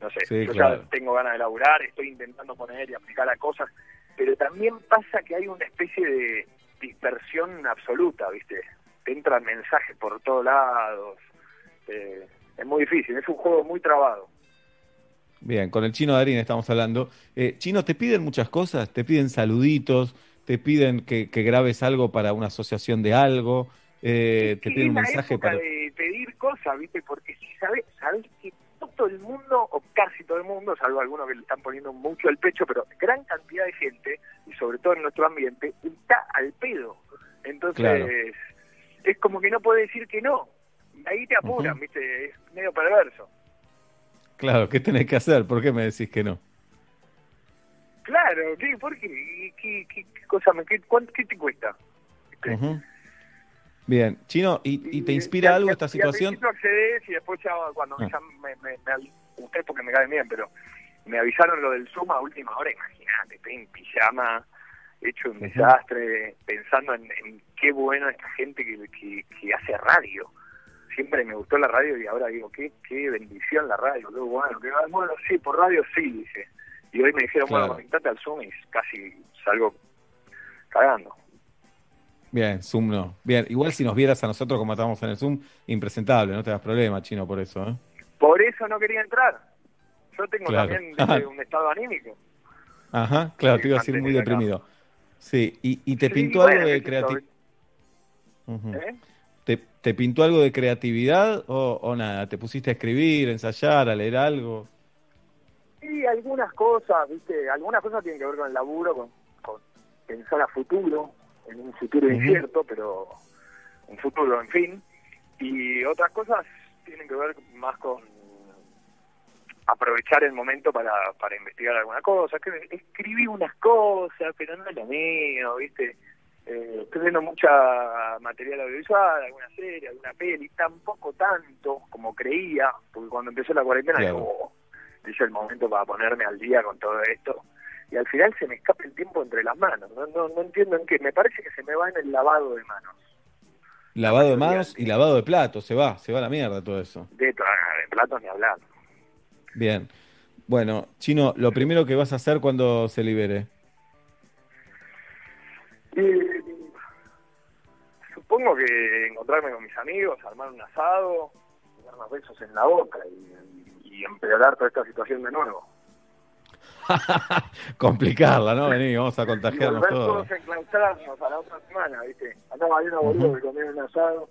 no sé Sí, yo claro. ya tengo ganas de laburar estoy intentando poner y aplicar a cosas pero también pasa que hay una especie de dispersión absoluta viste te entran mensajes por todos lados. Eh, es muy difícil, es un juego muy trabado. Bien, con el chino Darín estamos hablando. Eh, chino, te piden muchas cosas, te piden saluditos, te piden que, que grabes algo para una asociación de algo, eh, te Sí, piden un mensaje época para... de pedir cosas, ¿viste? Porque si sabes, sabes que todo el mundo, o casi todo el mundo, salvo algunos que le están poniendo mucho el pecho, pero gran cantidad de gente, y sobre todo en nuestro ambiente, está al pedo. Entonces, Claro. es como que no puede decir que no. Ahí te apuran. ¿viste? Es medio perverso. Claro, ¿qué tenés que hacer? ¿Por qué me decís que no? Claro, ¿qué? ¿Por qué? ¿Qué, qué, qué cosa me, qué, cuánto- qué te cuesta? Bien, chino, ¿y, y te inspira y- algo y- esta al situación? principio accedes y después ya cuando Ah. ya me, me, porque me caen bien, pero me avisaron lo del Zoom a última hora, imagínate, estoy en pijama, hecho un desastre, pensando en, en qué bueno esta gente que, que, que hace radio. Siempre me gustó la radio y ahora digo, qué, qué bendición la radio, qué bueno, qué bueno, sí, por radio sí, dice. Y hoy me dijeron, Claro. bueno, conectate al Zoom y casi salgo cagando. Bien, Zoom no. Bien, igual si nos vieras a nosotros como estábamos en el Zoom, impresentable, no te das problema, chino, por eso, ¿eh? Por eso no quería entrar. Yo tengo Claro. también un estado anímico. Ajá, claro, Sí, te iba a decir muy deprimido. Sí, ¿y, y te Sí, pintó bueno, algo de creatividad? ¿Eh? ¿Te, te pintó algo de creatividad o, o nada? ¿Te pusiste a escribir, a ensayar, a leer algo? Sí, algunas cosas, ¿viste? Algunas cosas tienen que ver con el laburo, con, con pensar a futuro, en un futuro incierto, pero un futuro, en fin. Y otras cosas tienen que ver más con aprovechar el momento para, para investigar alguna cosa. Que escribí unas cosas, pero no es lo mío, ¿viste? Eh, estoy viendo mucha material audiovisual, alguna serie, alguna peli, tampoco tanto como creía, porque cuando empezó la cuarentena Claro. "Oh, es el momento para ponerme al día con todo esto. Y al final se me escapa el tiempo entre las manos. No, no, no entiendo en qué. Me parece que se me va en el lavado de manos. Lavado de manos y lavado de platos, se va, se va a la mierda todo eso. De, de platos ni hablar. Bien. Bueno, Chino, lo primero que vas a hacer cuando se libere. Supongo que encontrarme con mis amigos, armar un asado, dar unos besos en la boca y, y empeorar toda esta situación de nuevo. Complicarla, ¿no? Vení, vamos a contagiarnos todos. todos enclaustrarnos a la otra semana, ¿viste? Andaba hay unos boludos Ujú. que comieron un asado.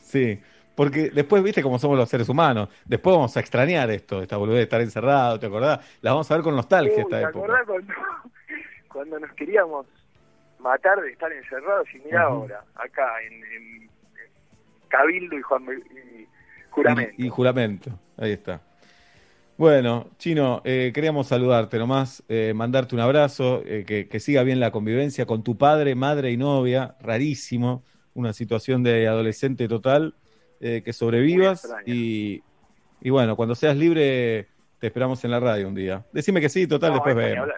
Sí, porque después, viste cómo somos los seres humanos. Después vamos a extrañar esto, esta boludez de estar encerrado, ¿te acordás? La vamos a ver con nostalgia Uy, esta ¿te época. acordás cuando, cuando nos queríamos matar de estar encerrados? Y mira ahora, acá en, en Cabildo y Juan y Juramento. Y, y juramento, ahí está. Bueno, Chino, eh, queríamos saludarte nomás, eh, mandarte un abrazo, eh, que, que siga bien la convivencia con tu padre, madre y novia, rarísimo, una situación de adolescente total, eh, que sobrevivas y, y bueno, cuando seas libre te esperamos en la radio un día. Decime que sí, total, No, después vemos.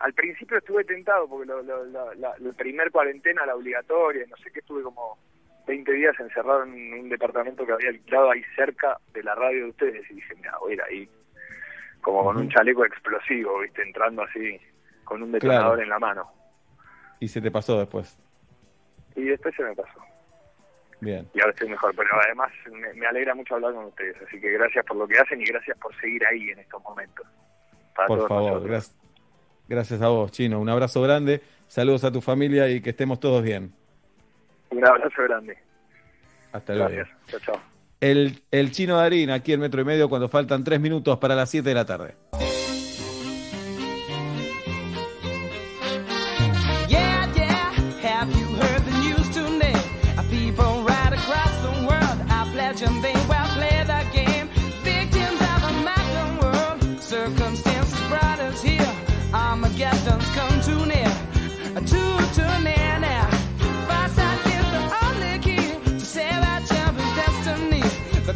Al principio estuve tentado porque lo, lo- la- la primer cuarentena, la obligatoria, no sé qué, estuve como 20 días encerrado en un departamento que había alquilado ahí cerca de la radio de ustedes y dije, mira, voy a ir ahí como con un chaleco explosivo, viste, entrando así con un detonador Claro. en la mano. Y se te pasó después. Y después se me pasó. Bien. Y ahora estoy mejor, pero además me, me alegra mucho hablar con ustedes, así que gracias por lo que hacen y gracias por seguir ahí en estos momentos. Para Por todos favor, gracias. Gracias a vos, Chino. Un abrazo grande, saludos a tu familia y que estemos todos bien. Un abrazo grande. Hasta luego. Gracias. Chao, chao. El, el chino Darín, aquí en Metro y Medio, cuando faltan tres minutos para las 7 de la tarde.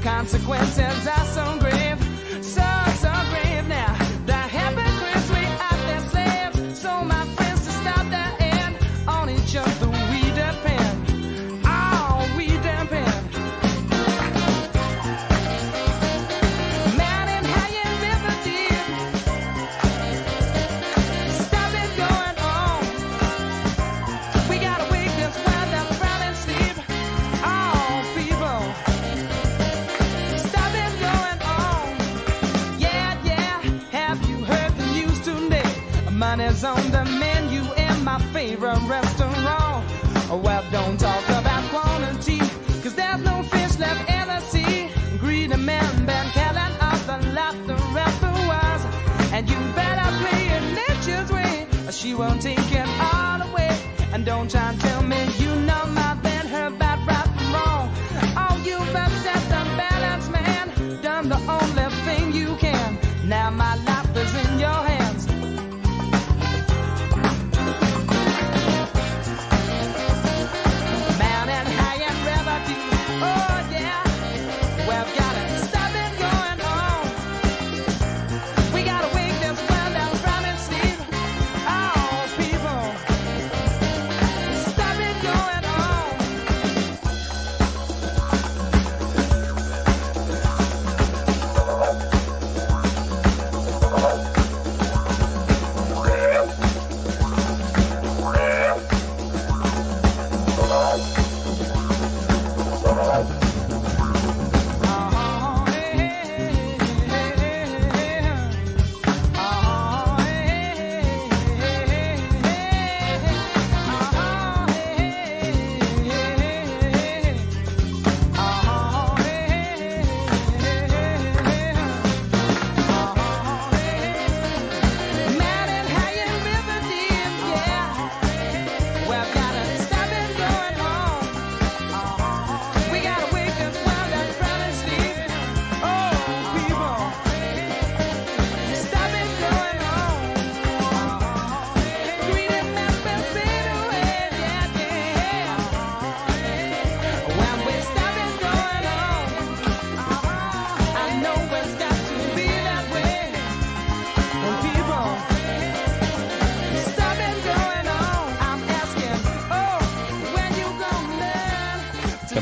Consequences. Are so she won't take it all away. And don't try and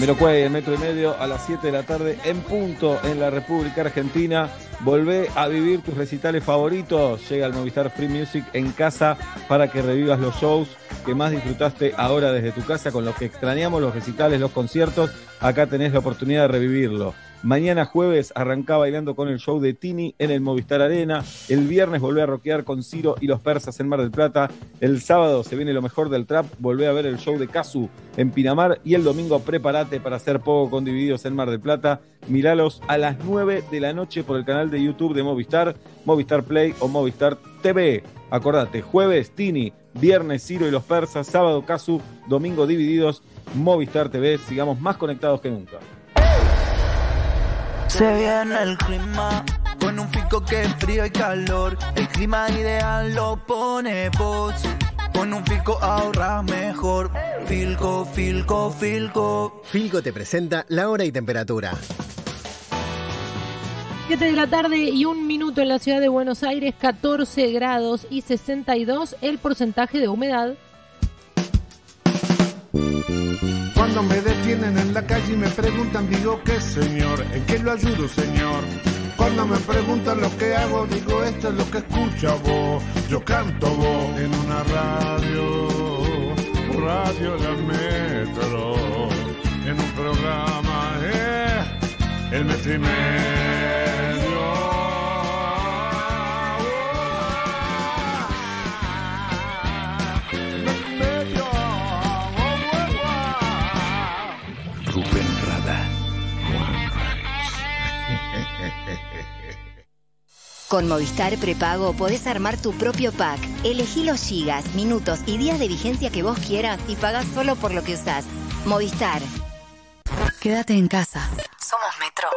Camilo Cuey, en metro y medio, a las 7 de la tarde, en punto en la República Argentina. Volvé a vivir tus recitales favoritos. Llega el Movistar Free Music en casa para que revivas los shows que más disfrutaste ahora desde tu casa, con los que extrañamos los recitales, los conciertos. Acá tenés la oportunidad de revivirlo. Mañana jueves arrancá bailando con el show de Tini en el Movistar Arena. El viernes volvé a rockear con Ciro y los persas en Mar del Plata. El sábado se viene lo mejor del trap. Volvé a ver el show de Casu en Pinamar. Y el domingo prepárate para hacer poco con Divididos en Mar del Plata. Miralos a las 9 de la noche por el canal de YouTube de Movistar, Movistar Play o Movistar TV. Acordate, jueves Tini, viernes Ciro y los persas, sábado Casu, domingo Divididos, Movistar TV. Sigamos más conectados que nunca. Se viene el clima, Con un fico que es frío y calor, el clima ideal lo pone vos. Con un Filco ahorras mejor. Filco, Filco, Filco. Filco te presenta la hora y temperatura. 7 de la tarde y un minuto en la ciudad de Buenos Aires, 14 grados y 62 el porcentaje de humedad. Cuando me detienen en la calle y me preguntan, digo que señor, ¿en qué lo ayudo, señor? Cuando me preguntan lo que hago, digo esto es lo que escucha vos. Yo canto vos en una radio, radio la metro, en un programa, eh, el metro Con Movistar Prepago podés armar tu propio pack. Elegí los gigas, minutos y días de vigencia que vos quieras y pagás solo por lo que usás. Movistar. Quédate en casa. Somos Metro.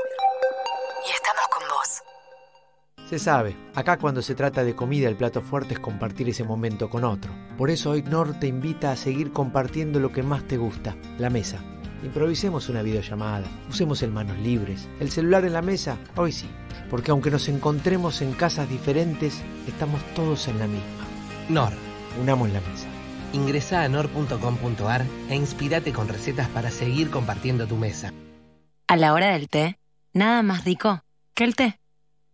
Y estamos con vos. Se sabe, acá cuando se trata de comida el plato fuerte es compartir ese momento con otro. Por eso hoy Nor te invita a seguir compartiendo lo que más te gusta, la mesa. Improvisemos una videollamada, usemos el manos libres, el celular en la mesa, hoy sí, porque aunque nos encontremos en casas diferentes, estamos todos en la misma. Nor. Unamos la mesa. Ingresá a nor.com.ar e inspirate con recetas para seguir compartiendo tu mesa. A la hora del té, nada más rico que el té.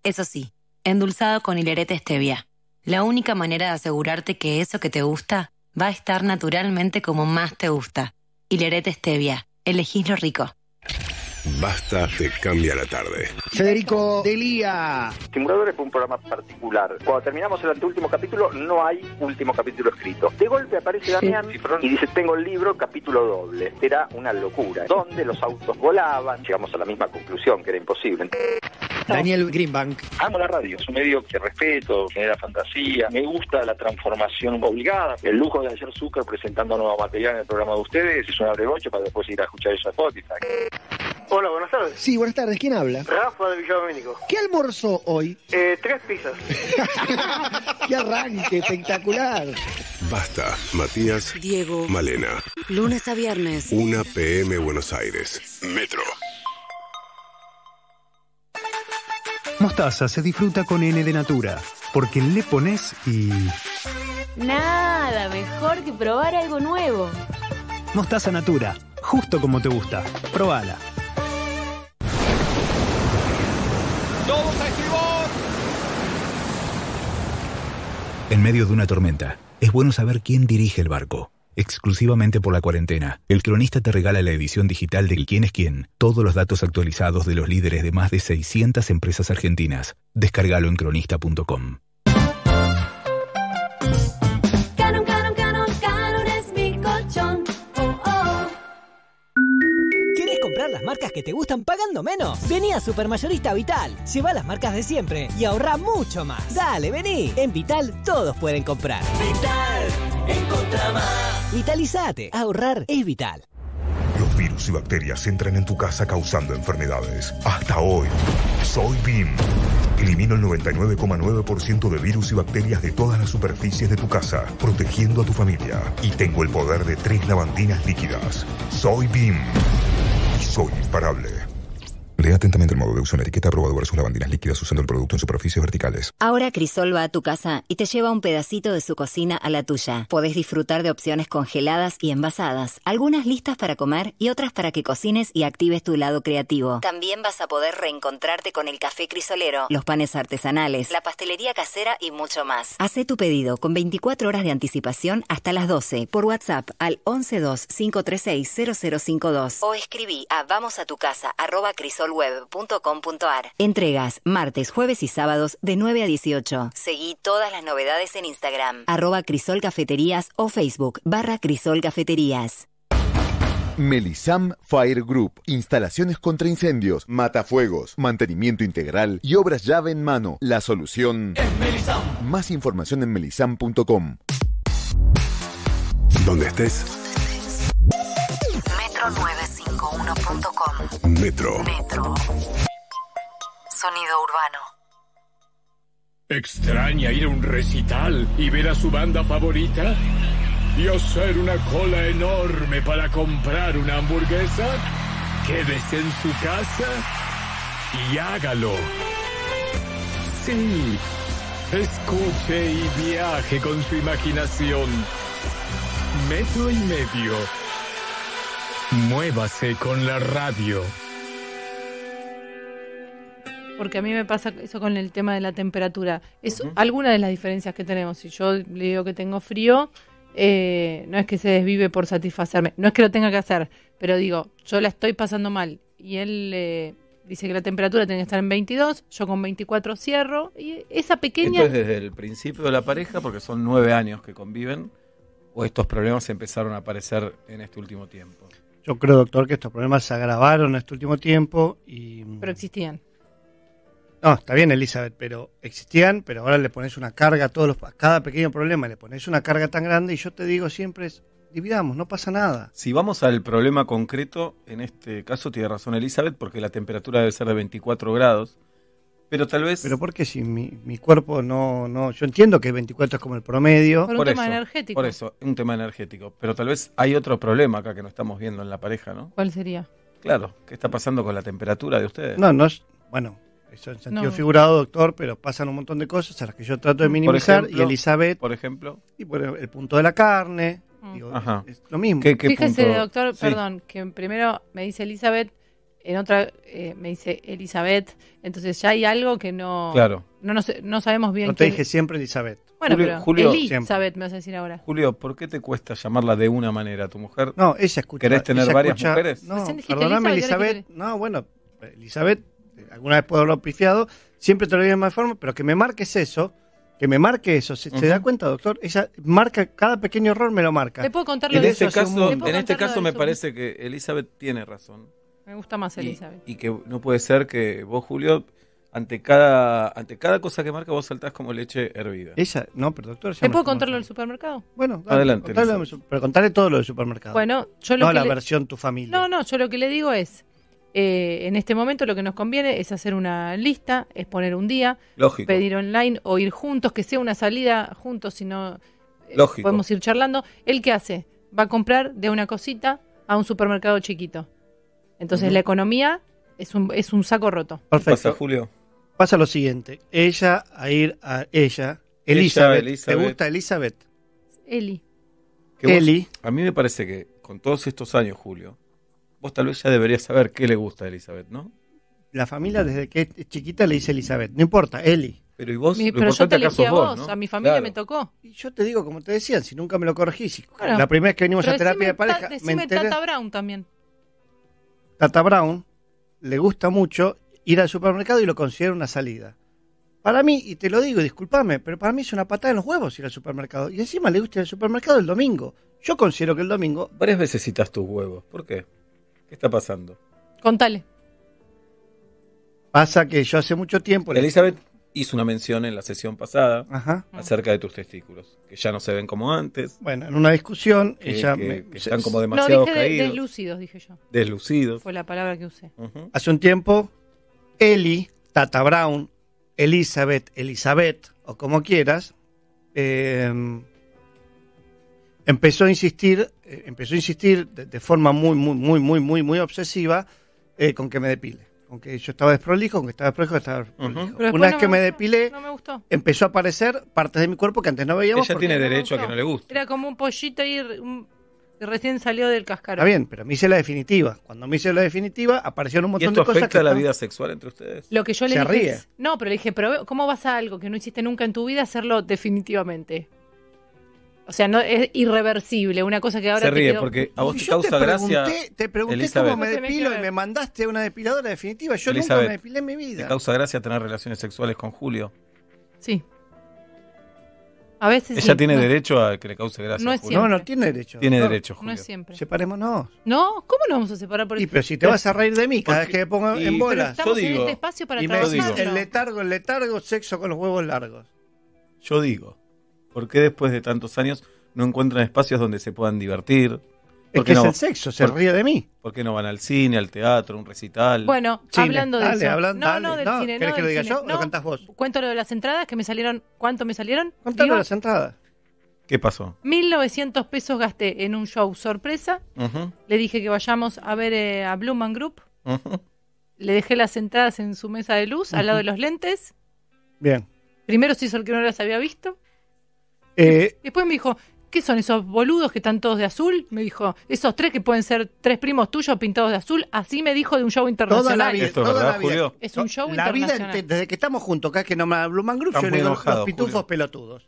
Eso sí, endulzado con hilerete stevia. La única manera de asegurarte que eso que te gusta va a estar naturalmente como más te gusta. Hilerete stevia. Elegís lo rico. Basta te cambia la tarde. Federico Delía. Simuladores fue un programa particular. Cuando terminamos el anteúltimo capítulo, no hay último capítulo escrito. De golpe aparece Damián y dice, tengo el libro, capítulo doble. Era una locura. Donde los autos volaban. Llegamos a la misma conclusión, que era imposible. Daniel Greenbank. Amo la radio, es un medio que respeto, genera fantasía, me gusta la transformación obligada. El lujo de hacer Zucker presentando nuevo material en el programa de ustedes es un abregocho para después ir a escuchar eso a Spotify. Hola, buenas tardes. Sí, buenas tardes. ¿Quién habla? Rafa de Villadomínico. ¿Qué almorzó hoy? Eh, tres pizzas. ¡Qué arranque espectacular! Basta, Matías, Diego. Malena. Lunes a viernes. 1 PM Buenos Aires. Metro. Mostaza se disfruta con N de Natura, porque le pones y... Nada mejor que probar algo nuevo. Mostaza Natura, justo como te gusta. Probala. ¡Todos a estribor! En medio de una tormenta, es bueno saber quién dirige el barco. Exclusivamente por la cuarentena, el cronista te regala la edición digital del Quién es quién, todos los datos actualizados de los líderes de más de 600 empresas argentinas. Descárgalo en cronista.com. marcas que te gustan pagando menos? Vení a Supermayorista Vital. Lleva las marcas de siempre y ahorra mucho más. Dale, vení. En Vital todos pueden comprar. Vital, encontra más. Vitalizate. Ahorrar es vital. Los virus y bacterias entran en tu casa causando enfermedades. Hasta hoy, soy BIM. Elimino el 99,9% de virus y bacterias de todas las superficies de tu casa, protegiendo a tu familia. Y tengo el poder de tres lavandinas líquidas. Soy BIM. Soy imparable. Lea atentamente el modo de uso en la etiqueta aprobado versus lavandinas líquidas usando el producto en superficies verticales. Ahora Crisol va a tu casa y te lleva un pedacito de su cocina a la tuya. Podés disfrutar de opciones congeladas y envasadas, algunas listas para comer y otras para que cocines y actives tu lado creativo. También vas a poder reencontrarte con el café crisolero, los panes artesanales, la pastelería casera y mucho más. Hacé tu pedido con 24 horas de anticipación hasta las 12 por WhatsApp al 112-536-0052 o escribí a vamosaTuCasa@crisolweb.com.ar. Entregas martes, jueves y sábados de 9 a 18. Seguí todas las novedades en Instagram, arroba Crisol Cafeterías o Facebook barra Crisol Cafeterías. Melisam Fire Group. Instalaciones contra incendios, matafuegos, mantenimiento integral y obras llave en mano. La solución. Más información en melisam.com. Donde estés, Metro951.com. Metro. Metro. Sonido urbano. ¿Extraña ir a un recital y ver a su banda favorita? ¿Y hacer una cola enorme para comprar una hamburguesa? Quédese en su casa y hágalo. Sí, escuche y viaje con su imaginación. Metro y medio. Muévase con la radio. Porque a mí me pasa eso con el tema de la temperatura. Es alguna de las diferencias que tenemos. Si yo le digo que tengo frío, eh, no es que se desvive por satisfacerme. No es que lo tenga que hacer, pero digo, yo la estoy pasando mal. Y él eh, dice que la temperatura tiene que estar en 22, yo con 24 cierro. Y esa pequeña... Esto es desde el principio de la pareja, porque son nueve años que conviven, o estos problemas empezaron a aparecer en este último tiempo. Yo creo, doctor, que estos problemas se agravaron en este último tiempo y... Pero existían. No, está bien, Elizabeth, pero existían, pero ahora le pones una carga a todos los, a cada pequeño problema, le pones una carga tan grande y yo te digo siempre es, dividamos, no pasa nada. Si vamos al problema concreto, en este caso tiene razón Elizabeth, porque la temperatura debe ser de 24 grados, pero tal vez... Pero porque si mi, mi cuerpo no, no, yo entiendo que 24 es como el promedio. Por un tema energético. Por eso, un tema energético, pero tal vez hay otro problema acá que no estamos viendo en la pareja, ¿no? ¿Cuál sería? Claro, ¿qué está pasando con la temperatura de ustedes? No, no es, bueno, eso en sentido No. figurado, doctor, pero pasan un montón de cosas a las que yo trato de minimizar ejemplo, y Elizabeth... Por ejemplo. Y por el punto de la carne, digo, Ajá. es lo mismo. Fíjese, doctor, Sí. perdón, que primero me dice Elizabeth, en otra eh, me dice Elizabeth, entonces ya hay algo que no Claro. no, nos- no sabemos bien No te qué- dije siempre Elizabeth. Bueno, Julio- pero Julio- Elizabeth me vas a decir ahora. Julio, ¿por qué te cuesta llamarla de una manera a tu mujer? No, ella escucha. ¿Querés tener varias escucha- mujeres? No, perdóname, Elizabeth, ¿ahora Elizabeth. No, bueno, Elizabeth, alguna vez puedo haberlo pifiado, siempre te lo digo de más forma, pero que me marques eso, que me marque eso. ¿Se, se Ujú. da cuenta, doctor? Ella marca, cada pequeño error me lo marca. ¿Le puedo contar lo En de este eso caso, en este caso me eso? parece que Elizabeth tiene razón. Me gusta más Y- Elizabeth. Y, que no puede ser que vos, Julio, ante cada ante cada cosa que marca vos saltás como leche hervida. Ella, no, pero doctor, ¿Le puedo contar lo del supermercado? Bueno, dale, Adelante, contale pero contale todo lo del supermercado. Bueno, yo lo no que la le- versión tu familia. No, no, yo lo que le digo es, eh, en este momento lo que nos conviene es hacer una lista, es poner un día, Lógico. pedir online o ir juntos, que sea una salida juntos, si no eh, Lógico. podemos ir charlando. ¿Él qué hace? Va a comprar de una cosita a un supermercado chiquito. Entonces la economía es un, es un saco roto. Perfecto. pasa, Julio? Pasa lo siguiente. Ella a ir a ella, Elizabeth. Elizabeth. ¿Te gusta Elizabeth? Eli. Que vos- Eli. a mí me parece que con todos estos años, Julio, vos tal vez ya deberías saber qué le gusta a Elizabeth, ¿no? La familia desde que es chiquita le dice Elizabeth. No importa, Eli. Pero y vos, Mi- pero yo te elegí a vos, vos, ¿no? a mi familia Claro. me tocó. Y yo te digo, como te decían, si nunca me lo corregí, si- Bueno, la primera vez que venimos pero a terapia de decime pareja, me decime enteré, Tata Brown también. Tata Brown le gusta mucho ir al supermercado y lo considera una salida. Para mí, y te lo digo, discúlpame, pero para mí es una patada en los huevos ir al supermercado. Y encima le gusta ir al supermercado el domingo. Yo considero que el domingo Varias veces citas tus huevos. ¿Por qué? ¿Qué está pasando? Contale. pasa que yo hace mucho tiempo... le- Elizabeth hizo una mención en la sesión pasada Ajá. acerca de tus testículos, que ya no se ven como antes, Bueno, en una discusión, que, ella que- me- que están como No, demasiado dije de- caídos, deslúcidos, dije yo. deslucidos. Fue la palabra que usé. Hace un tiempo, Eli, Tata Brown, Elizabeth, Elizabeth, o como quieras, eh, empezó a insistir, eh, empezó a insistir de, de forma muy, muy, muy, muy, muy, muy obsesiva eh, con que me depile. Con que yo estaba desprolijo, con que estaba desprolijo, estaba desprolijo. Una vez no que me depilé, No me gustó. empezó a aparecer partes de mi cuerpo que antes no veíamos. Ella tiene derecho a que no le guste. Era como un pollito ahí un- que recién salió del cascarón. Está bien, pero me hice la definitiva. Cuando me hice la definitiva, aparecieron un ¿Y montón esto de cosas afecta que la vida sexual entre ustedes? Lo que yo le Se dije ríe. es- no, pero le dije, pero ¿cómo vas a algo que no hiciste nunca en tu vida hacerlo definitivamente? O sea, no es irreversible, una cosa que ahora Se te ría quedó- porque a vos te causa gracia. pregunté- Te pregunté Elizabeth. cómo me No te depilo y me mandaste una depiladora definitiva. Yo Elizabeth, nunca me depilé en mi ¿Te vida. causa gracia tener relaciones sexuales con Julio? Sí. A veces Ella sí, tiene no. derecho a que le cause gracia. No es Julio. No, no tiene derecho. Tiene derecho, No Julio. es siempre. Separémonos. No, ¿cómo nos vamos a separar por Y pero si te vas a reír de mí cada vez que me pongo y- en pero bolas. Estamos yo en digo- este espacio para Y me trabajarlo. el letargo, el letargo, sexo con los huevos largos. Yo digo, ¿por qué después de tantos años no encuentran espacios donde se puedan divertir, Es ¿Por que qué es no? el sexo, se ¿Por- ríe de mí. ¿Por qué no van al cine, al teatro, a un recital? Bueno, Cine. hablando de Dale, eso. hablan- no, dale. no, del No, cine. ¿querés no que lo diga cine. yo o lo No, cantás vos? Cuento lo de las entradas que me salieron. ¿Cuánto me salieron? Contalo Digo, las entradas. ¿Qué pasó? 1900 pesos gasté en un show sorpresa. Le dije que vayamos a ver eh, a Blumen Group. Le dejé las entradas en su mesa de luz, al lado de los lentes. Bien. Primero se hizo el que no las había visto. Eh, Después me dijo, ¿qué son esos boludos que están todos de azul? Me dijo, esos tres que pueden ser tres primos tuyos pintados de azul. Así me dijo de un show toda internacional. la vida. ¿Esto es toda la vida. Julio? Es un show La internacional. desde que estamos juntos, cada vez que nombra a Blumen Group, yo le muy digo enojado, los pitufos Julio. pelotudos.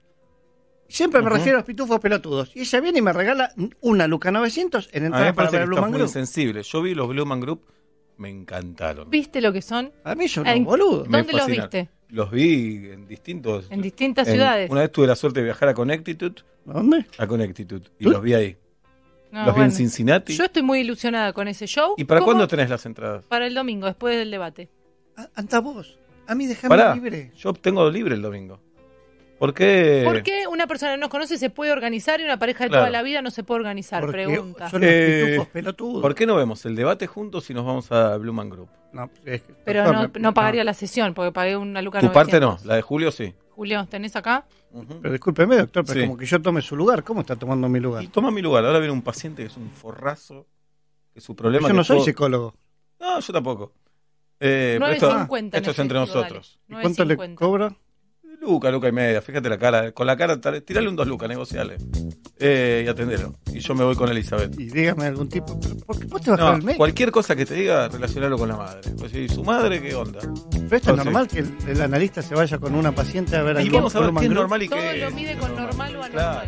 Siempre me refiero a los pitufos pelotudos. Y ella viene y me regala una Luca 900 en A mí entrada para ver que Blue estás Man muy Group. insensible. Yo vi los Blumen Group, me encantaron. ¿Viste lo que son? A mí son unos boludos. ¿Dónde los viste? Los vi en distintos... En distintas en- ciudades. Una vez tuve la suerte de viajar a Connecticut, ¿Dónde? a Connecticut, y los vi ahí. No, los vi en. Cincinnati. Yo estoy muy ilusionada con ese show. ¿Y para ¿Cómo? cuándo tenés las entradas? Para el domingo, después del debate. Ah, Anda vos. A mí déjame libre. yo tengo libre el domingo. ¿Por qué? ¿Por qué una persona que no nos conoce se puede organizar y una pareja de Claro. toda la vida no se puede organizar? Porque Pregunta. son los Eh, pitufos pelotudos. ¿Por qué no vemos el debate juntos si nos vamos a Blumen Group? No, es que- Pero no, pagaría la sesión porque pagué una luca Tu parte no, 900. la de Julio sí. Julio, ¿tenés acá? Pero discúlpeme, doctor, pero Sí. como que yo tome su lugar. ¿Cómo está tomando mi lugar? Y toma mi lugar. Ahora viene un paciente que es un forrazo. Que su problema yo no soy todo- psicólogo. No, yo tampoco. Eh, pero esto, 9.50 en esto es entre nosotros. ¿Y cuánto le 9.50. cobra? Luca, Luca y media. Fíjate la cara. Con la cara, tirale un dos lucas, negociale. Eh, y atendelo. Y yo me voy con Elizabeth. Y dígame algún tipo. ¿Por qué vos te vas No, con el médico? cualquier cosa que te diga, relacionarlo con la madre. Pues, ¿y su madre qué onda? Pero esto es normal que el, el analista se vaya con una paciente a ver Y al vamos a ver qué es normal y Todo qué lo mide con normal o anormal.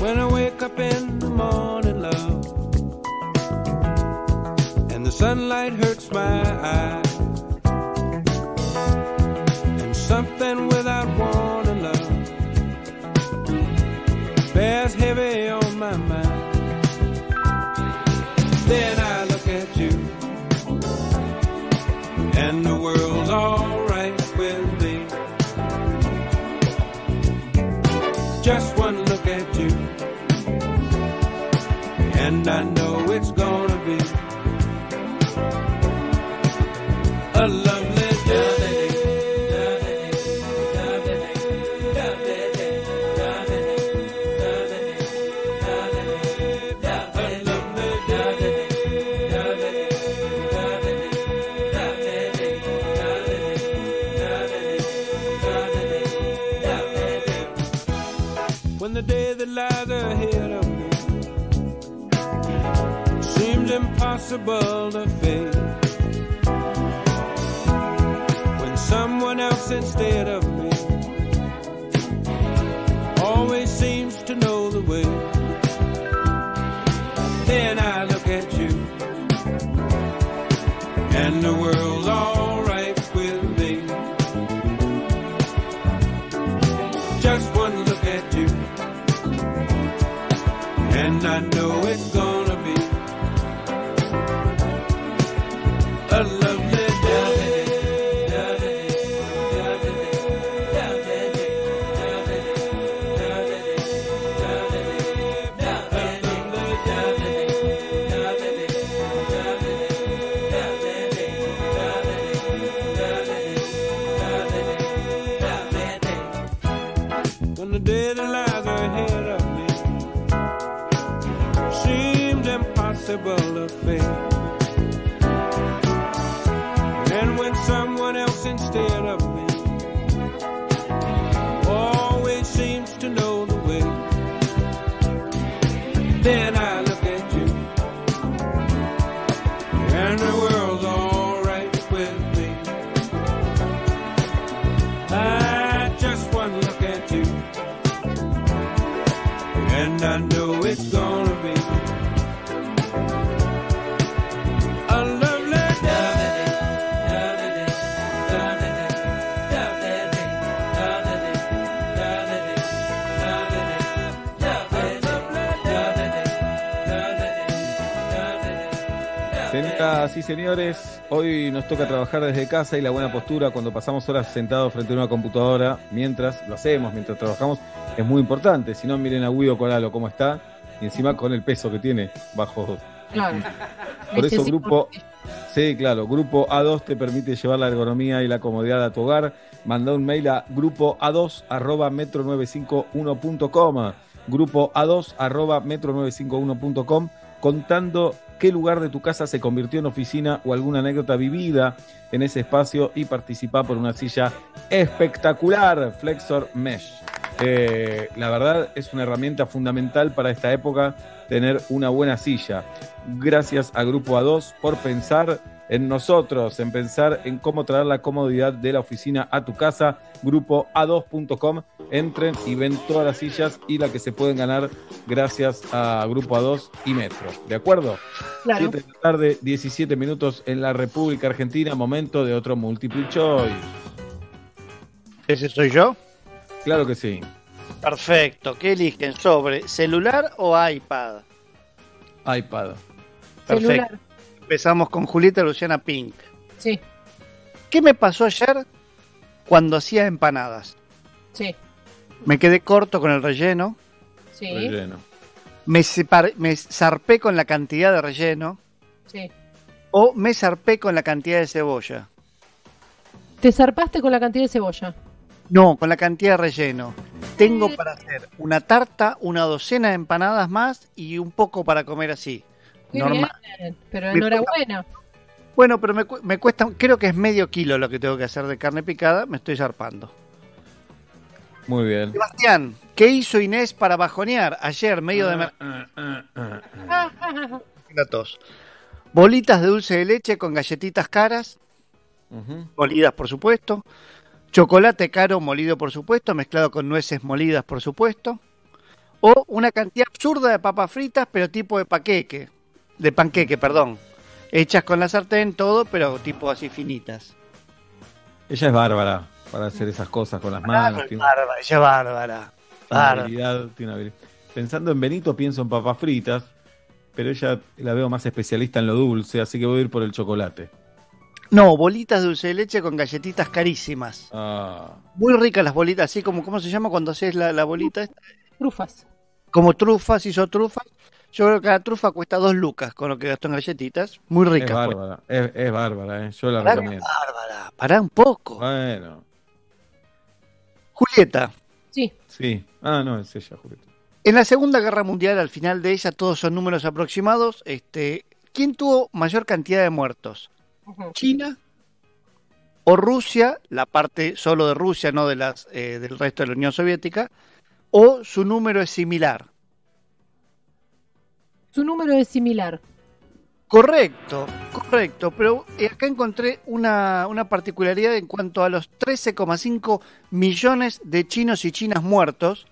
When I wake up in the morning, love, and the sunlight hurts my eyes, and something without warning, love, bears heavy on my mind. Then I look at you, and the world's alright with me. Just one look at you, and I impossible to face. When someone else instead of me always seems to know the way. Instead of Señoras y señores, hoy nos toca trabajar desde casa y la buena postura cuando pasamos horas sentados frente a una computadora, mientras lo hacemos, mientras trabajamos, es muy importante. Si no, miren a Guido Coralo cómo está y encima con el peso que tiene bajo. Claro. Por eso, grupo. Sí, claro, grupo A2 te permite llevar la ergonomía y la comodidad a tu hogar. Manda un mail a grupo A2 arroba metro951.com. Grupo A2 arroba metro951.com contando qué lugar de tu casa se convirtió en oficina o alguna anécdota vivida en ese espacio y participa por una silla espectacular, Flexor Mesh. Eh, la verdad es una herramienta fundamental para esta época tener una buena silla. Gracias a Grupo A2 por pensar en nosotros, en pensar en cómo traer la comodidad de la oficina a tu casa. Grupo A2.com, entren y ven todas las sillas y la que se pueden ganar gracias a Grupo A2 y Metro. ¿De acuerdo? Claro. 7 de la tarde, 17 minutos en la República Argentina, momento de otro multiple choice. ¿Ese soy yo? Claro que sí. Perfecto. ¿Qué eligen? ¿Sobre celular o iPad? iPad. Perfecto. Celular. Empezamos con Julieta Luciana Pink. Sí, ¿Qué me pasó ayer cuando hacía empanadas? sí, Me quedé corto con el relleno, sí, Relleno. me, separ- me zarpé con la cantidad de relleno sí. o me zarpé con la cantidad de cebolla. Te zarpaste con la cantidad de cebolla. No, con la cantidad de relleno. Tengo para hacer una tarta, una docena de empanadas más y un poco para comer así. Normal. bien, pero enhorabuena. Bueno, pero me, cu- me cuesta, creo que es medio kilo lo que tengo que hacer de carne picada, me estoy zarpando. Muy bien. Sebastián, ¿qué hizo Inés para bajonear ayer medio de tos? Bolitas de dulce de leche con galletitas caras, molidas por supuesto. Chocolate caro molido por supuesto, mezclado con nueces molidas por supuesto. O una cantidad absurda de papas fritas, pero tipo de paqueque. De panqueque, perdón. Hechas con la sartén, todo, pero tipo así finitas. Ella es bárbara para hacer esas cosas con las manos. tiene Bárbara, ella es bárbara. Bárbara. habilidad, tiene habilidad. Pensando en Benito, pienso en papas fritas, pero ella la veo más especialista en lo dulce, así que voy a ir por el chocolate. No, bolitas de dulce de leche con galletitas carísimas. Ah, Muy ricas las bolitas, así como, ¿cómo se llama cuando haces la, la bolita? esta? Trufas. Como trufas, hizo trufas. Yo creo que cada trufa cuesta dos lucas con lo que gastó en galletitas. Muy es ricas. pues. bárbara, es, es bárbara, eh, yo la Pará, recomiendo. Bárbara, pará un poco. Bueno, Julieta, Sí, sí. Ah, no, es ella, Julieta. en la Segunda Guerra Mundial, al final de ella, todos son números aproximados. Este, ¿Quién tuvo mayor cantidad de muertos? ¿China o Rusia, la parte solo de Rusia, no de las eh, del resto de la Unión Soviética? ¿O su número es similar? Su número es similar. Correcto, correcto, pero eh, acá encontré una, una particularidad en cuanto a los 13,5 millones de chinos y chinas muertos.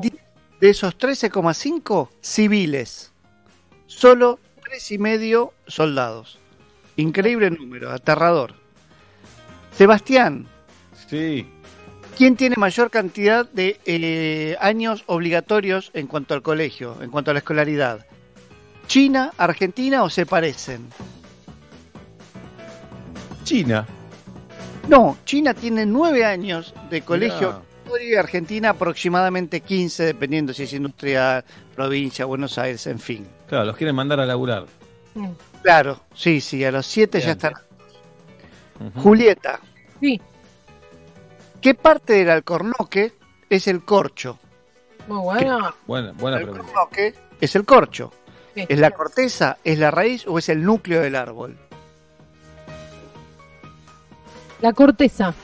Di- De esos 13,5 civiles, solo tres y medio soldados. Increíble número, aterrador. Sebastián, Sí, ¿quién tiene mayor cantidad de eh, años obligatorios en cuanto al colegio, en cuanto a la escolaridad? ¿China, Argentina o se parecen? China. No, China tiene nueve años de colegio y Argentina aproximadamente 15, dependiendo si es industrial, provincia, Buenos Aires, en fin. Claro, los quieren mandar a laburar. Claro, sí, sí, a los siete ya están. Julieta, Sí, ¿qué parte del alcornoque es el corcho? muy bueno. Buena, buena El pregunta. alcornoque es el corcho. ¿Es la corteza, es la raíz o es el núcleo del árbol? La corteza.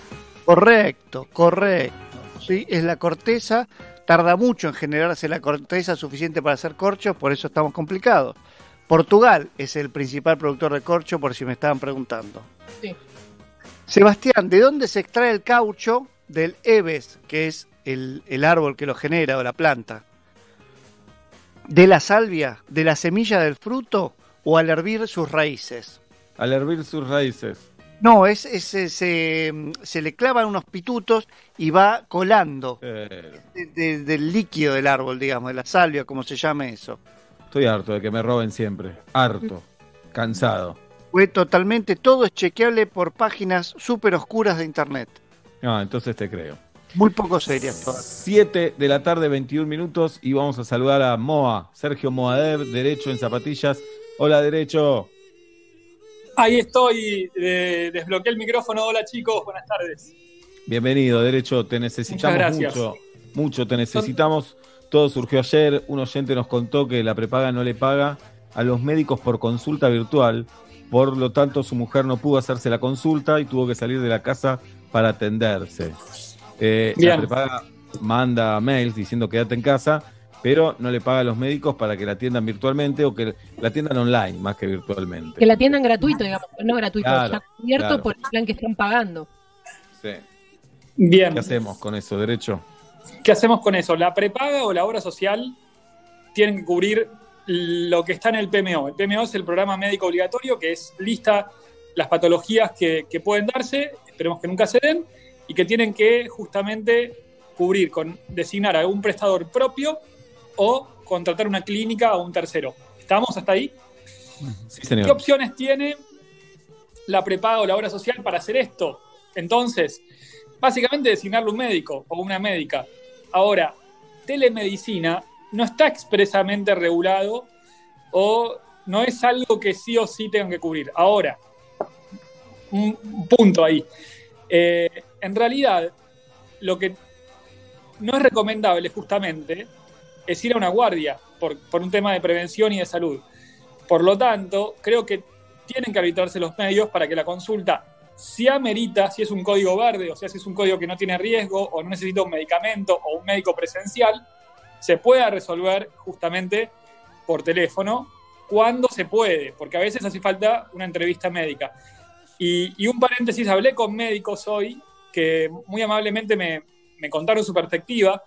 Correcto, correcto. Sí, es la corteza. Tarda mucho en generarse la corteza suficiente para hacer corcho, por eso estamos complicados. Portugal es el principal productor de corcho, por si me estaban preguntando. Sí. Sebastián, ¿de dónde se extrae el caucho del Eves, que es el, el árbol que lo genera o la planta? ¿De la salvia, de la semilla del fruto o al hervir sus raíces? Al hervir sus raíces. No, es, es- es, se, se le clavan unos pitutos y va colando Eh, de- de- del líquido del árbol, digamos, de la salvia, como se llame eso. estoy harto de que me roben siempre. Harto. cansado. Fue totalmente, todo es chequeable por páginas súper oscuras de internet. Ah, entonces te creo. Muy poco serias todas. 7 de la tarde, 21 minutos, y vamos a saludar a Moa, Sergio Moadev, Derecho en Zapatillas. Hola, Derecho. Ahí estoy, eh, desbloqueé el micrófono. Hola chicos, buenas tardes. Bienvenido, Derecho, te necesitamos mucho, mucho te necesitamos. Todo surgió ayer, un oyente nos contó que la prepaga no le paga a los médicos por consulta virtual, por lo tanto su mujer no pudo hacerse la consulta y tuvo que salir de la casa para atenderse. Eh, la prepaga manda mails diciendo quédate en casa, pero no le paga a los médicos para que la atiendan virtualmente o que la atiendan online más que virtualmente. Que la atiendan gratuito, digamos, no gratuito, Claro, ya cubierto claro. por el plan que están pagando. Sí. Bien. ¿Qué hacemos con eso, Derecho? ¿Qué hacemos con eso? La prepaga o la obra social tienen que cubrir lo que está en el PMO. El PMO es el programa médico obligatorio que es lista las patologías que, que pueden darse, esperemos que nunca se den, y que tienen que justamente cubrir con designar a un prestador propio o contratar una clínica o un tercero. ¿Estamos hasta ahí? Sí, ¿Qué señor. opciones tiene la prepaga o la obra social para hacer esto? Entonces, básicamente designarle un médico o una médica. Ahora, telemedicina no está expresamente regulado o no es algo que sí o sí tengan que cubrir. Ahora, un un punto ahí. Eh, en realidad, lo que no es recomendable justamente es ir a una guardia por, un tema de prevención y de salud. Por lo tanto, creo que tienen que habilitarse los medios para que la consulta, si amerita, si es un código verde, o sea, si es un código que no tiene riesgo o no necesita un medicamento o un médico presencial, se pueda resolver justamente por teléfono cuando se puede, porque a veces hace falta una entrevista médica. Y, y un paréntesis, hablé con médicos hoy que muy amablemente me, me contaron su perspectiva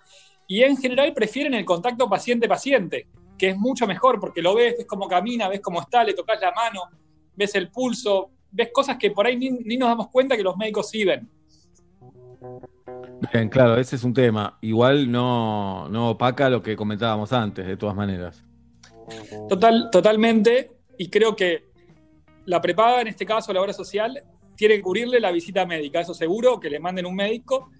y en general prefieren el contacto paciente-paciente, que es mucho mejor porque lo ves, ves cómo camina, ves cómo está, le tocas la mano, ves el pulso, ves cosas que por ahí ni, ni nos damos cuenta que los médicos sí ven. Bien, claro, ese es un tema. Igual no, no opaca lo que comentábamos antes, de todas maneras. Total, totalmente, y creo que la prepaga, en este caso la obra social, tiene que cubrirle la visita médica, eso seguro, que le manden un médico.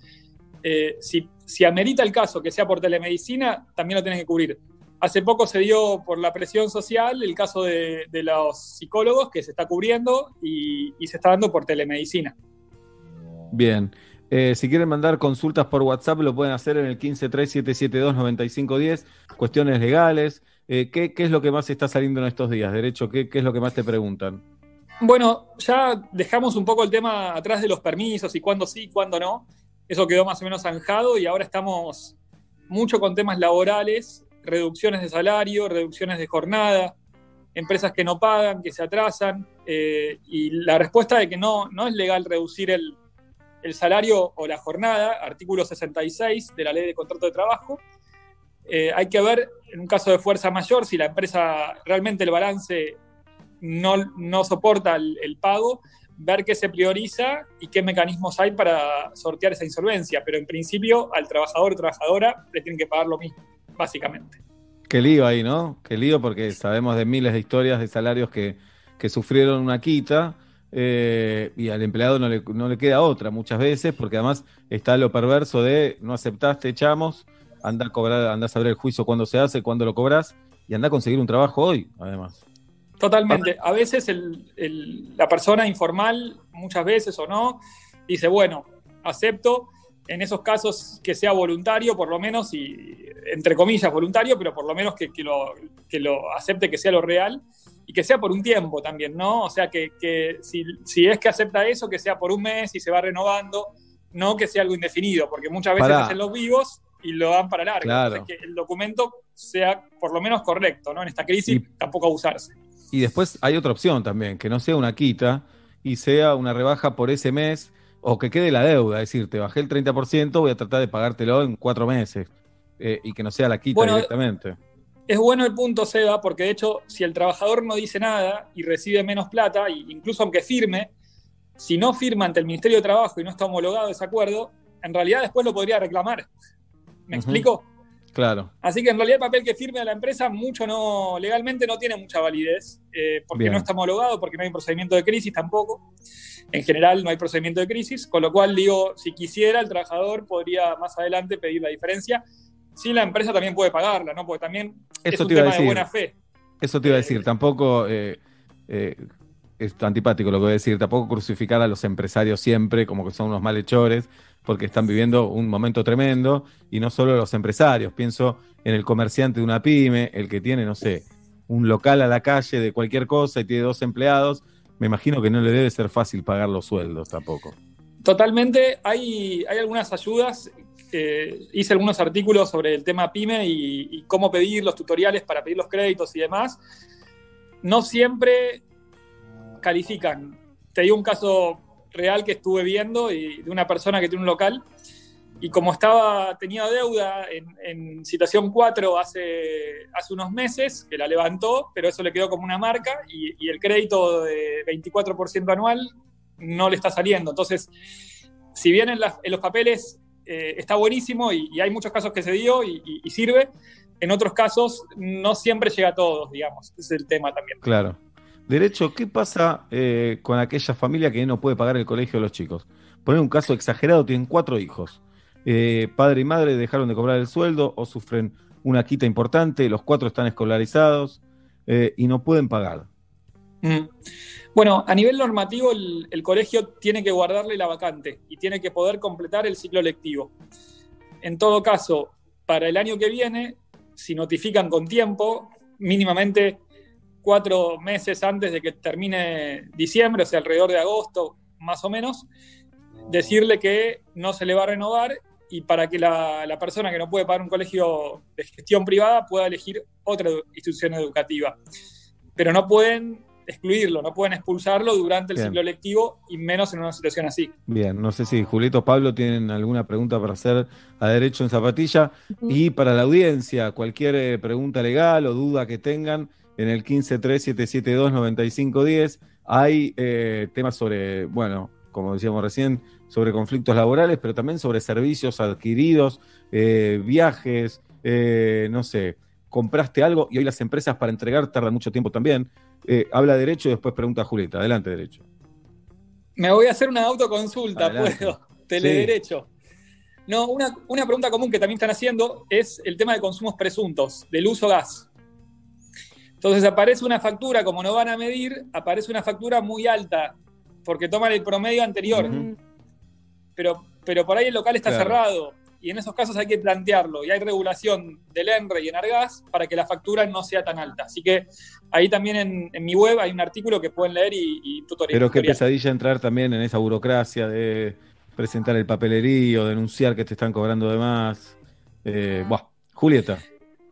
Eh, si, amerita el caso que sea por telemedicina, también lo tienes que cubrir. Hace poco se dio por la presión social el caso de, los psicólogos que se está cubriendo y, se está dando por telemedicina. Bien. Eh, si quieren mandar consultas por WhatsApp, lo pueden hacer en el 1537729510. Cuestiones legales. Eh, ¿qué, es lo que más está saliendo en estos días? Derecho, ¿qué, qué es lo que más te preguntan? Bueno, ya dejamos un poco el tema atrás de los permisos y cuándo sí, cuándo no. Eso quedó más o menos zanjado y ahora estamos mucho con temas laborales, reducciones de salario, reducciones de jornada, empresas que no pagan, que se atrasan. eh, y la respuesta de que no, no es legal reducir el, salario o la jornada, artículo 66 de la ley de contrato de trabajo. Eh, hay que ver, en un caso de fuerza mayor, si la empresa realmente el balance no, no soporta el, el pago, ver qué se prioriza y qué mecanismos hay para sortear esa insolvencia. Pero en principio, al trabajador o trabajadora le tienen que pagar lo mismo, básicamente. Qué lío ahí, ¿no? Qué lío porque sabemos de miles de historias de salarios que, que sufrieron una quita eh, y al empleado no le, no le queda otra muchas veces porque además está lo perverso de no aceptaste, echamos, anda a cobrar, anda a saber el juicio cuándo se hace, cuándo lo cobras y anda a conseguir un trabajo hoy, además. Totalmente. A veces el- el- la persona informal, muchas veces o no, dice, bueno, acepto en esos casos que sea voluntario, por lo menos, y entre comillas voluntario, pero por lo menos que, que lo, que lo acepte que sea lo real y que sea por un tiempo también, ¿no? O sea, que, que si, si es que acepta eso, que sea por un mes y se va renovando, no que sea algo indefinido, porque muchas veces Pará. hacen los vivos y lo dan para largo. Claro. Entonces, que el documento sea por lo menos correcto, ¿no? En esta crisis tampoco abusarse. Y después hay otra opción también, que no sea una quita y sea una rebaja por ese mes o que quede la deuda, es decir, te bajé el 30%, voy a tratar de pagártelo en cuatro meses eh, y que no sea la quita Bueno, directamente. Es bueno el punto, Seba, porque de hecho, si el trabajador no dice nada y recibe menos plata, incluso aunque firme, si no firma ante el Ministerio de Trabajo y no está homologado ese acuerdo, en realidad después lo podría reclamar. ¿Me explico? Claro. Así que en realidad el papel que firme a la empresa mucho no, legalmente no tiene mucha validez, eh, porque Bien. no está homologado, porque no hay un procedimiento de crisis tampoco. En general no hay procedimiento de crisis, con lo cual digo, si quisiera el trabajador podría más adelante pedir la diferencia. Sí, la empresa también puede pagarla, ¿no? Porque también es Eso un te iba a tema de decir. buena fe. Eso te iba a decir, tampoco eh, eh, es antipático lo que voy a decir, tampoco crucificar a los empresarios siempre como que son unos malhechores, porque están viviendo un momento tremendo, y no solo los empresarios, pienso en el comerciante de una pyme, el que tiene, no sé, un local a la calle de cualquier cosa y tiene dos empleados, me imagino que no le debe ser fácil pagar los sueldos tampoco. Totalmente, hay, hay algunas ayudas. eh, hice algunos artículos sobre el tema PyME y, y cómo pedir los tutoriales para pedir los créditos y demás. No siempre califican. Te digo un caso real que estuve viendo y de una persona que tiene un local y como estaba tenía deuda en, en situación 4 hace, hace unos meses, que la levantó, pero eso le quedó como una marca y, el crédito de 24% anual no le está saliendo. Entonces, si bien en, los papeles eh, está buenísimo y, hay muchos casos que se dio y, sirve, en otros casos no siempre llega a todos, digamos. Es el tema también. Claro. Derecho, ¿qué pasa eh, con aquella familia que no puede pagar el colegio de los chicos? Poner un caso exagerado, tienen cuatro hijos. Eh, padre y madre dejaron de cobrar el sueldo o sufren una quita importante, los cuatro están escolarizados eh, y no pueden pagar. Mm. Bueno, a nivel normativo, el, el colegio tiene que guardarle la vacante y tiene que poder completar el ciclo lectivo. En todo caso, para el año que viene, si notifican con tiempo, mínimamente cuatro meses antes de que termine diciembre, o sea, alrededor de agosto, más o menos, decirle que no se le va a renovar y para que la, la persona que no puede pagar un colegio de gestión privada pueda elegir otra institución educativa. Pero no pueden excluirlo, no pueden expulsarlo durante el Bien. ciclo lectivo y menos en una situación así. Bien, no sé si Julito o Pablo tienen alguna pregunta para hacer a Derecho en Zapatilla. Y para la audiencia, cualquier eh, pregunta legal o duda que tengan, en el 1537729510 hay eh, temas sobre, bueno, como decíamos recién, sobre conflictos laborales, pero también sobre servicios adquiridos, eh, viajes, eh, no sé, compraste algo y hoy las empresas para entregar tardan mucho tiempo también. Habla Derecho y después pregunta Julieta. Adelante, Derecho. Me voy a hacer una autoconsulta, Adelante. puedo. Telederecho. No, una, una pregunta común que también están haciendo es el tema de consumos presuntos, del uso gas. Entonces aparece una factura, como no van a medir, aparece una factura muy alta, porque toman el promedio anterior. pero, pero por ahí el local está Claro. cerrado. Y en esos casos hay que plantearlo. Y hay regulación del ENRE y Enargas para que la factura no sea tan alta. Así que ahí también en, en mi web hay un artículo que pueden leer y, y tutorial. Pero qué pesadilla entrar también en esa burocracia de presentar el papelerío, denunciar que te están cobrando de más. Eh, buah. Julieta.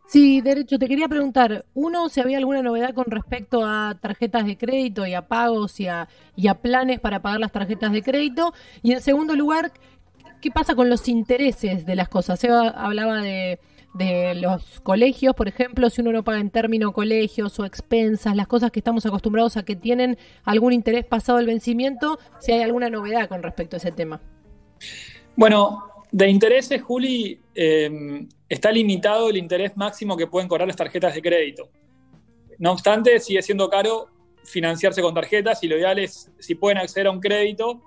Sí, derecho, te quería preguntar, uno, si había alguna novedad con respecto a tarjetas de crédito y a pagos y a, planes para pagar las tarjetas de crédito. Y en segundo lugar, ¿qué pasa con los intereses de las cosas? Seba hablaba de, de los colegios, por ejemplo, si uno no paga en término colegios o expensas, las cosas que estamos acostumbrados a que tienen algún interés pasado el vencimiento, si hay alguna novedad con respecto a ese tema. Bueno, de intereses, Juli, eh, está limitado el interés máximo que pueden cobrar las tarjetas de crédito. No obstante, sigue siendo caro financiarse con tarjetas y lo ideal es, si pueden acceder a un crédito,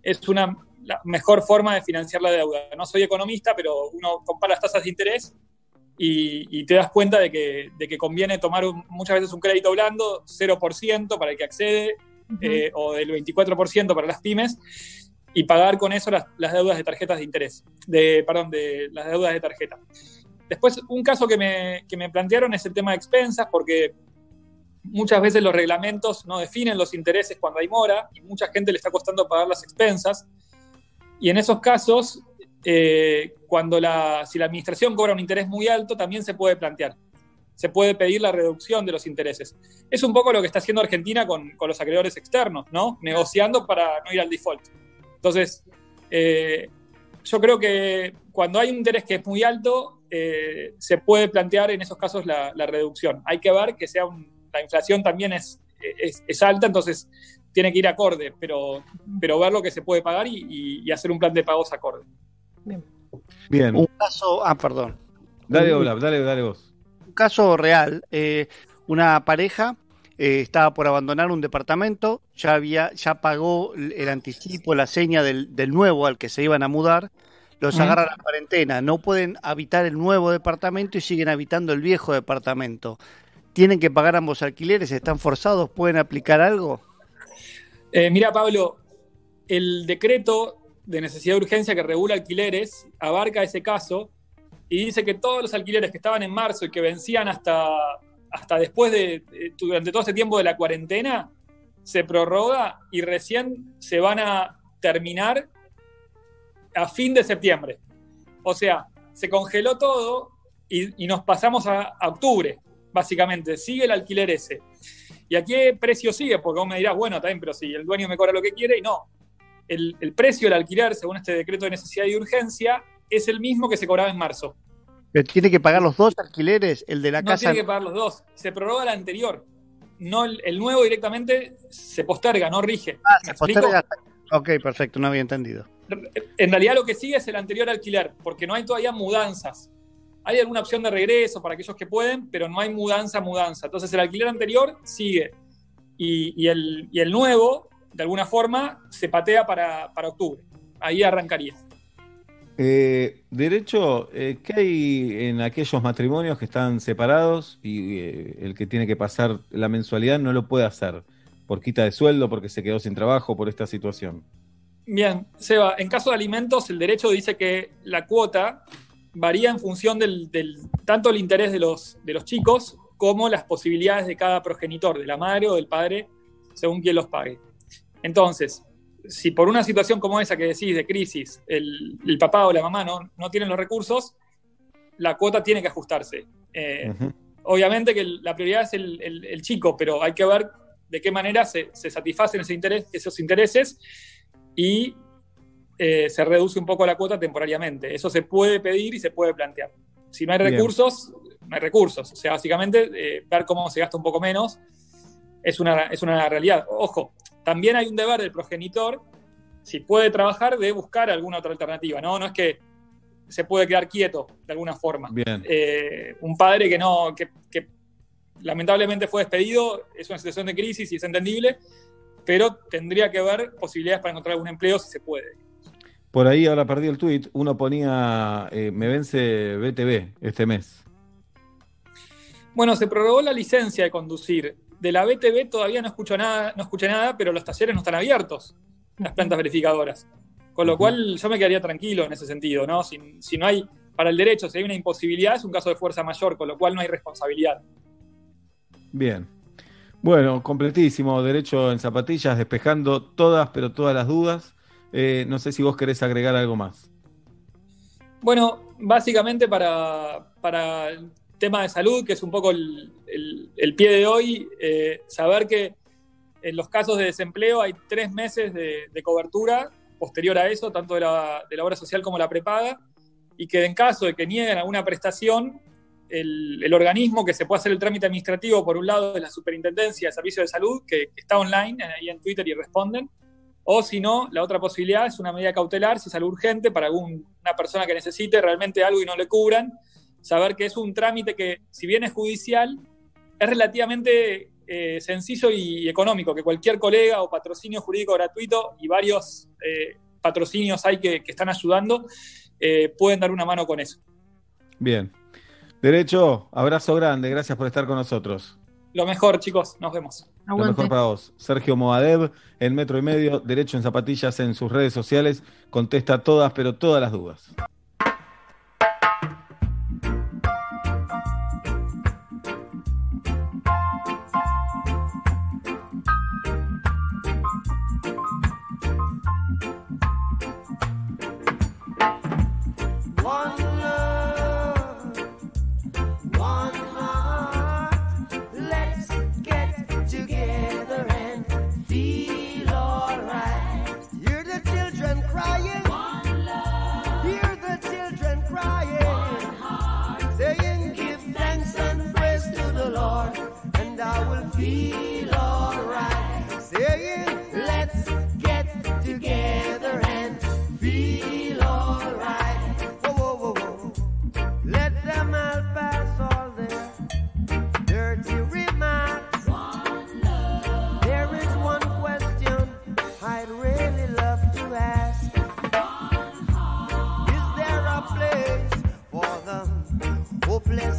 es una la mejor forma de financiar la deuda. No soy economista, pero uno compara las tasas de interés y, y te das cuenta de que, de que conviene tomar un- muchas veces un crédito blando, 0% para el que accede, eh, o del 24% para las pymes, y pagar con eso las, deudas de tarjetas de interés, de, perdón, de las deudas de tarjeta. Después, un caso que me, que me plantearon es el tema de expensas, porque muchas veces los reglamentos no definen los intereses cuando hay mora, y mucha gente le está costando pagar las expensas. Y en esos casos, eh, cuando la, si la administración cobra un interés muy alto, también se puede plantear. Se puede pedir la reducción de los intereses. Es un poco lo que está haciendo Argentina con, con los acreedores externos, ¿no? Negociando para no ir al default. Entonces, eh, yo creo que cuando hay un interés que es muy alto, eh, se puede plantear en esos casos la, la reducción. Hay que ver que sea un- la inflación también es, es, es alta, entonces tiene que ir acorde, pero, pero ver lo que se puede pagar y, y- y hacer un plan de pagos acorde. Bien. Un caso, ah, perdón. Dale, Olaf, dale, dale vos. Un caso real. eh, una pareja eh, estaba por abandonar un departamento, ya había, ya pagó el anticipo, la seña del, del nuevo al que se iban a mudar. Los agarra la cuarentena, no pueden habitar el nuevo departamento y siguen habitando el viejo departamento. Tienen que pagar ambos alquileres, están forzados, pueden aplicar algo. Eh, mira, Pablo, el decreto de necesidad de urgencia que regula alquileres abarca ese caso y dice que todos los alquileres que estaban en marzo y que vencían hasta, hasta después de, durante todo ese tiempo de la cuarentena, se prorroga y recién se van a terminar a fin de septiembre. O sea, se congeló todo y, y nos pasamos a, a octubre, básicamente. Sigue el alquiler ese. ¿Y a qué precio sigue? Porque vos me dirás, bueno, también, pero si el dueño me cobra lo que quiere, y no. El, el precio del alquiler, según este decreto de necesidad y urgencia, es el mismo que se cobraba en marzo. Pero tiene que pagar los dos alquileres, el de la No casa. tiene que pagar los dos. Se prorroga el anterior. No el, el nuevo directamente se posterga, no rige. Ah, ¿Me se explico? posterga Ok, perfecto, no había entendido. En realidad lo que sigue es el anterior alquiler, porque no hay todavía mudanzas. Hay alguna opción de regreso para aquellos que pueden, pero no hay mudanza, mudanza. Entonces el alquiler anterior sigue y, y el, y el nuevo, de alguna forma, se patea para, para octubre. Ahí arrancaría. Eh, derecho, eh, ¿qué hay en aquellos matrimonios que están separados y eh, el que tiene que pasar la mensualidad no lo puede hacer por quita de sueldo, porque se quedó sin trabajo, por esta situación? Bien, Seba, en caso de alimentos, el derecho dice que la cuota varía en función del, del- tanto el interés de los, de los chicos como las posibilidades de cada progenitor, de la madre o del padre, según quien los pague. Entonces, si por una situación como esa que decís de crisis, el, el papá o la mamá no, no tienen los recursos, la cuota tiene que ajustarse. Eh, obviamente que el- la prioridad es el, el- chico, pero hay que ver de qué manera se, se satisfacen ese interés- esos intereses y eh, se reduce un poco la cuota temporariamente. Eso se puede pedir y se puede plantear. Si no hay Bien. recursos, no hay recursos. O sea, básicamente eh, ver cómo se gasta un poco menos es una, es una realidad. Ojo, también hay un deber del progenitor, si puede trabajar, de buscar alguna otra alternativa. No, no es que se puede quedar quieto de alguna forma. Bien. Eh, un padre que no, que, que lamentablemente fue despedido, es una situación de crisis y es entendible, pero tendría que haber posibilidades para encontrar algún empleo si se puede. Por ahí ahora perdí el tweet, uno ponía, eh, me vence BTV este mes. Bueno, se prorrogó la licencia de conducir. De la BTV todavía no escucho nada, no escuché nada, pero los talleres no están abiertos, las plantas verificadoras. Con lo cual yo me quedaría tranquilo en ese sentido, ¿no? Si, si no hay, para el derecho, si hay una imposibilidad, es un caso de fuerza mayor, con lo cual no hay responsabilidad. Bien. Bueno, completísimo, derecho en zapatillas, despejando todas, pero todas las dudas. Eh, no sé si vos querés agregar algo más. Bueno, básicamente para, para tema de salud, que es un poco el, el- el pie de hoy, eh, saber que en los casos de desempleo hay tres meses de, de cobertura posterior a eso, tanto de la, de la obra social como la prepaga, y que en caso de que nieguen alguna prestación, el, el organismo que se puede hacer el trámite administrativo, por un lado, es la Superintendencia de Servicios de Salud, que, que está online, ahí en Twitter y responden, o si no, la otra posibilidad es una medida cautelar, si es algo urgente, para alguna persona que necesite realmente algo y no le cubran, saber que es un trámite que, si bien es judicial, es relativamente eh, sencillo y económico, que cualquier colega o patrocinio jurídico gratuito y varios eh, patrocinios hay que, que están ayudando, eh, pueden dar una mano con eso. Bien. Derecho, abrazo grande, gracias por estar con nosotros. Lo mejor, chicos, nos vemos. Lo mejor para vos. Sergio Moadev, en Metro y Medio, Derecho en Zapatillas en sus redes sociales, contesta todas, pero todas las dudas.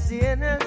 sinners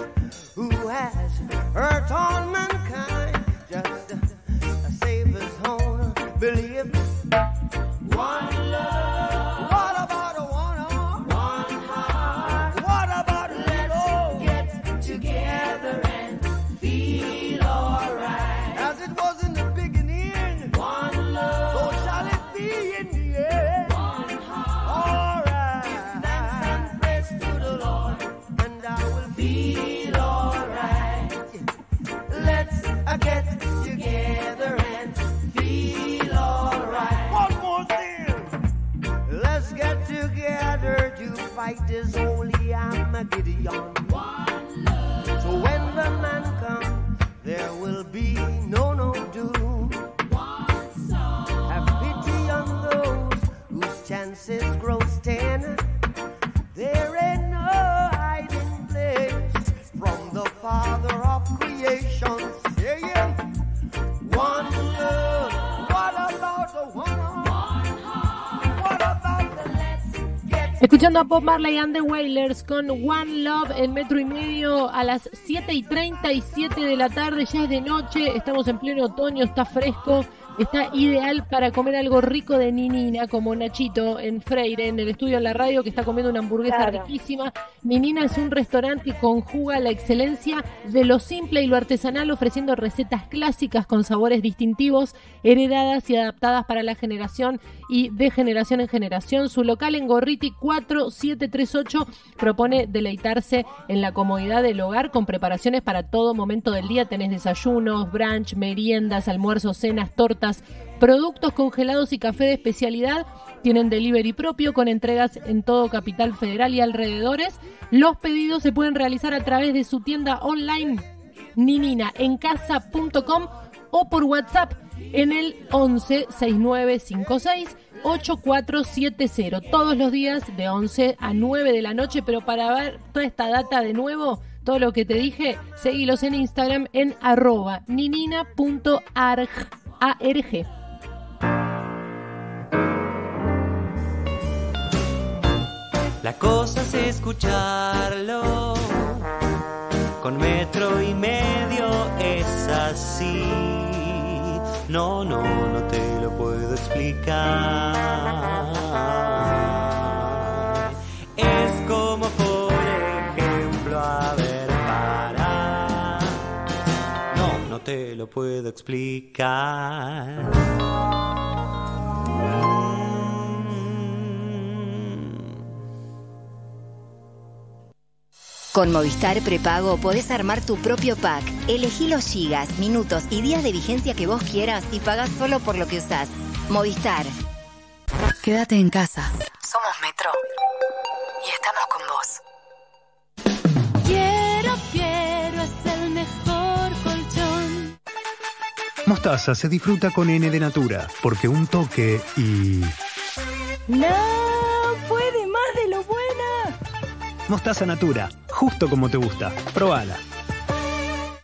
Escuchando a Bob Marley and the Wailers con One Love en metro y medio a las 7 y 37 de la tarde, ya es de noche, estamos en pleno otoño, está fresco, está ideal para comer algo rico de Ninina, como Nachito en Freire, en el estudio en la radio, que está comiendo una hamburguesa Claro. riquísima. Ninina es un restaurante que conjuga la excelencia de lo simple y lo artesanal, ofreciendo recetas clásicas con sabores distintivos, heredadas y adaptadas para la generación y de generación en generación. Su local en Gorriti 4738 propone deleitarse en la comodidad del hogar con preparaciones para todo momento del día. Tenés desayunos, brunch, meriendas, almuerzos, cenas, tortas, productos congelados y café de especialidad. Tienen delivery propio con entregas en todo Capital Federal y alrededores. Los pedidos se pueden realizar a través de su tienda online nininaencasa.com o por WhatsApp en el 11 6956 8470 todos los días de 11 a 9 de la noche, pero para ver toda esta data de nuevo, todo lo que te dije, seguilos en Instagram en arroba ninina.arg. ARG. La cosa es escucharlo. Con metro y medio es así. No, no, no te lo puedo explicar. Lo puedo explicar. Con Movistar Prepago podés armar tu propio pack. Elegí los gigas, minutos y días de vigencia que vos quieras y pagás solo por lo que usás. Movistar. Quédate en casa. Somos Metro. Y estamos Mostaza se disfruta con N de Natura, porque un toque y... No, puede más de lo buena. Mostaza Natura, justo como te gusta. Probala.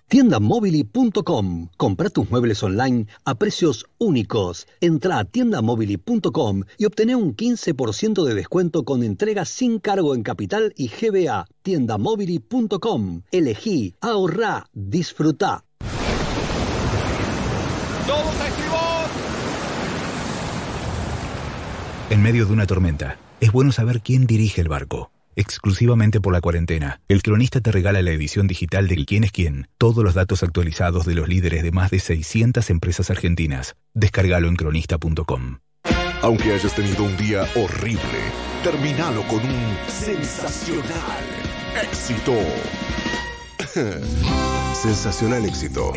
Tiendamobili.com. Compra tus muebles online a precios únicos. Entra a tiendamobili.com y obtené un 15% de descuento con entrega sin cargo en capital y GBA. Tiendamobili.com. Elegí, ahorrá, disfrutá. ¡Todos a estribor! En medio de una tormenta, es bueno saber quién dirige el barco. Exclusivamente por la cuarentena, el cronista te regala la edición digital del Quién es quién, todos los datos actualizados de los líderes de más de 600 empresas argentinas. Descárgalo en cronista.com. Aunque hayas tenido un día horrible, terminalo con un sensacional éxito. sensacional éxito.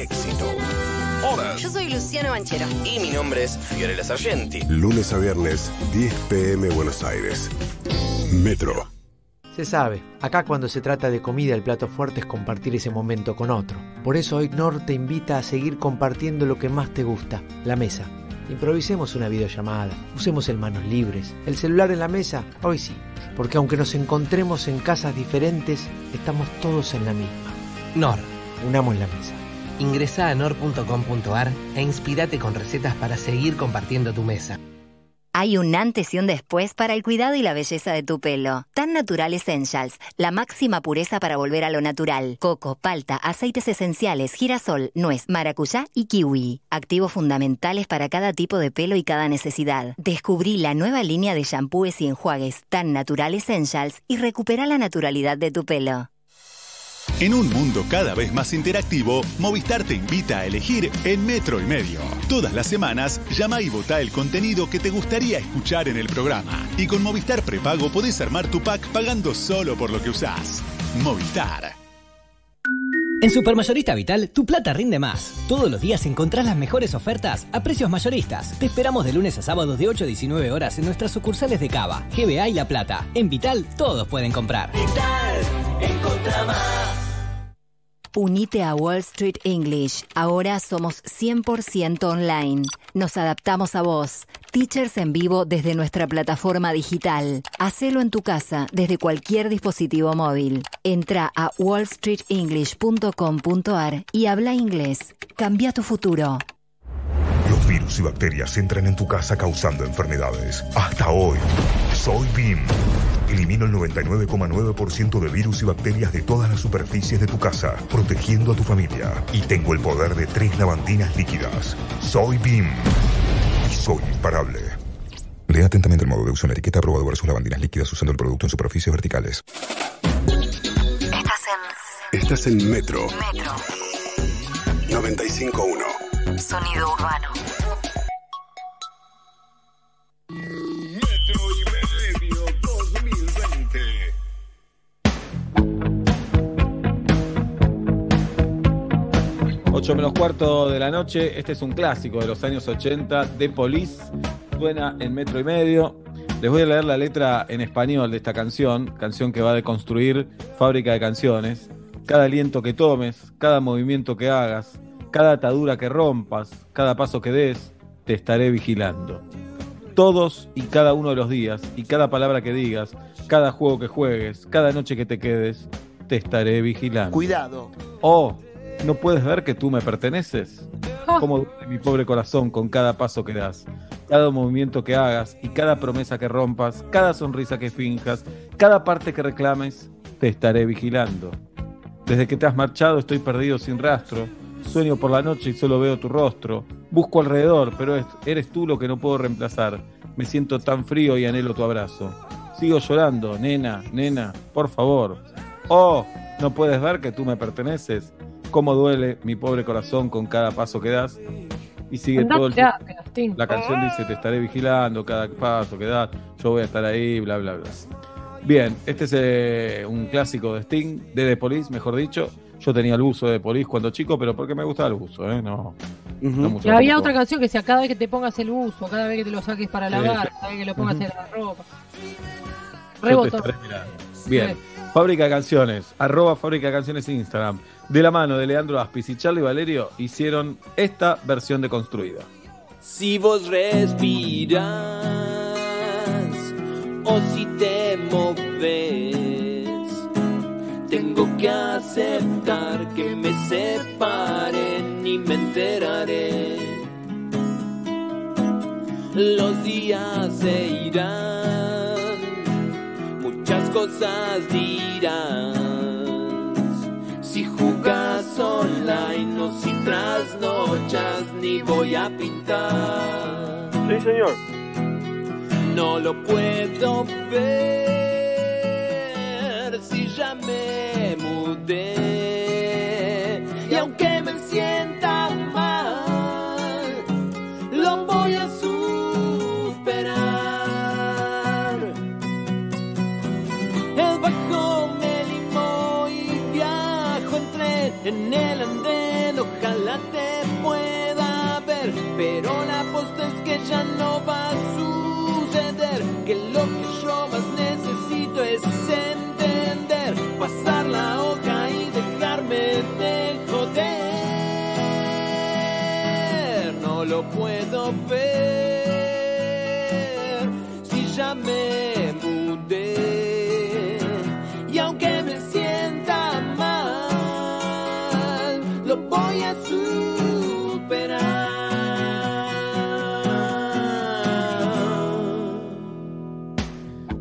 Yo soy Luciano Banchero. Y mi nombre es Fiorella Sargenti. Lunes a viernes, 10 pm Buenos Aires. Metro. Se sabe, acá cuando se trata de comida el plato fuerte es compartir ese momento con otro. Por eso hoy Nor te invita a seguir compartiendo lo que más te gusta, la mesa. Improvisemos una videollamada, usemos el manos libres, el celular en la mesa, hoy sí, porque aunque nos encontremos en casas diferentes, estamos todos en la misma. Nor. Unamos la mesa. Ingresa a nor.com.ar e inspirate con recetas para seguir compartiendo tu mesa. Hay un antes y un después para el cuidado y la belleza de tu pelo. Tan Natural Essentials, la máxima pureza para volver a lo natural. Coco, palta, aceites esenciales, girasol, nuez, maracuyá y kiwi. Activos fundamentales para cada tipo de pelo y cada necesidad. Descubrí la nueva línea de shampoos y enjuagues Tan Natural Essentials y recupera la naturalidad de tu pelo. En un mundo cada vez más interactivo, Movistar te invita a elegir en metro y medio. Todas las semanas, llama y vota el contenido que te gustaría escuchar en el programa. Y con Movistar Prepago podés armar tu pack pagando solo por lo que usás. Movistar. En Supermayorista Vital, tu plata rinde más. Todos los días encontrás las mejores ofertas a precios mayoristas. Te esperamos de lunes a sábados de 8 a 19 horas en nuestras sucursales de Cava, GBA y La Plata. En Vital, todos pueden comprar. Encontra más. Unite a Wall Street English. Ahora somos 100% online. Nos adaptamos a vos. Teachers en vivo desde nuestra plataforma digital. Hacelo en tu casa desde cualquier dispositivo móvil. Entra a wallstreetenglish.com.ar y habla inglés. Cambia tu futuro. Los virus y bacterias entran en tu casa causando enfermedades. Hasta hoy, soy BIM. Elimino el 99,9% de virus y bacterias de todas las superficies de tu casa, protegiendo a tu familia. Y tengo el poder de tres lavandinas líquidas. Soy BIM. Y soy imparable. Lea atentamente el modo de uso en la etiqueta aprobado versus lavandinas líquidas usando el producto en superficies verticales. Estás en Estás en Metro Metro. 95.1. Sonido urbano. Ocho menos cuarto de la noche. Este es un clásico de los años 80 de Police. Suena en metro y medio. Les voy a leer la letra en español de esta canción, canción que va a deconstruir fábrica de canciones. Cada aliento que tomes, cada movimiento que hagas, cada atadura que rompas, cada paso que des, te estaré vigilando. Todos y cada uno de los días, y cada palabra que digas, cada juego que juegues, cada noche que te quedes, te estaré vigilando. Cuidado. Oh, ¿no puedes ver que tú me perteneces? Como duele mi pobre corazón con cada paso que das, cada movimiento que hagas y cada promesa que rompas, cada sonrisa que finjas, cada parte que reclames, te estaré vigilando. Desde que te has marchado estoy perdido sin rastro. Sueño por la noche y solo veo tu rostro. Busco alrededor, pero es- eres tú lo que no puedo reemplazar. Me siento tan frío y anhelo tu abrazo. Sigo llorando, nena, nena, por favor. Oh, ¿no puedes ver que tú me perteneces? Cómo duele mi pobre corazón con cada paso que das. Y sigue Andá, todo el. La canción dice, te estaré vigilando cada paso que das, yo voy a estar ahí, bla, bla, bla. Bien, este es eh, un clásico de Sting, de The Police, mejor dicho. Yo tenía el uso de The Police cuando chico, pero porque me gustaba el uso, ¿eh? No, no mucho Y había otra canción que decía, cada vez que te pongas el buzo, cada vez que te lo saques para Sí, lavar, sí. cada vez que lo pongas en la ropa. Yo te Rebotó. Fábrica de Canciones, arroba Fábrica de Canciones Instagram. De la mano de Leandro Aspis y Charlie Valerio hicieron esta versión de Construida. Si vos respiras o si te moves, tengo que aceptar que me separen y me enteraré. Los días se irán, muchas cosas dirás. Si jugás online o si trasnochas, ni voy a pintar. Sí, señor. No lo puedo ver si ya me mudé. Y aunque me sienta ya no va a suceder. Que lo que yo más necesito es entender, pasar la hoja y dejarme de joder. No lo puedo ver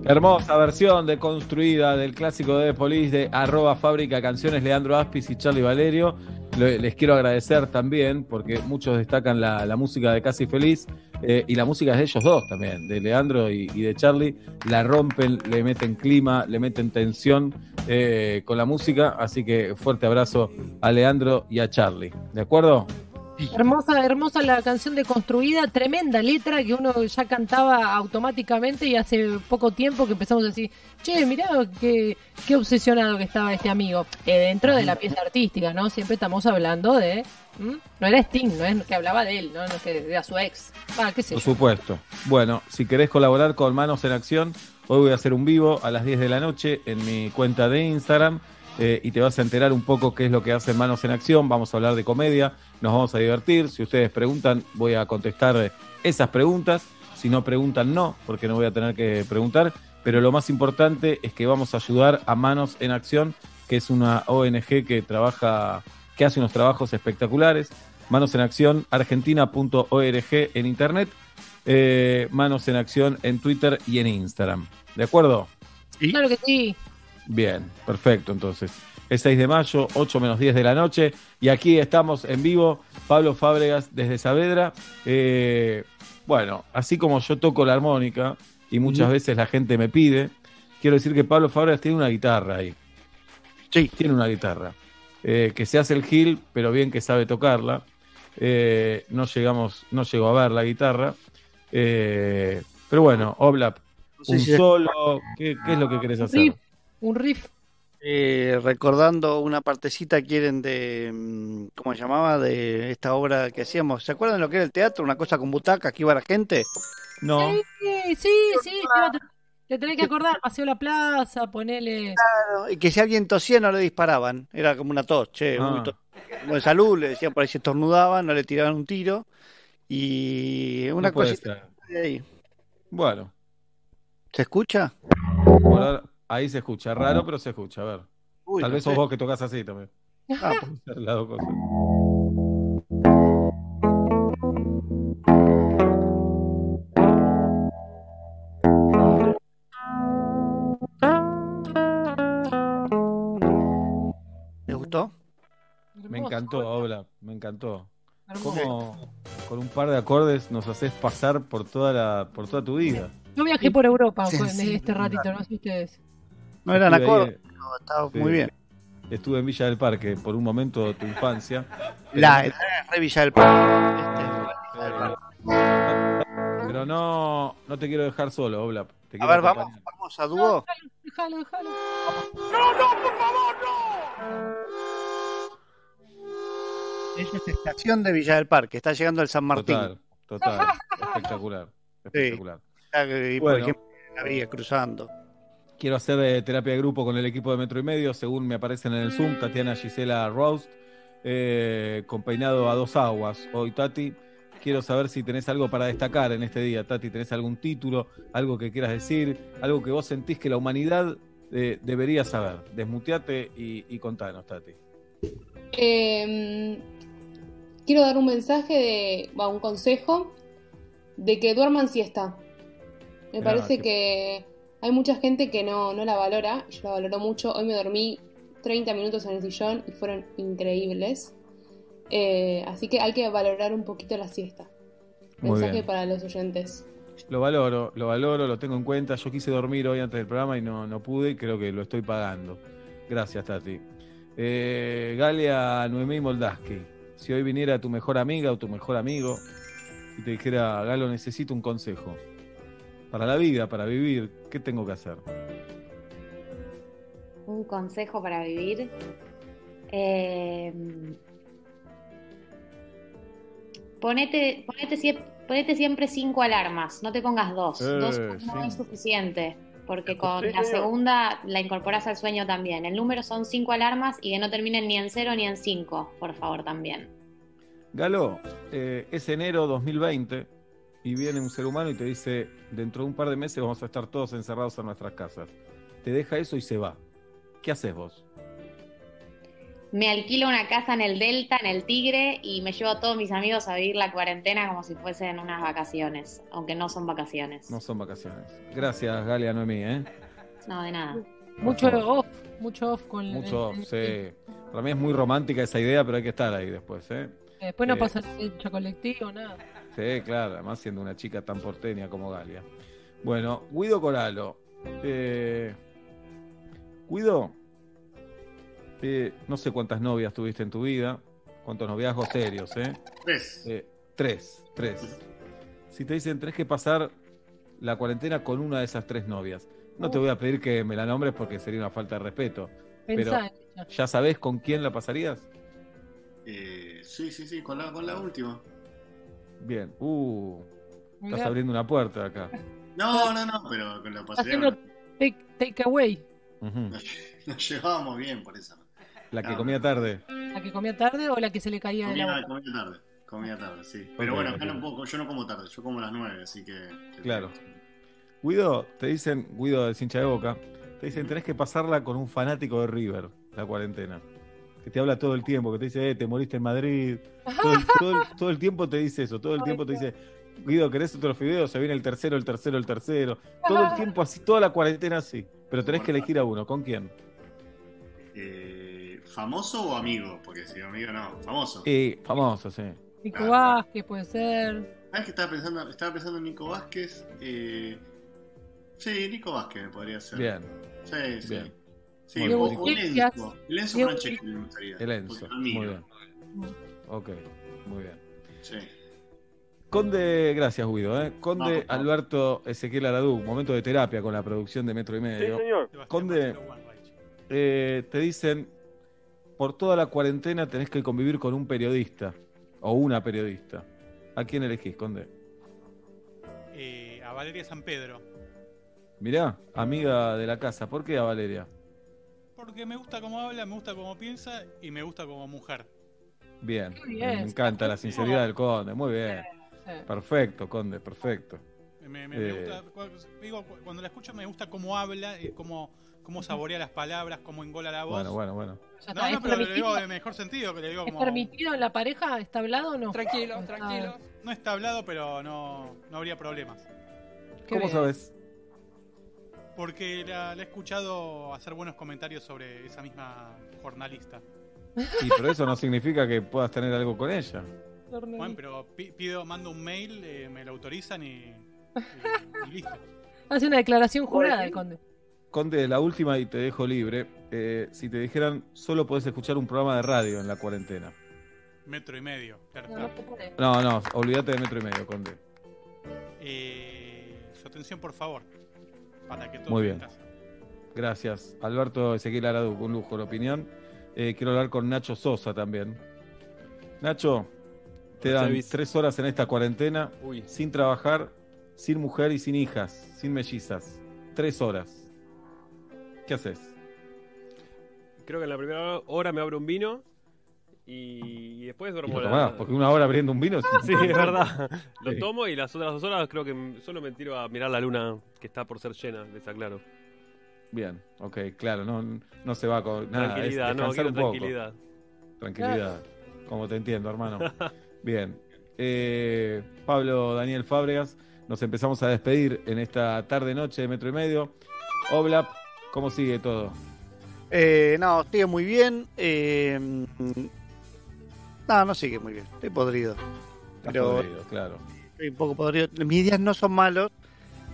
Hermosa versión de construida del clásico de Police de arroba fábrica canciones Leandro Aspis y Charlie Valerio. Le- Les quiero agradecer también porque muchos destacan la, música de Casi Feliz eh, y la música de ellos dos también, de Leandro y, y de Charlie. La rompen, le meten clima, le meten tensión eh, con la música. Así que fuerte abrazo a Leandro y a Charlie. ¿De acuerdo? Hermosa, hermosa la canción de Construida, tremenda letra que uno ya cantaba automáticamente y hace poco tiempo que empezamos a decir, che, mirá qué, qué obsesionado que estaba este amigo. Eh, dentro de la pieza artística, ¿no? Siempre estamos hablando de... ¿m? No era Sting, no es que hablaba de él, no, no es que era su ex. Ah, qué sé Por yo. supuesto. Bueno, si querés colaborar con Manos en Acción, hoy voy a hacer un vivo a las 10 de la noche en mi cuenta de Instagram eh, y te vas a enterar un poco qué es lo que hacen Manos en Acción. Vamos a hablar de comedia, nos vamos a divertir. Si ustedes preguntan, voy a contestar eh, esas preguntas. Si no preguntan, no, porque no voy a tener que preguntar. Pero lo más importante es que vamos a ayudar a Manos en Acción, que es una ONG que trabaja, que hace unos trabajos espectaculares. Manos en Acción, argentina.org en internet, eh, Manos en Acción en Twitter y en Instagram. ¿De acuerdo? Claro que sí. Bien, perfecto. Entonces, es 6 de mayo, 8 menos 10 de la noche, y aquí estamos en vivo, Pablo Fábregas desde Saavedra. Eh, bueno, así como yo toco la armónica y muchas veces la gente me pide, quiero decir que Pablo Fábregas tiene una guitarra ahí. Sí. Tiene una guitarra. Eh, que se hace el gil, pero bien que sabe tocarla. Eh, no llegamos, no llegó a ver la guitarra. Eh, pero bueno, Oblap, un solo, ¿qué, qué es lo que querés hacer? Un riff. Eh, recordando una partecita quieren de, mm, ¿cómo se llamaba? De esta obra que hacíamos. ¿Se acuerdan lo que era el teatro? Una cosa con butacas que iba la gente. No. Sí, sí, sí, te, tenés que acordar, Paseo la Plaza, ponele... Y que si alguien tosía no le disparaban. Era como una tos, che. Ah. muy tos. Bueno, salud, le decían por ahí se estornudaban, no le tiraban un tiro. Y una No cosita ser. de ahí. Bueno, ¿Se escucha? por ahora- ahí se escucha, raro, pero se escucha, a ver. Uy, Tal no vez sos sé. vos que tocas así también. Ah, Puede ser las dos cosas. ¿Les gustó? Me encantó, Obla, me encantó. ¿Cómo con un par de acordes nos haces pasar por toda la, por toda tu vida? Yo viajé por Europa Sí, con sí, este ratito, no sé ustedes. No eran acordes, eh, pero estaba sí. muy bien. Estuve en Villa del Parque por un momento de tu infancia. La, la re Villa del Parque. Pero no, no te quiero dejar solo, Obla. Te A ver, vamos, acompañar. vamos a dúo. Déjalo, déjalo. Ella es estación de Villa del Parque, está llegando el San Martín. Total, total. Espectacular. Espectacular. Está, eh, Bueno. Por ejemplo, en la vía cruzando. Quiero hacer eh, terapia de grupo con el equipo de Metro y Medio, según me aparecen en el Zoom, Tatiana Gisela Roast, eh, con peinado a dos aguas. Hoy, Tati, quiero saber si tenés algo para destacar en este día. Tati, ¿tenés algún título, algo que quieras decir, algo que vos sentís que la humanidad eh, debería saber? Desmuteate y, y contanos, Tati. Eh, quiero dar un mensaje de, un consejo de que duerman siesta. Me Ah, parece qué- que hay mucha gente que no, no la valora. Yo la valoro mucho. Hoy me dormí 30 minutos en el sillón y fueron increíbles. Eh, así que hay que valorar un poquito la siesta. Mensaje para los oyentes. Lo valoro, lo valoro, lo tengo en cuenta. Yo quise dormir hoy antes del programa y no, no pude y creo que lo estoy pagando. Gracias, Tati. Eh, Galia Noemí Moldaski. Si hoy viniera tu mejor amiga o tu mejor amigo y te dijera, Galo, necesito un consejo. Para la vida, para vivir, ¿qué tengo que hacer? Un consejo para vivir. Eh, ponete, ponete, sie- ponete siempre cinco alarmas, no te pongas dos. Eh, dos no sí. es suficiente, porque con la segunda la incorporas al sueño también. El número son cinco alarmas y que no terminen ni en cero ni en cinco, por favor, también. Galo, eh, es enero 2020 y viene un ser humano y te dice, dentro de un par de meses vamos a estar todos encerrados en nuestras casas. Te deja eso y se va. ¿Qué haces vos? Me alquilo una casa en el Delta, en el Tigre, y me llevo a todos mis amigos a vivir la cuarentena como si fuesen unas vacaciones, aunque no son vacaciones. No son vacaciones. Gracias, Galia Noemí, ¿eh? No, de nada. Mucho off, mucho off con Mucho, el- sí. Para mí es muy romántica esa idea, pero hay que estar ahí después, ¿eh? Después no Eh, pasa el hecho colectivo, nada. Sí, claro, además siendo una chica tan porteña como Galia. Bueno, Guido Coralo. Eh, Guido, eh, no sé cuántas novias tuviste en tu vida, cuántos noviazgos serios, ¿eh? Tres. Eh, tres, tres. Si te dicen tenés que pasar la cuarentena con una de esas tres novias, no te voy a pedir que me la nombres porque sería una falta de respeto. Pero, Pensá. ¿ya sabés con quién la pasarías? Eh, sí, sí, sí, con la, con la última. Bien. Uh, estás Mirá. abriendo una puerta acá. No, no, no, pero con la pasaría. take, take away. Ujú. Nos llevábamos bien por eso. La que No, comía tarde. ¿La que comía tarde o la que se le caía de la Comía, boca? comía tarde. Comía tarde, sí. Pero bueno, acá no puedo- yo no como tarde, yo como a las nueve, así que. Claro. Guido, te dicen, Guido del hincha de boca, te dicen tenés que pasarla con un fanático de River, la cuarentena. Que te habla todo el tiempo, que te dice, eh, te moriste en Madrid. Todo el, todo el- todo el tiempo te dice eso, todo el tiempo te dice, Guido, ¿querés otros videos? Se viene el tercero, el tercero, el tercero. Todo el tiempo así, toda la cuarentena así. Pero tenés que elegir a uno, ¿con quién? Eh, ¿Famoso o amigo? Porque si amigo no, famoso. Y famoso, sí. Nico Vázquez puede ser. ¿Sabes que estaba pensando? Estaba pensando en Nico Vázquez. Eh... Sí, Nico Vázquez podría ser. Bien. Sí, sí. Bien. Sí, Muy o, bien. o Lenzo. Lenzo Diego Franceschi me gustaría. El Enzo. Muy bien. Ok, muy bien. Sí. Conde, gracias Guido, ¿eh? Conde. Alberto Ezequiel Aradú, momento de terapia con la producción de Metro y Medio. Sí, señor. Conde, eh, te dicen, por toda la cuarentena tenés que convivir con un periodista o una periodista. ¿A quién elegís, Conde? Eh, a Valeria San Pedro. Mirá, amiga de la casa, ¿por qué a Valeria? Porque me gusta cómo habla, me gusta cómo piensa y me gusta como mujer. Bien, Qué bien, me encanta la sinceridad del Conde, muy bien. Perfecto, Conde, perfecto. Me, me- me Eh, gusta, digo, cu- cuando la escucho me gusta cómo habla, y cómo, cómo saborea las palabras, cómo engola la voz. Bueno, bueno, bueno. No, no, ¿es pero le permitido? digo de mejor sentido, que le digo ¿Es como... permitido en la pareja? ¿Está hablado o no? Tranquilo, tranquilo. No está hablado, pero no, no habría problemas. Qué ¿Cómo bien. sabes? Porque la, la he escuchado hacer buenos comentarios sobre esa misma jornalista. Y pero eso no significa que puedas tener algo con ella. Bueno, pero pi- pido, mando un mail, eh, me lo autorizan y, y- y listo. Hace una declaración jurada el conde. Conde, la última y te dejo libre. Eh, si te dijeran, solo podés escuchar un programa de radio en la cuarentena. Metro y medio, claro. No. No, no, olvídate de metro y medio, Conde. Eh, su atención, por favor. Para que todos Muy en bien. casa. Gracias. Alberto Ezequiel Aradu, un lujo la opinión. Eh, quiero hablar con Nacho Sosa también. Nacho, te dan tres horas en esta cuarentena, sin trabajar, sin mujer y sin hijas, sin mellizas. Tres horas. ¿Qué haces? Creo que en la primera hora me abro un vino y, después Y duermo lo la- tomás, porque una hora abriendo un vino. Sí, es verdad. Lo tomo y las otras dos horas creo que solo me tiro a mirar la luna que está por ser llena, les aclaro. Bien, ok, claro, no, no se va con nada. es Tranquilidad, no, quiero un poco. tranquilidad. Tranquilidad, como te entiendo, hermano. Bien. Eh, Pablo Daniel Fábregas, nos empezamos a despedir en esta tarde-noche de Metro y Medio. Oblap, ¿cómo sigue todo? Eh, no, sigue muy bien. eh, no, no sigue muy bien. Estoy podrido. Estás Pero podrido, claro. estoy un poco podrido. Mis días no son malos,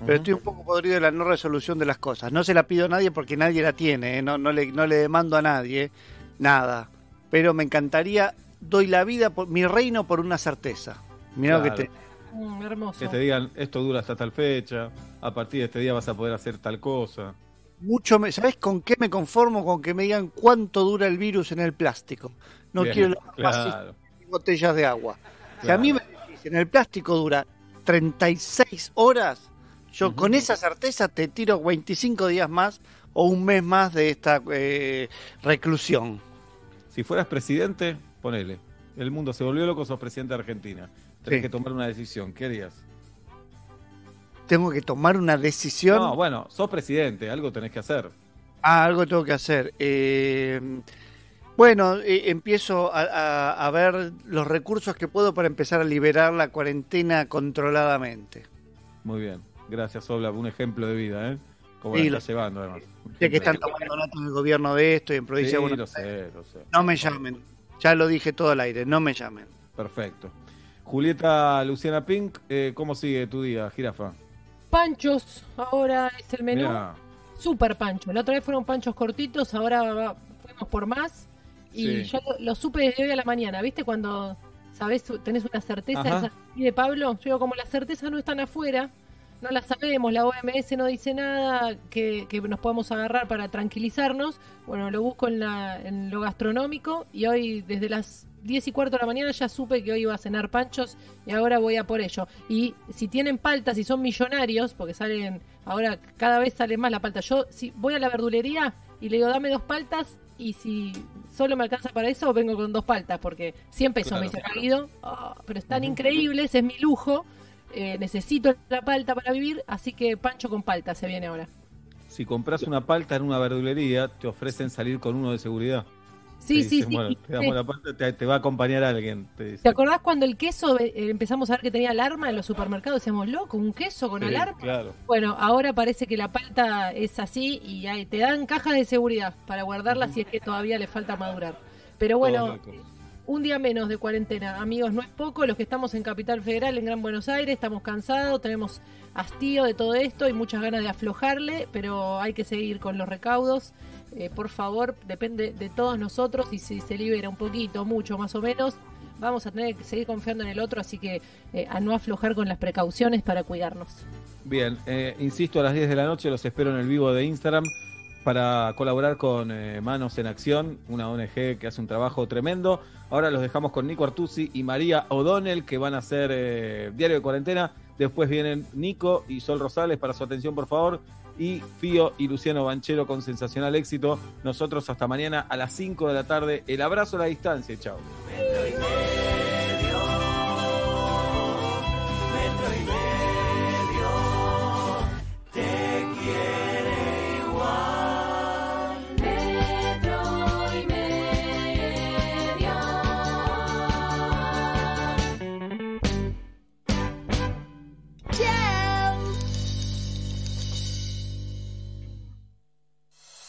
pero estoy un poco podrido de la no resolución de las cosas. No se la pido a nadie porque nadie la tiene. eh, No, no, le, no le demando a nadie nada. Pero me encantaría, doy la vida, por mi reino por una certeza. Mirá lo Claro. que te... Mm, hermoso. Que te digan, esto dura hasta tal fecha, a partir de este día vas a poder hacer tal cosa. Mucho me, ¿Sabes con qué me conformo? Con que me digan cuánto dura el virus en el plástico. No Bien, quiero claro. botellas de agua. Si a Claro. mí me decís, en el plástico dura 36 horas, yo con esa certeza te tiro 25 días más o un mes más de esta eh, reclusión. Si fueras presidente, ponele. El mundo se volvió loco, sos presidente de Argentina. Tenés Sí. que tomar una decisión. ¿Qué harías? Tengo que tomar una decisión. No, bueno, sos presidente, algo tenés que hacer. Ah, algo tengo que hacer. Eh, Bueno, eh, empiezo a, a- a ver los recursos que puedo para empezar a liberar la cuarentena controladamente. Muy bien. Gracias, Obla. Un ejemplo de vida, ¿eh? Como Sí, la lo- estás llevando, además. Sé que están tomando nota en el gobierno de esto y en provincia Sí, de Buenos lo sé, lo sé. No me llamen. Ya lo dije todo al aire, no me llamen. Perfecto. Julieta Luciana Pink, eh, ¿cómo sigue tu día, jirafa? Panchos, ahora es el menú. Mirá, Super pancho. La otra vez fueron panchos cortitos, ahora va- fuimos por más. Y Sí. ya lo, lo supe desde hoy a la mañana. ¿Viste cuando sabes tenés una certeza y de Pablo? Yo digo, como las certezas no están afuera, no las sabemos, la OMS no dice nada que, que nos podemos agarrar para tranquilizarnos. Bueno, lo busco en, la, en lo gastronómico y hoy desde las 10 y cuarto de la mañana ya supe que hoy iba a cenar panchos y ahora voy a por ello. Y si tienen paltas y son millonarios, porque salen, ahora cada vez sale más la palta. Yo si voy a la verdulería y le digo dame dos paltas y si solo me alcanza para eso vengo con dos paltas porque 100 pesos Claro. me dice Guido, "Ah, pero están increíbles, es mi lujo. eh, necesito la palta para vivir, así que pancho con palta se viene ahora. si compras una palta en una verdulería, te ofrecen salir con uno de seguridad. Sí, sí, dicen, sí. Bueno, te damos Sí. la palta, te, te va a acompañar alguien. Te dice. ¿Te acordás cuando el queso eh, empezamos a ver que tenía alarma en los supermercados? Decíamos, loco, un queso con Sí, alarma. Claro. Bueno, ahora parece que la palta es así y ahí te dan cajas de seguridad para guardarla si es que todavía le falta madurar. Pero bueno, un día menos de cuarentena, amigos, no es poco. Los que estamos en Capital Federal, en Gran Buenos Aires, estamos cansados, tenemos hastío de todo esto y muchas ganas de aflojarle, pero hay que seguir con los recaudos. Eh, por favor, depende de todos nosotros y si se libera un poquito, mucho, más o menos, vamos a tener que seguir confiando en el otro, así que eh, a no aflojar con las precauciones para cuidarnos. Bien, eh, insisto, a las 10 de la noche los espero en el vivo de Instagram para colaborar con Manos en Acción, una ONG que hace un trabajo tremendo. Ahora los dejamos con Nico Artusi y María O'Donnell, que van a hacer Diario de Cuarentena. Después vienen Nico y Sol Rosales para su atención, por favor. Y Fío y Luciano Banchero con sensacional éxito. Nosotros hasta mañana a las 5 de la tarde. El abrazo a la distancia. Chao.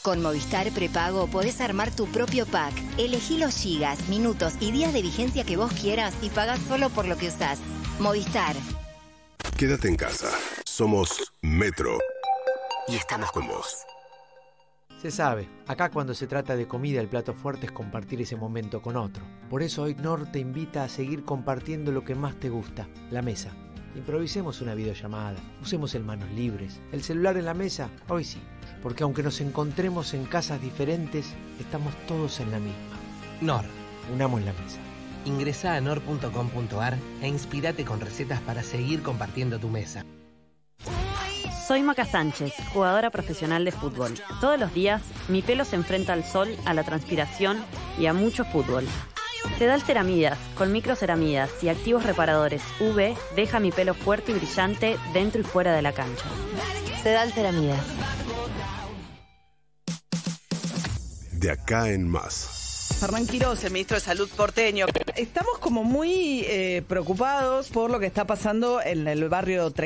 Con Movistar Prepago podés armar tu propio pack. Elegí los gigas, minutos y días de vigencia que vos quieras y pagás solo por lo que usás. Movistar. Quédate en casa. Somos Metro. Y estamos con vos. Se sabe, acá cuando se trata de comida el plato fuerte es compartir ese momento con otro. Por eso hoy Nor te invita a seguir compartiendo lo que más te gusta, la mesa. Improvisemos una videollamada, usemos el manos libres, el celular en la mesa, hoy sí, porque aunque nos encontremos en casas diferentes, estamos todos en la misma. Nor. Unamos la mesa. Ingresa a nor.com.ar e inspirate con recetas para seguir compartiendo tu mesa. Soy Maca Sánchez, jugadora profesional de fútbol. Todos los días mi pelo se enfrenta al sol, a la transpiración y a mucho fútbol. Sedal Ceramidas, con microceramidas y activos reparadores UV, deja mi pelo fuerte y brillante dentro y fuera de la cancha. Sedal Ceramidas. De acá en más. Fernán Quiroz, el ministro de Salud porteño. Estamos como muy eh, preocupados por lo que está pasando en el barrio 30.